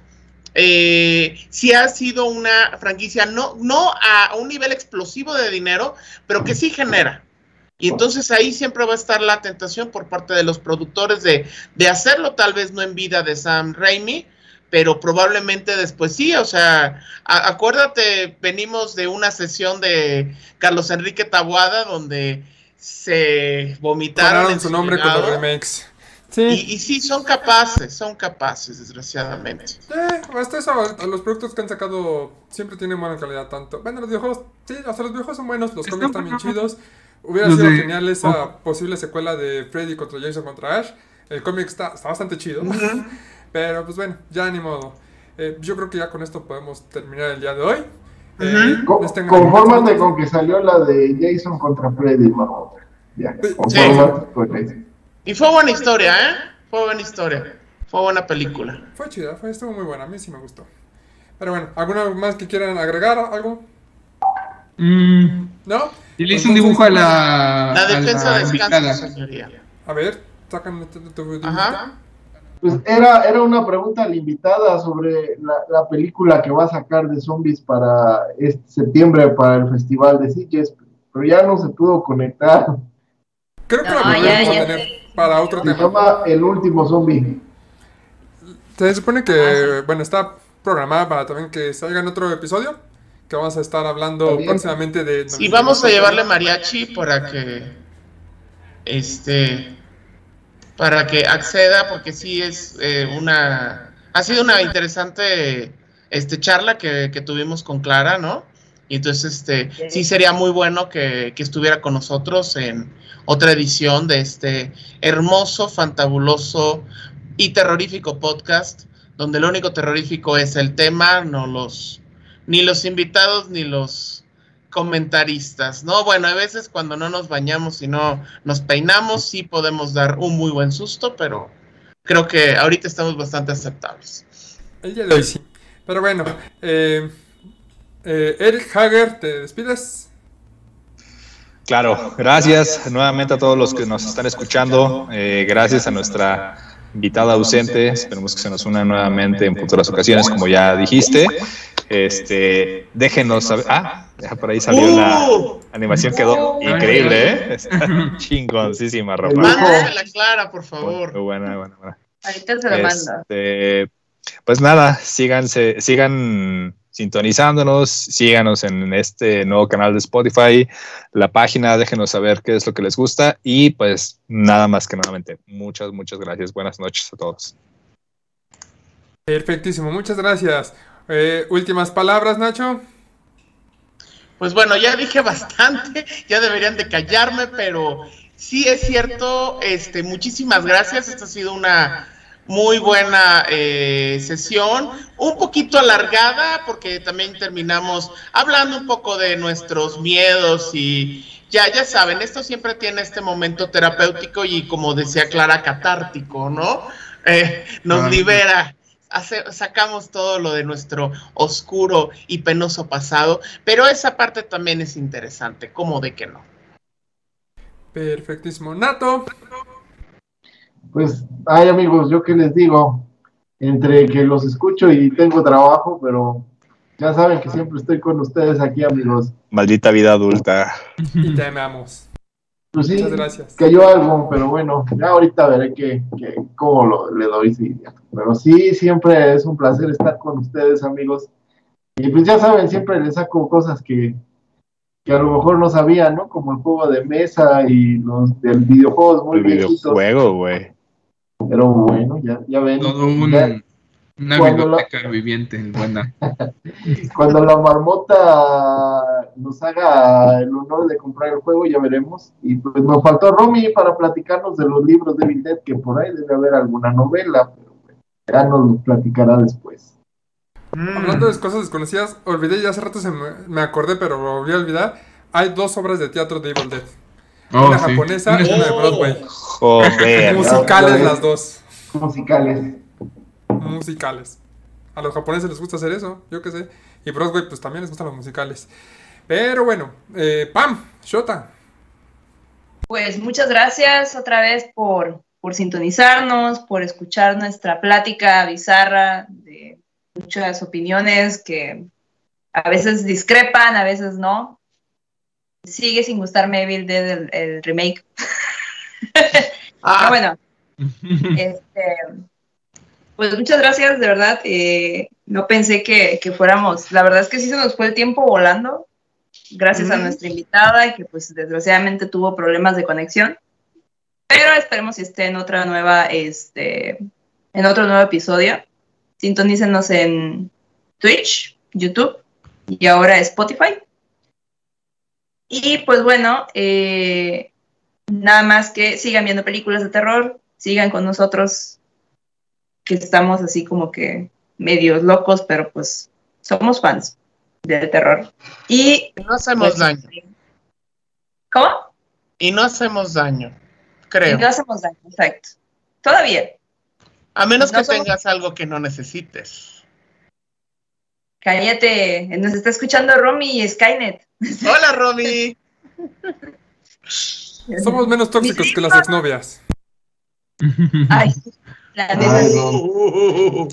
Speaker 3: eh, sí ha sido una franquicia no, no a un nivel explosivo de dinero, pero que sí genera. Y entonces ahí siempre va a estar la tentación por parte de los productores de, de hacerlo, tal vez no en vida de Sam Raimi, pero probablemente después sí, o sea, a- acuérdate, venimos de una sesión de Carlos Enrique Taboada donde se vomitaron
Speaker 1: Clonaron
Speaker 3: en
Speaker 1: su nombre con los remakes. Sí.
Speaker 3: Y, y sí, son capaces, son capaces, desgraciadamente.
Speaker 1: Eh, hasta eso, los productos que han sacado siempre tienen buena calidad, tanto. Bueno, los videojuegos, sí, o sea, los videojuegos son buenos, los cómics están bien chidos. Hubiera
Speaker 4: Los
Speaker 1: sido
Speaker 4: de-
Speaker 1: genial esa posible secuela de Freddy contra Jason contra Ash. El cómic está, está bastante chido. *laughs* Pero pues bueno, ya ni modo. Eh, yo creo que ya con esto podemos terminar el día de hoy. Eh,
Speaker 5: Co-
Speaker 1: les tengo-
Speaker 5: Confórmate con que salió la de Jason contra Freddy, mamá. Ya,
Speaker 1: Sí.
Speaker 5: confórmate con eso.
Speaker 3: Y fue buena historia, ¿eh? Fue buena historia. Fue buena película.
Speaker 1: Fue chida, fue, estuvo muy buena, a mí sí me gustó. Pero bueno, ¿alguna más que quieran agregar? ¿Algo?
Speaker 4: Mm,
Speaker 1: ¿No?
Speaker 4: y le hice un dibujo a la,
Speaker 3: La
Speaker 4: a
Speaker 3: defensa
Speaker 4: la
Speaker 3: descansa,
Speaker 4: invitada.
Speaker 3: señoría.
Speaker 1: A ver, sacan tu, tu- tu- tu-
Speaker 3: Ajá.
Speaker 5: Pues era, era una pregunta limitada sobre la, la película que va a sacar de zombies para este septiembre para el Festival de Sitges, pero ya no se pudo conectar.
Speaker 1: Creo que
Speaker 7: No,
Speaker 1: la
Speaker 7: ya, ya
Speaker 1: a tener para otro
Speaker 5: Se
Speaker 1: tema.
Speaker 5: El último zombie.
Speaker 1: Se supone que, bueno, está programada para también que salga en otro episodio, que vamos a estar hablando
Speaker 5: bien.
Speaker 1: próximamente de...
Speaker 3: Y vamos a llevarle mariachi para que este para que acceda porque sí es eh, una ha sido una interesante este charla que, que tuvimos con Clara, ¿no? Y entonces este sí sería muy bueno que, que estuviera con nosotros en otra edición de este hermoso, fantabuloso y terrorífico podcast, donde lo único terrorífico es el tema, no los ni los invitados ni los comentaristas, ¿no? Bueno, a veces cuando no nos bañamos y no nos peinamos, sí podemos dar un muy buen susto, pero creo que ahorita estamos bastante aceptables.
Speaker 1: El día sí. Pero bueno, eh, eh, Eric Hager, ¿te despides?
Speaker 6: Claro, gracias nuevamente a todos los que nos están escuchando. eh, gracias a nuestra invitada ausente. Esperemos que se nos una nuevamente en futuras ocasiones, como ya dijiste. Este, déjenos saber. Ah, por ahí salió la
Speaker 3: ¡Uh!
Speaker 6: animación, quedó increíble, ¿eh? Está *laughs* chingoncísima, Rafa.
Speaker 3: Mándasela Clara, por
Speaker 6: Muy
Speaker 3: favor.
Speaker 6: buena, buena, buena.
Speaker 7: Ahorita se lo mando.
Speaker 6: Este, pues nada, síganse, sigan sintonizándonos, síganos en este nuevo canal de Spotify, la página, déjenos saber qué es lo que les gusta y pues nada más que nuevamente, muchas, muchas gracias, buenas noches a todos.
Speaker 1: Perfectísimo, muchas gracias. Eh, últimas palabras, Nacho.
Speaker 3: Pues bueno, ya dije bastante, ya deberían de callarme, pero sí es cierto, este, muchísimas gracias, esta ha sido una muy buena eh, sesión, un poquito alargada porque también terminamos hablando un poco de nuestros miedos y ya, ya saben, esto siempre tiene este momento terapéutico y como decía Clara, catártico, ¿no? Eh, nos libera, hace- sacamos todo lo de nuestro oscuro y penoso pasado, pero esa parte también es interesante, ¿cómo de que no?
Speaker 1: Perfectísimo. Nato.
Speaker 5: Pues, ay amigos, yo qué les digo, entre que los escucho y tengo trabajo, pero ya saben que siempre estoy con ustedes aquí, amigos.
Speaker 6: Maldita vida adulta.
Speaker 1: Y te amamos.
Speaker 5: Pues sí,
Speaker 1: Muchas gracias.
Speaker 5: cayó algo, pero bueno, ya ahorita veré que, que cómo lo, le doy, sí. Pero sí, siempre es un placer estar con ustedes, amigos. Y pues ya saben, siempre les saco cosas que, que a lo mejor no sabía, ¿no? Como el juego de mesa y los del videojuegos muy
Speaker 6: El
Speaker 5: viejitos.
Speaker 6: videojuego, güey.
Speaker 5: Pero bueno, ya, ya ven.
Speaker 4: Todo un,
Speaker 5: ya-
Speaker 4: una
Speaker 5: Cuando la-
Speaker 4: biblioteca viviente, buena. *laughs*
Speaker 5: cuando la marmota nos haga el honor de comprar el juego, ya veremos. Y pues nos faltó Romy para platicarnos de los libros de Dead, que por ahí debe haber alguna novela, pero bueno, ya nos platicará después.
Speaker 3: Mm.
Speaker 1: Hablando de cosas desconocidas, olvidé ya hace rato se me, me acordé, pero lo volví a olvidar. Hay dos obras de teatro de Evil Dead.
Speaker 4: Oh,
Speaker 1: una
Speaker 4: sí.
Speaker 1: japonesa y
Speaker 4: Una-
Speaker 1: de Broadway.
Speaker 6: Joder. *laughs*
Speaker 1: Musicales
Speaker 5: ya
Speaker 1: las dos.
Speaker 5: Musicales.
Speaker 1: Musicales. A los japoneses les gusta hacer eso, yo qué sé. Y Broadway pues también les gustan los musicales. Pero bueno, eh, Pam, Shota.
Speaker 7: Pues muchas gracias otra vez por, por sintonizarnos, por escuchar nuestra plática bizarra de muchas opiniones que a veces discrepan, a veces no. Sigue sin gustarme Evil Dead el, el remake. *laughs*
Speaker 3: Ah,
Speaker 7: Pero bueno, *laughs* este, pues muchas gracias, de verdad. eh, no pensé que, que fuéramos, la verdad es que sí se nos fue el tiempo volando, gracias a nuestra invitada, que pues desgraciadamente tuvo problemas de conexión. Pero esperemos si esté en otra nueva, este, en otro nuevo episodio. Sintonícenos en Twitch, YouTube y ahora Spotify. Y pues bueno, eh, nada más que sigan viendo películas de terror, sigan con nosotros, que estamos así como que medios locos, pero pues somos fans del terror. Y
Speaker 3: no hacemos
Speaker 7: pues,
Speaker 3: daño.
Speaker 7: ¿Cómo?
Speaker 3: Y no hacemos daño,
Speaker 7: Y
Speaker 3: creo.
Speaker 7: no hacemos daño, exacto. Todavía.
Speaker 3: A menos
Speaker 7: no
Speaker 3: que
Speaker 7: somos-
Speaker 3: tengas algo que no necesites.
Speaker 7: Cállate, nos está escuchando Romy y Skynet.
Speaker 3: Hola, Romy. *laughs*
Speaker 1: Somos menos tóxicos que las exnovias.
Speaker 7: Ay, la
Speaker 5: Ay,
Speaker 7: sí.
Speaker 5: no.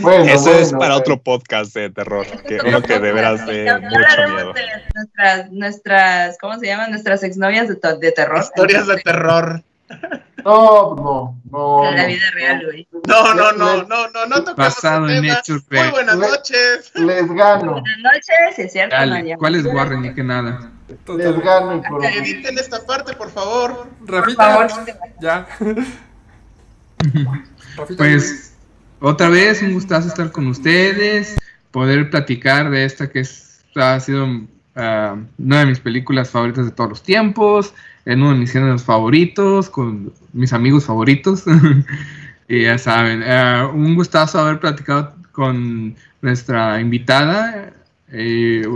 Speaker 5: Bueno,
Speaker 6: Eso es para
Speaker 5: bueno.
Speaker 6: otro podcast de terror, que uno que de veras de mucho
Speaker 7: hablaremos
Speaker 6: miedo.
Speaker 7: de nuestras, nuestras, ¿cómo se llaman? Nuestras exnovias de, de terror.
Speaker 3: Historias de terror.
Speaker 5: No, no, no.
Speaker 7: En la
Speaker 5: no.
Speaker 7: vida real, güey.
Speaker 3: No, no, no, no, no, no toquemos
Speaker 4: Basado en hechos
Speaker 3: Muy buenas noches.
Speaker 5: Les gano,
Speaker 7: Buenas noches, es cierto.
Speaker 4: Dale. ¿cuál es Warren ni que nada?
Speaker 5: les gano y por
Speaker 3: Editen esta parte, por favor.
Speaker 7: Por
Speaker 1: Rafita,
Speaker 7: favor,
Speaker 1: ya. *laughs*
Speaker 4: Pues otra vez un gustazo estar con ustedes, poder platicar de esta que es- ha sido ah, una de mis películas favoritas de todos los tiempos, en uno de mis géneros favoritos, con mis amigos favoritos. *laughs* y ya saben, ah, un gustazo haber platicado con nuestra invitada. eh,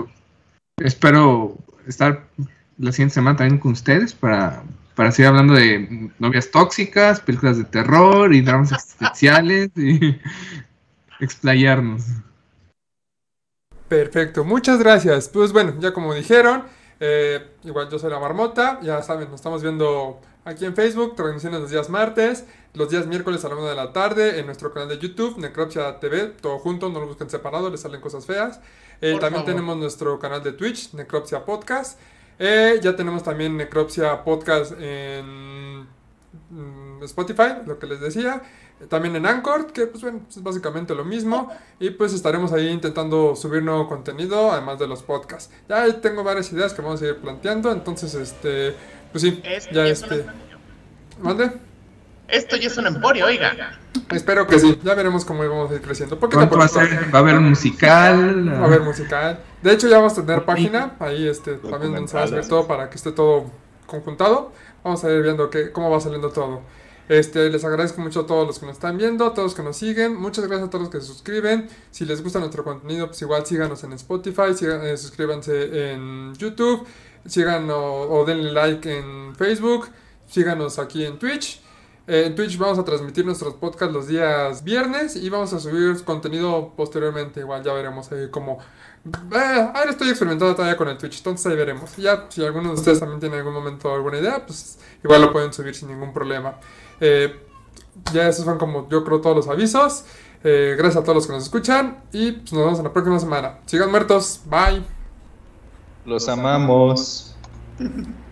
Speaker 4: espero estar la siguiente semana también con ustedes para, para seguir hablando de novias tóxicas, películas de terror y dramas *laughs* existenciales y explayarnos.
Speaker 1: Perfecto, muchas gracias. Pues bueno, ya como dijeron, eh, igual yo soy la marmota, ya saben, nos estamos viendo aquí en Facebook, transmisiones los días martes, los días miércoles a la una de la tarde en nuestro canal de YouTube, Necropsia TV, todo junto, no lo busquen separado, les salen cosas feas. Eh, también
Speaker 3: favor.
Speaker 1: tenemos nuestro canal de Twitch, Necropsia Podcast. Eh, ya tenemos también Necropsia Podcast en mm, Spotify, lo que les decía. También en Anchor, que pues bueno, es básicamente lo mismo. Y pues estaremos ahí intentando subir nuevo contenido, además de los podcasts. Ya ahí tengo varias ideas que vamos a ir planteando. Entonces, este, pues sí, ya este. ¿Mande?
Speaker 3: Esto ya es un emporio, oiga.
Speaker 1: Espero que sí. Ya veremos cómo vamos a ir creciendo. A
Speaker 4: ¿Cuánto va a
Speaker 1: poquito.
Speaker 4: ser? ¿Va a haber un musical?
Speaker 1: Va a haber musical. De hecho, ya vamos a tener página. Ahí este, también donde se va a
Speaker 6: Documentales.
Speaker 1: todo para que esté todo conjuntado. Vamos a ir viendo que, cómo va saliendo todo. Este, les agradezco mucho a todos los que nos están viendo, a todos los que nos siguen. Muchas gracias a todos los que se suscriben. Si les gusta nuestro contenido, pues igual síganos en Spotify, eh, suscríbanse en YouTube, sigan o, denle like en Facebook, síganos aquí en Twitch. Eh, en Twitch vamos a transmitir nuestros podcasts los días viernes y vamos a subir contenido posteriormente. Igual ya veremos ahí cómo. Eh, ahora estoy experimentando todavía con el Twitch, entonces ahí veremos. Ya, si alguno de ustedes también tiene en algún momento alguna idea, pues igual lo pueden subir sin ningún problema. Eh, ya esos son como yo creo todos los avisos. Eh, gracias a todos los que nos escuchan y pues, nos vemos en la próxima semana. Sigan muertos, bye.
Speaker 6: Los amamos. *laughs*